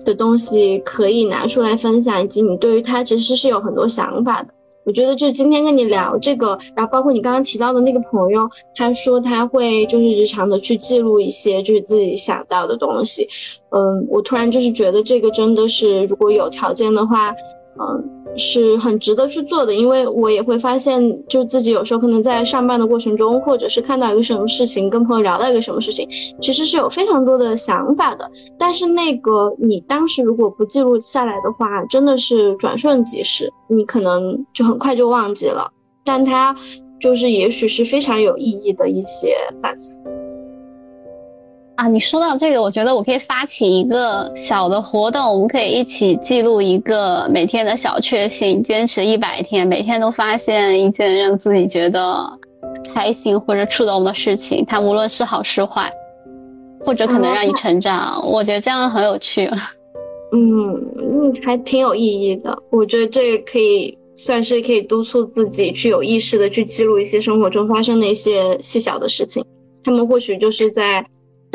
Speaker 2: 的东西可以拿出来分享，以及你对于它其实是有很多想法的。我觉得就今天跟你聊这个，然后包括你刚刚提到的那个朋友，他说他会就是日常的去记录一些就是自己想到的东西。嗯，我突然就是觉得这个真的是如果有条件的话，嗯。是很值得去做的，因为我也会发现，就自己有时候可能在上班的过程中，或者是看到一个什么事情，跟朋友聊到一个什么事情，其实是有非常多的想法的。但是那个你当时如果不记录下来的话，真的是转瞬即逝，你可能就很快就忘记了。但它就是也许是非常有意义的一些反思。
Speaker 1: 啊，你说到这个，我觉得我可以发起一个小的活动，我们可以一起记录一个每天的小确幸，坚持一百天，每天都发现一件让自己觉得开心或者触动的事情，它无论是好是坏，或者可能让你成长，我觉得这样很有趣。
Speaker 2: 嗯嗯，还挺有意义的。我觉得这个可以算是可以督促自己去有意识的去记录一些生活中发生的一些细小的事情，他们或许就是在。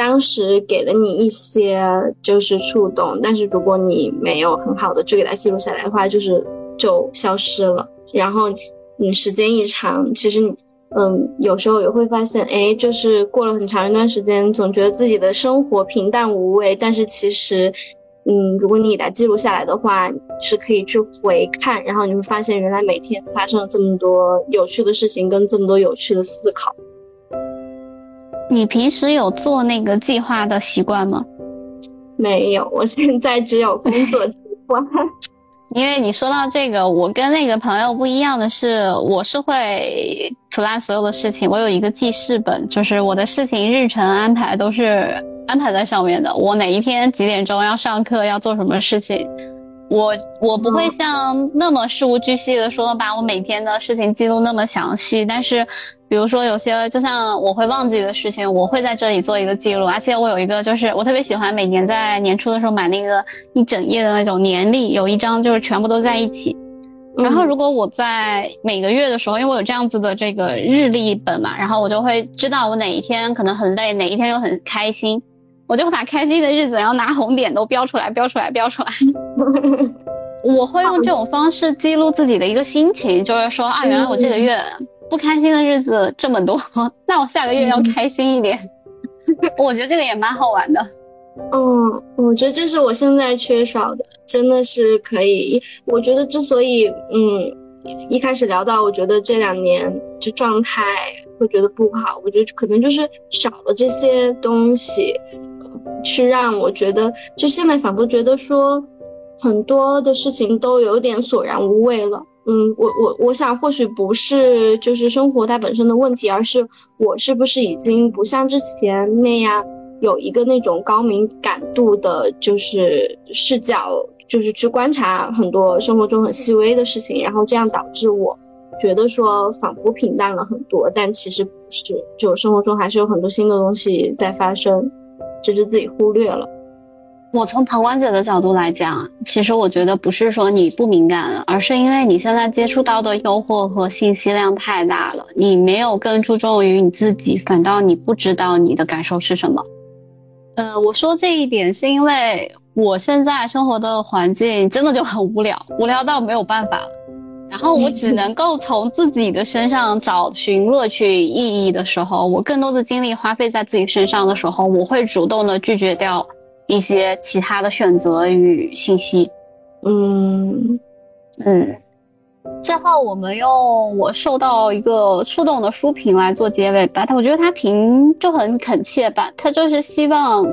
Speaker 2: 当时给了你一些就是触动，但是如果你没有很好的去给它记录下来的话，就是就消失了。然后你时间一长，其实你嗯有时候也会发现，哎，就是过了很长一段时间，总觉得自己的生活平淡无味。但是其实，嗯，如果你给它记录下来的话，是可以去回看，然后你会发现原来每天发生了这么多有趣的事情，跟这么多有趣的思考。
Speaker 1: 你平时有做那个计划的习惯吗？
Speaker 2: 没有，我现在只有工作 计划。
Speaker 1: 因为你说到这个，我跟那个朋友不一样的是，我是会 plan 所有的事情，我有一个记事本，就是我的事情日程安排都是安排在上面的。我哪一天几点钟要上课，要做什么事情，我我不会像那么事无巨细的说把我每天的事情记录那么详细。但是，比如说有些就像我会忘记的事情，我会在这里做一个记录。而且我有一个就是我特别喜欢每年在年初的时候买那个一整页的那种年历，有一张就是全部都在一起。然后，如果我在每个月的时候，因为我有这样子的这个日历本嘛，然后我就会知道我哪一天可能很累，哪一天又很开心，我就会把开心的日子，然后拿红点都标出来，标出来，标出来。我会用这种方式记录自己的一个心情，就是说啊，原来我这个月不开心的日子这么多，那我下个月要开心一点。我觉得这个也蛮好玩的。
Speaker 2: 嗯，我觉得这是我现在缺少的，真的是可以。我觉得之所以，嗯，一开始聊到，我觉得这两年就状态会觉得不好，我觉得可能就是少了这些东西，去让我觉得，就现在仿佛觉得说，很多的事情都有点索然无味了。嗯，我我我想或许不是就是生活它本身的问题，而是我是不是已经不像之前那样。有一个那种高敏感度的，就是视角，就是去观察很多生活中很细微的事情，然后这样导致我觉得说仿佛平淡了很多，但其实不是，就生活中还是有很多新的东西在发生，只是自己忽略了。
Speaker 1: 我从旁观者的角度来讲，其实我觉得不是说你不敏感了，而是因为你现在接触到的诱惑和信息量太大了，你没有更注重于你自己，反倒你不知道你的感受是什么。呃，我说这一点是因为我现在生活的环境真的就很无聊，无聊到没有办法了。然后我只能够从自己的身上找寻乐趣意义的时候，我更多的精力花费在自己身上的时候，我会主动的拒绝掉一些其他的选择与信息。
Speaker 2: 嗯
Speaker 1: 嗯。最后，我们用我受到一个触动的书评来做结尾吧。他我觉得他评就很恳切吧，他就是希望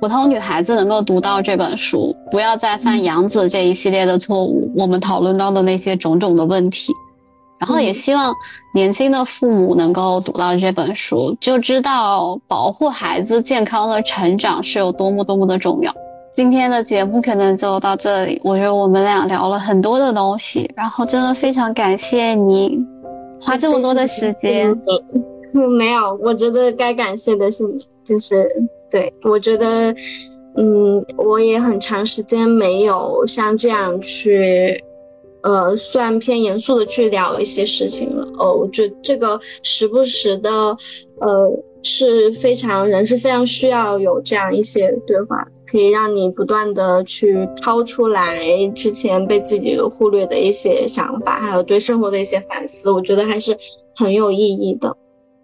Speaker 1: 普通女孩子能够读到这本书，不要再犯杨子这一系列的错误。我们讨论到的那些种种的问题，然后也希望年轻的父母能够读到这本书，就知道保护孩子健康的成长是有多么多么的重要。今天的节目可能就到这里。我觉得我们俩聊了很多的东西，然后真的非常感谢你花这么多的时间。
Speaker 2: 没有，我觉得该感谢的是你，就是对我觉得，嗯，我也很长时间没有像这样去，呃，算偏严肃的去聊一些事情了。哦，我觉得这个时不时的，呃，是非常人是非常需要有这样一些对话。可以让你不断的去掏出来之前被自己忽略的一些想法，还有对生活的一些反思，我觉得还是很有意义的。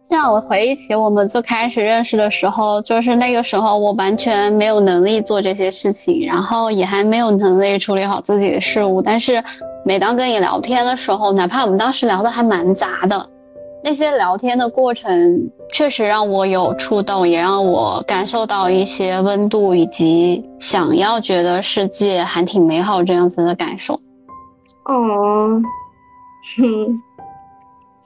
Speaker 1: 让我回忆起我们最开始认识的时候，就是那个时候我完全没有能力做这些事情，然后也还没有能力处理好自己的事物。但是每当跟你聊天的时候，哪怕我们当时聊的还蛮杂的。那些聊天的过程确实让我有触动，也让我感受到一些温度，以及想要觉得世界还挺美好这样子的感受。
Speaker 2: 哦，哼，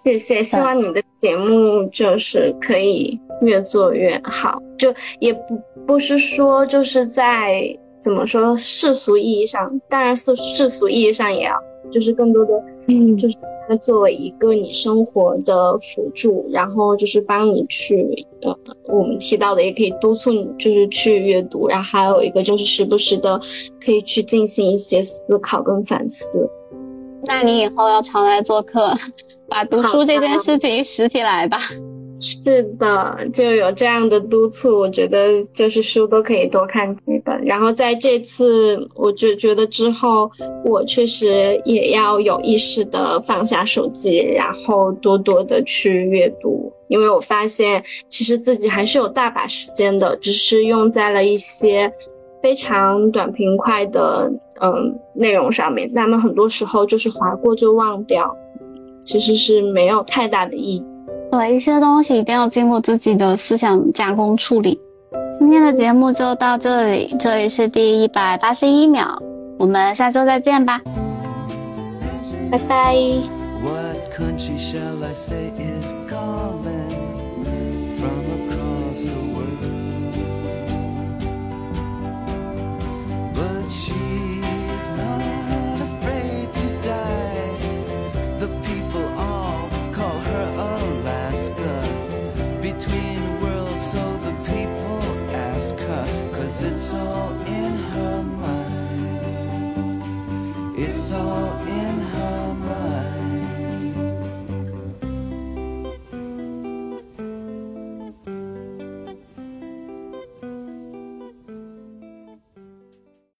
Speaker 2: 谢谢，希望你的节目就是可以越做越好，就也不不是说就是在怎么说世俗意义上，当然世世俗意义上也要，就是更多的，嗯，就是。它作为一个你生活的辅助，然后就是帮你去，呃，我们提到的也可以督促你，就是去阅读，然后还有一个就是时不时的可以去进行一些思考跟反思。
Speaker 1: 那你以后要常来做客，把读书这件事情拾起来吧。
Speaker 2: 是的，就有这样的督促，我觉得就是书都可以多看几本。然后在这次，我就觉得之后，我确实也要有意识的放下手机，然后多多的去阅读，因为我发现其实自己还是有大把时间的，只是用在了一些非常短平快的嗯内容上面，那么很多时候就是划过就忘掉，其实是没有太大的意义。
Speaker 1: 对一些东西一定要经过自己的思想加工处理。今天的节目就到这里，这里是第一百八十一秒，我们下周再见吧，拜拜。
Speaker 3: It's It's all